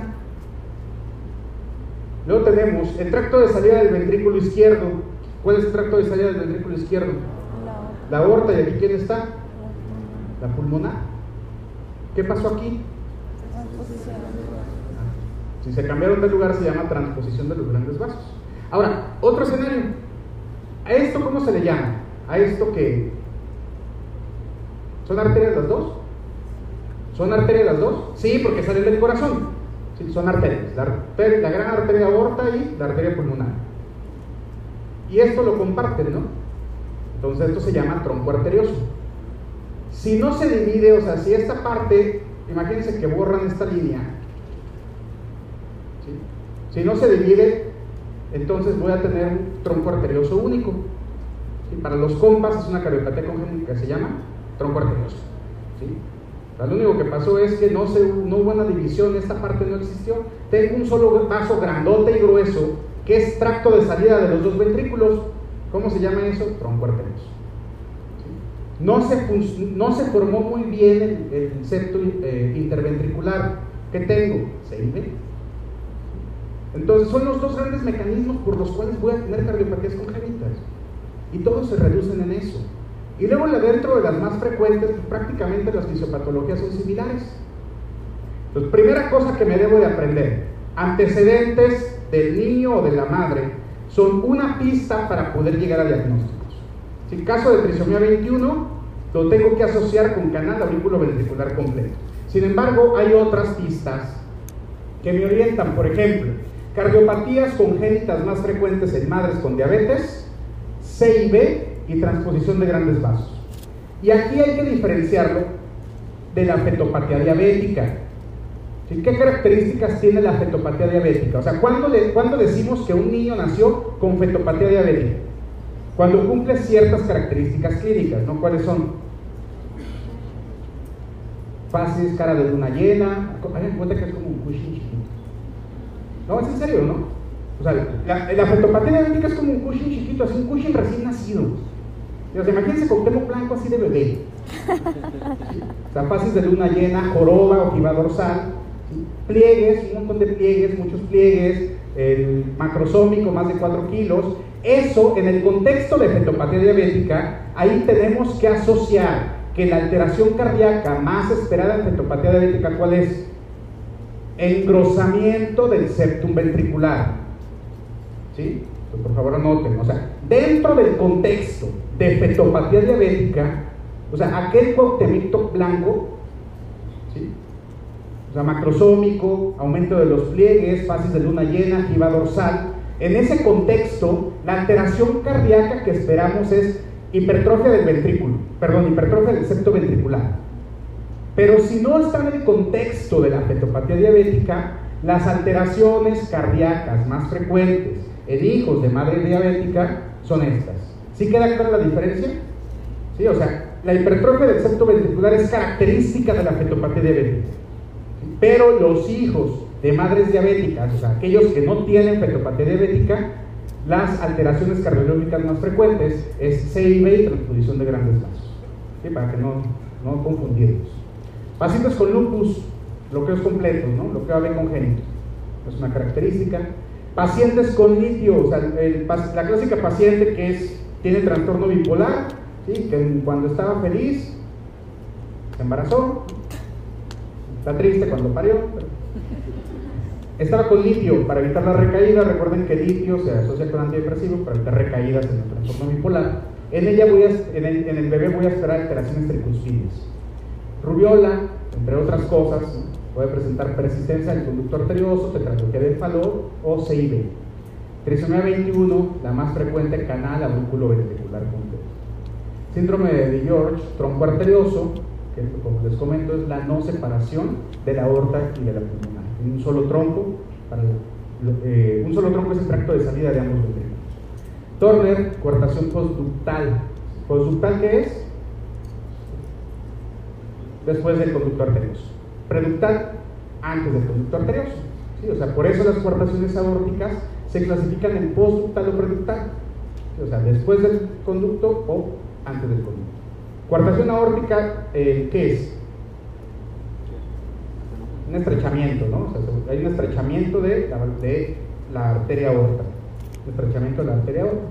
Luego tenemos el tracto de salida del ventrículo izquierdo. ¿Cuál es el tracto de salida del ventrículo izquierdo? La aorta. ¿Y aquí quién está? La pulmonar. ¿Qué pasó aquí? Si se cambiaron de lugar se llama transposición de los grandes vasos. Ahora, otro escenario. ¿A esto cómo se le llama? A esto que... ¿Son arterias las dos? ¿Son arterias las dos? Sí, porque salen del corazón. Sí, son arterias. La, gran arteria aorta y la arteria pulmonar. Y esto lo comparten, ¿no? Entonces esto se llama tronco arterioso. Si no se divide, o sea, si esta parte, imagínense que borran esta línea, si no se divide, entonces voy a tener un tronco arterioso único. Para los compas es una cardiopatía congénita que se llama tronco arterioso. Lo único que pasó es que no, se, hubo una división, esta parte no existió. Tengo un solo vaso grandote y grueso que es tracto de salida de los dos ventrículos. ¿Cómo se llama eso? Tronco arterioso no se, se formó muy bien el, septo eh, interventricular. ¿Qué tengo? CIB. Entonces son los dos grandes mecanismos por los cuales voy a tener cardiopatías congénitas. Y todos se reducen en eso. Y luego dentro de las más frecuentes, pues, prácticamente las fisiopatologías son similares. Entonces, primera cosa que me debo de aprender, antecedentes del niño o de la madre son una pista para poder llegar a diagnóstico. En caso de trisomía 21, lo tengo que asociar con canal aurículo ventricular completo. Sin embargo, hay otras pistas que me orientan. Por ejemplo, cardiopatías congénitas más frecuentes en madres con diabetes, CIB y transposición de grandes vasos. Y aquí hay que diferenciarlo de la fetopatía diabética. ¿Qué características tiene la fetopatía diabética? O sea, ¿cuándo, ¿cuándo decimos que un niño nació con fetopatía diabética? Cuando cumple ciertas características clínicas, ¿no? ¿Cuáles son? Fases, cara de luna llena. Hagan cuenta que es como un Cushing chiquito. No, es en serio, ¿no? O sea, la, la fetopatía diabética es como un Cushing chiquito, es un Cushing recién nacido. Imagínense con tema blanco así de bebé. O sea, fases de luna llena, joroba, ojiva dorsal, pliegues, un montón de pliegues, muchos pliegues, el macrosómico más de 4 kilos, eso, en el contexto de fetopatía diabética, ahí tenemos que asociar que la alteración cardíaca más esperada en fetopatía diabética, ¿cuál es? Engrosamiento del septum ventricular. ¿Sí? Por favor anoten. O sea, dentro del contexto de fetopatía diabética, o sea, aquel cuauhtemicto blanco, ¿sí? O sea, macrosómico, aumento de los pliegues, fases de luna llena, jiba dorsal, en ese contexto, la alteración cardíaca que esperamos es hipertrofia del ventrículo, perdón, hipertrofia del septo ventricular. Pero si no está en el contexto de la fetopatía diabética, las alteraciones cardíacas más frecuentes en hijos de madre diabética son estas. ¿Sí queda clara la diferencia? Sí, o sea, la hipertrofia del septo ventricular es característica de la fetopatía diabética. Pero los hijos de madres diabéticas, o sea, aquellos que no tienen fetopatía diabética, las alteraciones cardiológicas más frecuentes es CIB y transposición de grandes vasos, para que no, no confundirnos. Pacientes con lupus, bloqueos completos, ¿no? bloqueo AB congénito, es una característica. Pacientes con litio, o sea, la clásica paciente que es, tiene trastorno bipolar, ¿sí? que cuando estaba feliz se embarazó, está triste cuando parió, estaba con litio para evitar la recaída. Recuerden que litio se asocia con antidepresivos para evitar recaídas en el trastorno bipolar. En ella voy a, en, el, bebé voy a esperar alteraciones tricuspides. Rubiola, entre otras cosas, puede presentar persistencia del conducto arterioso, tetraloquía del falor o CIB. Trisomía 21, la más frecuente, canal aurúculo ventricular completo. Síndrome de George, tronco arterioso, que como les comento es la no separación de la aorta y de la pulmonar. un solo tronco, para eh, un solo tronco es el tracto de salida de ambos ventrículos. Turner, coartación postductal. ¿Postductal qué es? Después del conducto arterioso. Preductal, antes del conducto arterioso. O sea, por eso las coartaciones aórticas se clasifican en postductal o preductal. O sea, después del conducto o antes del conducto. Coartación aórtica, eh, ¿qué es? Un estrechamiento, ¿no? Hay un estrechamiento de la, arteria aorta estrechamiento de la arteria aorta.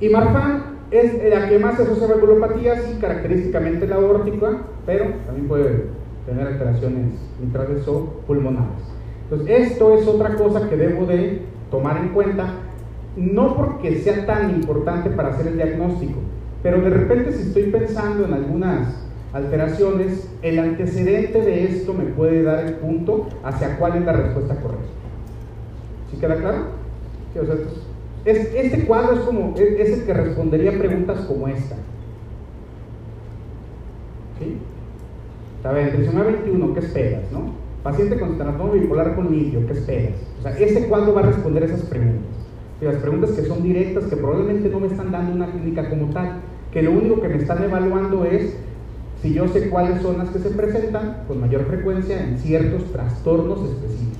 Y Marfan es la que más se asocia a valvulopatías y característicamente la aórtica, pero también puede tener alteraciones mitrales pulmonares. Entonces, esto es otra cosa que debo de tomar en cuenta, no porque sea tan importante para hacer el diagnóstico, pero de repente si estoy pensando en algunas alteraciones, el antecedente de esto me puede dar el punto hacia cuál es la respuesta correcta. ¿Sí queda claro? este cuadro es, como, es, el que respondería a preguntas como esta. ¿Sí? Está bien, 21, ¿qué esperas? No? Paciente con trastorno bipolar con litio, ¿qué esperas? O sea, este cuadro va a responder esas preguntas. Y las preguntas que son directas, que probablemente no me están dando una clínica como tal, que lo único que me están evaluando es si yo sé cuáles son las que se presentan con mayor frecuencia en ciertos trastornos específicos.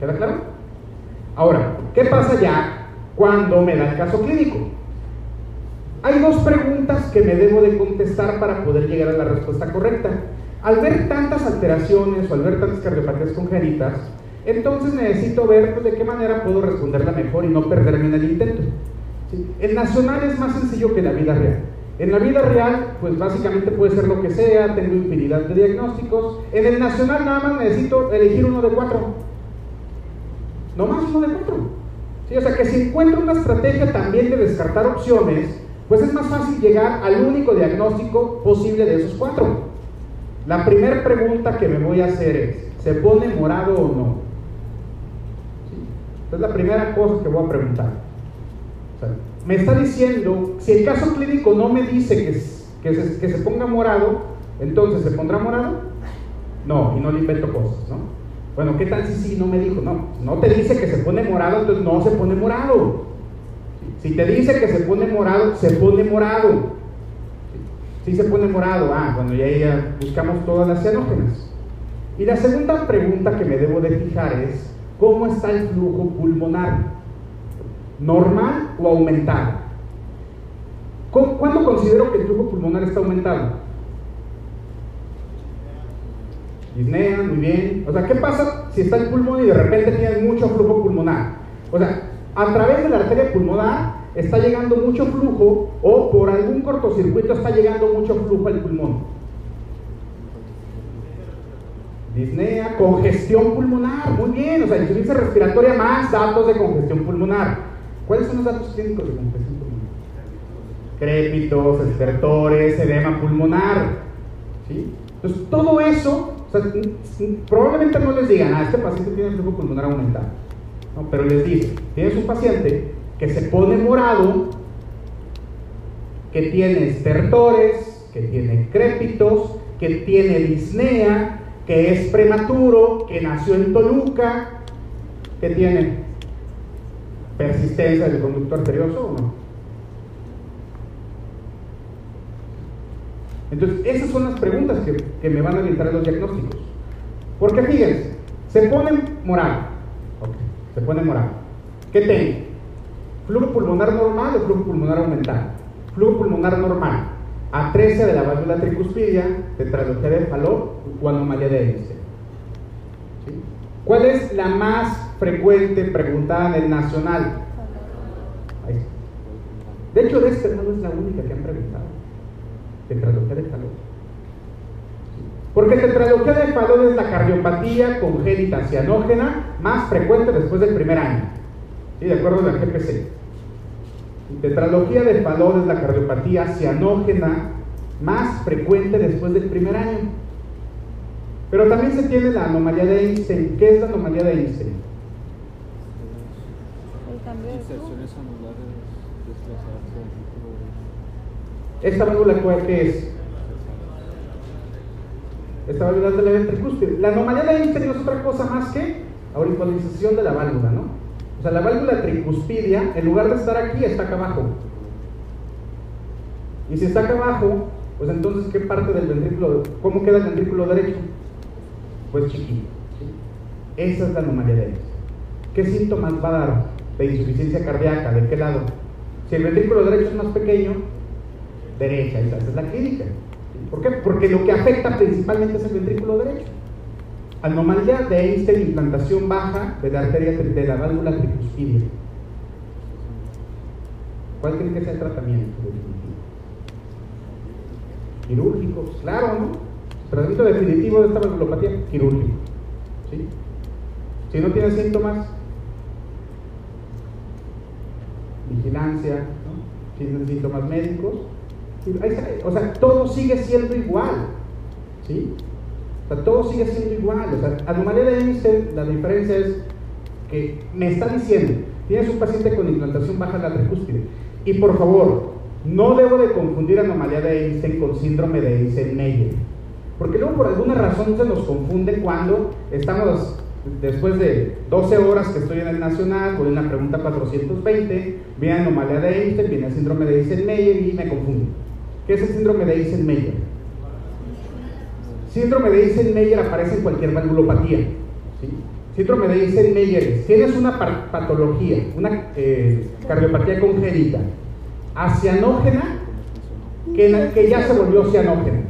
¿Queda claro? Ahora, ¿qué pasa ya cuando me da el caso clínico? Hay dos preguntas que me debo de contestar para poder llegar a la respuesta correcta. Al ver tantas alteraciones o al ver tantas cardiopatías congénitas, entonces necesito ver pues, de qué manera puedo responderla mejor y no perderme en el intento. El nacional es más sencillo que la vida real. En la vida real, pues básicamente puede ser lo que sea, tengo infinidad de diagnósticos. En el nacional nada más necesito elegir uno de cuatro no más uno de cuatro. o sea que si encuentro una estrategia también de descartar opciones, pues es más fácil llegar al único diagnóstico posible de esos cuatro. La primera pregunta que me voy a hacer es, ¿se pone morado o no? ¿Sí? Es la primera cosa que voy a preguntar. me está diciendo, si el caso clínico no me dice que, se, ponga morado, entonces ¿se pondrá morado? No, y no le invento cosas, ¿no? Bueno, ¿qué tal si sí no me dijo? No, no te dice que se pone morado, entonces no se pone morado. Si te dice que se pone morado, se pone morado. Si se pone morado, ah, cuando ya, ya buscamos todas las cianógenas. Y la segunda pregunta que me debo de fijar es, ¿cómo está el flujo pulmonar? ¿Normal o aumentado? ¿Cuándo considero que el flujo pulmonar está aumentado? disnea, muy bien. O sea, ¿qué pasa si está el pulmón y de repente tiene mucho flujo pulmonar? O sea, a través de la arteria pulmonar está llegando mucho flujo o por algún cortocircuito está llegando mucho flujo al pulmón. Disnea, congestión pulmonar, muy bien, o sea, insuficiencia respiratoria más datos de congestión pulmonar. ¿Cuáles son los datos clínicos de congestión pulmonar? Crépitos, estertores, edema pulmonar. ¿sí? Entonces, todo eso probablemente no les digan, ah, este paciente tiene flujo pulmonar aumentado. No, pero les dice, tienes un paciente que se pone morado, que tiene estertores, que tiene crépitos, que tiene disnea, que es prematuro, que nació en Toluca, que tiene persistencia del conducto arterioso o no. Entonces, esas son las preguntas que, me van a orientar en los diagnósticos. Porque fíjense, se pone morado. se pone morado. ¿Qué tengo? Flujo pulmonar normal o flujo pulmonar aumentado. Flujo pulmonar normal. Atresia de la válvula tricuspidia, Fallot o anomalía de Einstein. ¿Cuál es la más frecuente preguntada en el nacional? De hecho, de este no es la única que han preguntado Fallot. Porque Fallot es la cardiopatía congénita cianógena más frecuente después del primer año. ¿Sí? De acuerdo con la GPC. tetralogía de Fallot es la cardiopatía cianógena más frecuente después del primer año. Pero también se tiene la anomalía de Einstein. ¿Qué es la anomalía de Einstein? ¿Esta válvula qué es? esta válvula de la ventricúspide. La anomalía de Einstein no es otra cosa más que auriculación de la válvula, ¿no? Sea, la válvula tricuspidia, en lugar de estar aquí, está acá abajo. Y si está acá abajo, pues entonces, ¿qué parte del ventrículo, cómo queda el ventrículo derecho? Pues chiquito. Esa es la anomalía. ¿Qué síntomas va a dar de insuficiencia cardíaca? ¿De qué lado? Si el ventrículo derecho es más pequeño, derecha, esa es la clínica. ¿Por qué? Porque lo que afecta principalmente es el ventrículo derecho. Anomalía de Einstein, implantación baja de la arteria de la válvula tricuspidia. ¿Cuál creen que sea el tratamiento Quirúrgico, pues claro, ¿no? Tratamiento definitivo de esta valvulopatía, quirúrgico. ¿sí? Si no tiene síntomas, vigilancia, ¿no? si tiene síntomas médicos, o sea, todo sigue siendo igual. ¿sí? O sea, todo sigue siendo igual. O sea, anomalía de Einstein, la diferencia es que me está diciendo, tienes un paciente con implantación baja de la tricúspide. Y por favor, no debo de confundir anomalía de Einstein con síndrome de Einstein-Meyer. Porque luego por alguna razón se nos confunde cuando estamos después de 12 horas que estoy en el Nacional, voy una pregunta 420, viene anomalía de Einstein, viene el síndrome de Einstein-Meyer y me confundo. ¿Qué es el síndrome de Eisenmeyer? Síndrome de Eisenmeyer aparece en cualquier valvulopatía. Síndrome de Eisenmeyer tienes una patología, una eh, cardiopatía congénita, acianógena, que, que ya se volvió cianógena.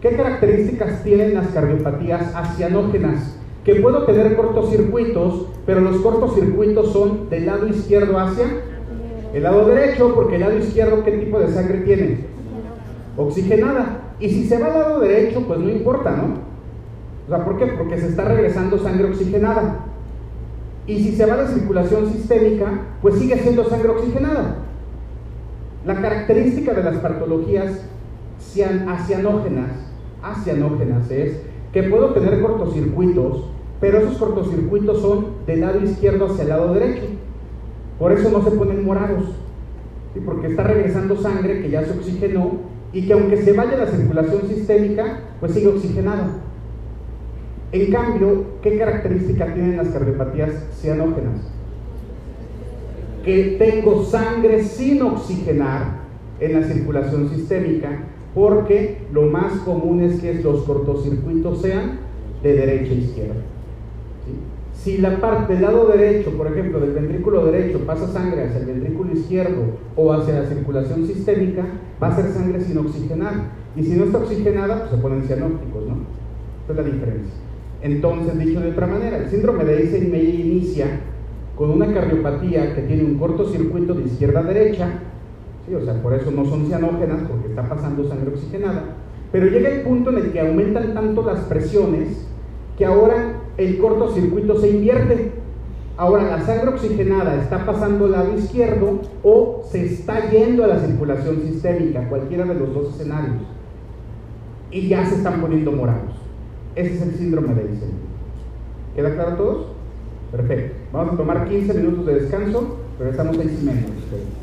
¿Qué características tienen las cardiopatías acianógenas? Que puedo tener cortocircuitos, pero los cortocircuitos son del lado izquierdo hacia el lado derecho, porque el lado izquierdo, ¿qué tipo de sangre tiene? Oxigenada. Y si se va al lado derecho, pues no importa, ¿no? O sea, ¿por qué? Porque se está regresando sangre oxigenada. Y si se va a la circulación sistémica, pues sigue siendo sangre oxigenada. La característica de las patologías acianógenas, acianógenas es que puedo tener cortocircuitos, pero esos cortocircuitos son del lado izquierdo hacia el lado derecho. Por eso no se ponen morados, porque está regresando sangre que ya se oxigenó y que aunque se vaya la circulación sistémica, pues sigue oxigenada. En cambio, ¿qué característica tienen las cardiopatías cianógenas? Que tengo sangre sin oxigenar en la circulación sistémica, porque lo más común es que los cortocircuitos sean de derecha a izquierda. Si la parte del lado derecho, por ejemplo, del ventrículo derecho pasa sangre hacia el ventrículo izquierdo o hacia la circulación sistémica, va a ser sangre sin oxigenar. Y si no está oxigenada, pues se ponen cianópticos, ¿no? Esa es la diferencia. Entonces, dicho de otra manera, el síndrome de Eisenmeyer inicia con una cardiopatía que tiene un cortocircuito de izquierda a derecha, ¿sí? o sea, por eso no son cianógenas, porque está pasando sangre oxigenada, pero llega el punto en el que aumentan tanto las presiones que ahora el cortocircuito se invierte. Ahora la sangre oxigenada está pasando al lado izquierdo o se está yendo a la circulación sistémica, cualquiera de los dos escenarios. Y ya se están poniendo morados. Ese es el síndrome de Eisenmenger. ¿Queda claro a todos? Perfecto. Vamos a tomar 15 minutos de descanso, regresamos a y